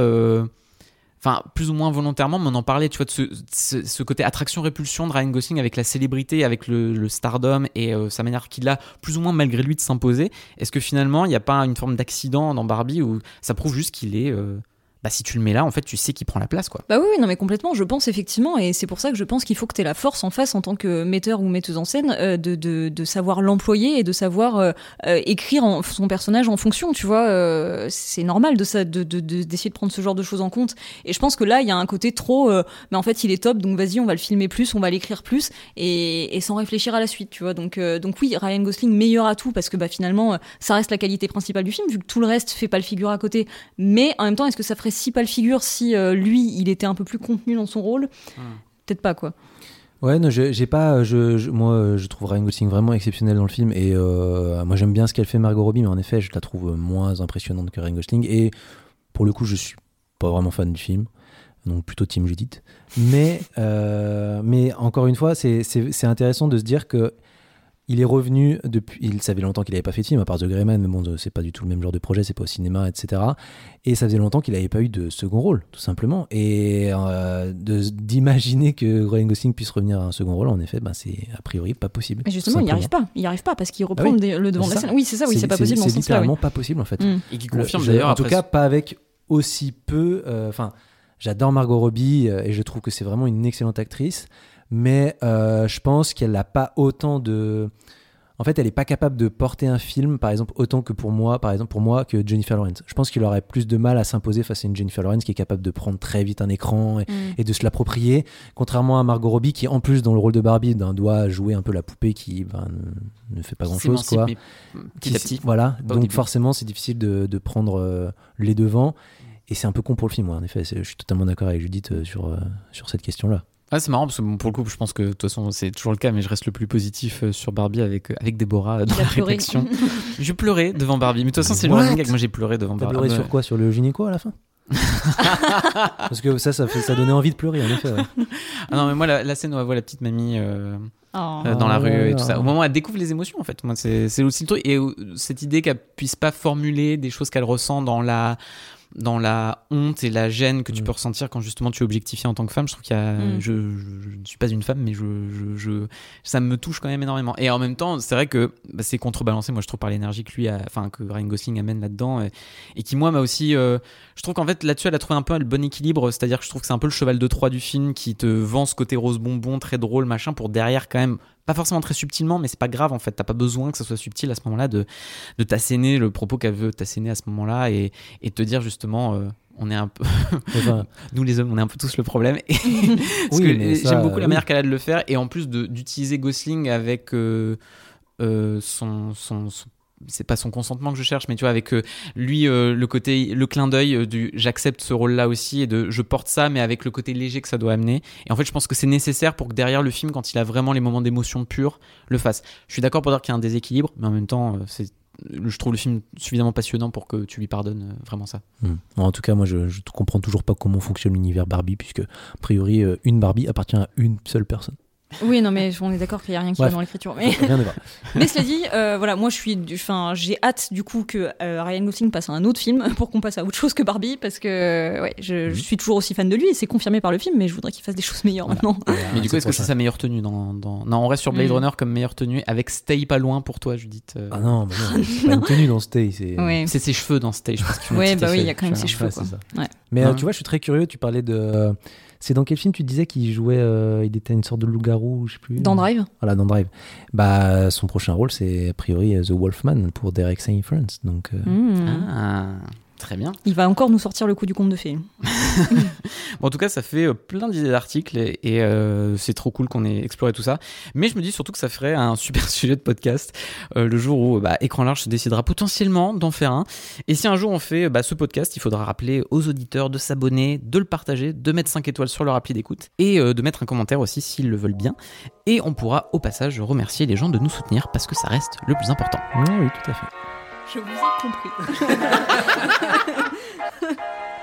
enfin plus ou moins volontairement, mais on en parlait, tu vois, de ce, côté attraction-répulsion de Ryan Gosling avec la célébrité, avec le, le stardom et euh, sa manière qu'il a plus ou moins malgré lui de s'imposer. Est-ce que finalement il n'y a pas une forme d'accident dans Barbie où ça prouve juste qu'il est, euh, bah si tu le mets là, en fait tu sais qu'il prend la place quoi. Bah oui, non mais complètement, je pense effectivement, et c'est pour ça que je pense qu'il faut que tu aies la force en face en tant que metteur ou metteuse en scène euh, de, de, savoir l'employer et de savoir euh, euh, écrire son personnage en fonction, tu vois. c'est normal de ça, de, de, de- d'essayer de prendre ce genre de choses en compte. Et je pense que là, il y a un côté trop, mais en fait il est top, donc vas-y, on va le filmer plus, on va l'écrire plus, et, et sans réfléchir à la suite, tu vois. Donc, donc oui, Ryan Gosling meilleur à tout, parce que bah, finalement, ça reste la qualité principale du film, vu que tout le reste fait pas le figure à côté. Mais en même temps, est-ce que ça ferait si pas le figure si euh, lui, il était un peu plus contenu dans son rôle Peut-être pas, quoi. Ouais, non, je- j'ai pas. Je, je- moi, euh, je trouve Ryan Gosling vraiment exceptionnel dans le film et euh, moi j'aime bien ce qu'elle fait Margot Robbie, mais en effet, je la trouve moins impressionnante que Ryan Gosling. Et pour le coup, je suis pas vraiment fan du film, donc plutôt Team Judith. Mais, euh, mais encore une fois, c'est- c'est c'est intéressant de se dire que il est revenu depuis. Il savait longtemps qu'il n'avait pas fait de film, à part The Grey Man, mais bon, c'est pas du tout le même genre de projet, c'est pas au cinéma, etc. Et ça faisait longtemps qu'il n'avait pas eu de second rôle, tout simplement. Et euh, d'imaginer que Ryan Gosling puisse revenir à un second rôle, en effet, ben, c'est a priori pas possible. Mais justement, il n'y arrive pas. Il n'y arrive pas parce qu'il reprend Ah oui. des- le devant de la scène. Oui, c'est ça, oui, c'est pas possible C'est oui. littéralement pas possible, en fait. Mm. Et qui Le- confirme d'ailleurs En tout cas, pas avec aussi peu. euh, Enfin, j'adore Margot Robbie euh, et je trouve que c'est vraiment une excellente actrice, mais euh, je pense qu'elle n'a pas autant de. En fait, elle n'est pas capable de porter un film, par exemple, autant que pour moi, par exemple, pour moi, que Jennifer Lawrence. Je pense qu'il aurait plus de mal à s'imposer face à une Jennifer Lawrence qui est capable de prendre très vite un écran et, Mm. et de se l'approprier, contrairement à Margot Robbie qui, en plus, dans le rôle de Barbie, ben, doit jouer un peu la poupée qui ben, ne, fait pas grand-chose, quoi petit à petit. Voilà, donc forcément c'est difficile de, de prendre euh, les devants. Et c'est un peu con pour le film, en effet. Je suis totalement d'accord avec Judith euh, sur, euh, sur cette question-là. Ah, c'est marrant parce que bon, pour le coup, je pense que de toute façon, c'est toujours le cas, mais je reste le plus positif euh, sur Barbie avec, euh, avec Déborah euh, dans la pleuré. réflexion. je pleurais devant Barbie, mais de toute façon, c'est le What running gag. Moi, j'ai pleuré devant T'as Barbie. pleuré Ah, sur quoi? Sur le gynéco à la fin? Parce que ça, ça, fait, ça donnait envie de pleurer, en effet. ouais. Ah non, mais moi, la, la scène où elle voit la petite mamie euh, Oh. euh, dans la Oh rue et tout ça, au moment où elle découvre les émotions, en fait, moi, c'est c'est aussi le truc. Et euh, cette idée qu'elle puisse pas formuler des choses qu'elle ressent dans la dans la honte et la gêne que tu Mm. peux ressentir quand justement tu es objectifié en tant que femme, je trouve qu'il y a, Mm. je, je, je ne suis pas une femme, mais je, je, je- ça me touche quand même énormément. Et en même temps, c'est vrai que bah, c'est contrebalancé, moi je trouve par l'énergie que lui, a, enfin que Ryan Gosling amène là-dedans, et, et qui moi m'a aussi, euh, je trouve qu'en fait là-dessus elle a trouvé un peu le bon équilibre, c'est-à-dire que je trouve que c'est un peu le cheval de Troie du film qui te vend ce côté rose bonbon très drôle machin pour derrière quand même pas forcément très subtilement, mais c'est pas grave en fait. T'as pas besoin que ça soit subtil à ce moment-là de, de t'asséner le propos qu'elle veut t'asséner à ce moment-là et, et te dire justement, euh, on est un peu, Enfin, nous les hommes, on est un peu tous le problème. Oui, j'aime beaucoup la oui. manière qu'elle a de le faire et en plus d'utiliser Gosling avec euh, euh, son, son, son- c'est pas son consentement que je cherche, mais tu vois, avec euh, lui, euh, le côté, le clin d'œil euh, du j'accepte ce rôle-là aussi et de je porte ça, mais avec le côté léger que ça doit amener. Et en fait, je pense que c'est nécessaire pour que derrière le film, quand il a vraiment les moments d'émotion pure, le fasse. Je suis d'accord pour dire qu'il y a un déséquilibre, mais en même temps, je trouve le film suffisamment passionnant pour que tu lui pardonnes vraiment ça. hmm. En tout cas, moi, je, je comprends toujours pas comment fonctionne l'univers Barbie, puisque, a priori, une Barbie appartient à une seule personne. Oui, non, mais on est d'accord qu'il n'y a rien qui Bref. va dans l'écriture. Mais, Rien mais cela dit, euh, voilà, moi je suis, du- enfin, j'ai hâte du coup que euh, Ryan Gosling passe à un autre film pour qu'on passe à autre chose que Barbie, parce que euh, ouais, je, je suis toujours aussi fan de lui et c'est confirmé par le film, mais je voudrais qu'il fasse des choses meilleures Voilà. maintenant. Mais du coup, est-ce que c'est sa meilleure tenue dans, dans... Non, on reste sur Blade Mm. Runner comme meilleure tenue avec Stay pas loin pour toi, Judith. euh. Ah non, mais non, c'est pas une tenue dans Stay. C'est... Ouais. C'est ses cheveux dans Stay, je pense. Ouais, bah oui, il y a quand même ses cheveux, Ouais, quoi. c'est ça. Ouais. Mais euh, Ouais. tu vois, je suis très curieux. Tu parlais de. C'est dans quel film tu disais qu'il jouait. euh, il était une sorte de loup-garou, je sais plus. Dans Drive Voilà, dans Drive. Bah, son prochain rôle, c'est a priori The Wolfman pour Derek St. France. Donc, euh, Mmh. Ah. Très bien. Il va encore nous sortir le coup du conte de fées. Bon, en tout cas, ça fait euh, plein d'idées d'articles et, et, euh, c'est trop cool qu'on ait exploré tout ça. Mais je me dis surtout que ça ferait un super sujet de podcast euh, le jour où bah, Écran Large se décidera potentiellement d'en faire un. Et si un jour on fait bah, ce podcast, il faudra rappeler aux auditeurs de s'abonner, de le partager, de mettre 5 étoiles sur leur appli d'écoute et euh, de mettre un commentaire aussi s'ils le veulent bien. Et on pourra au passage remercier les gens de nous soutenir parce que ça reste le plus important. Ah oui, tout à fait. Je vous ai compris.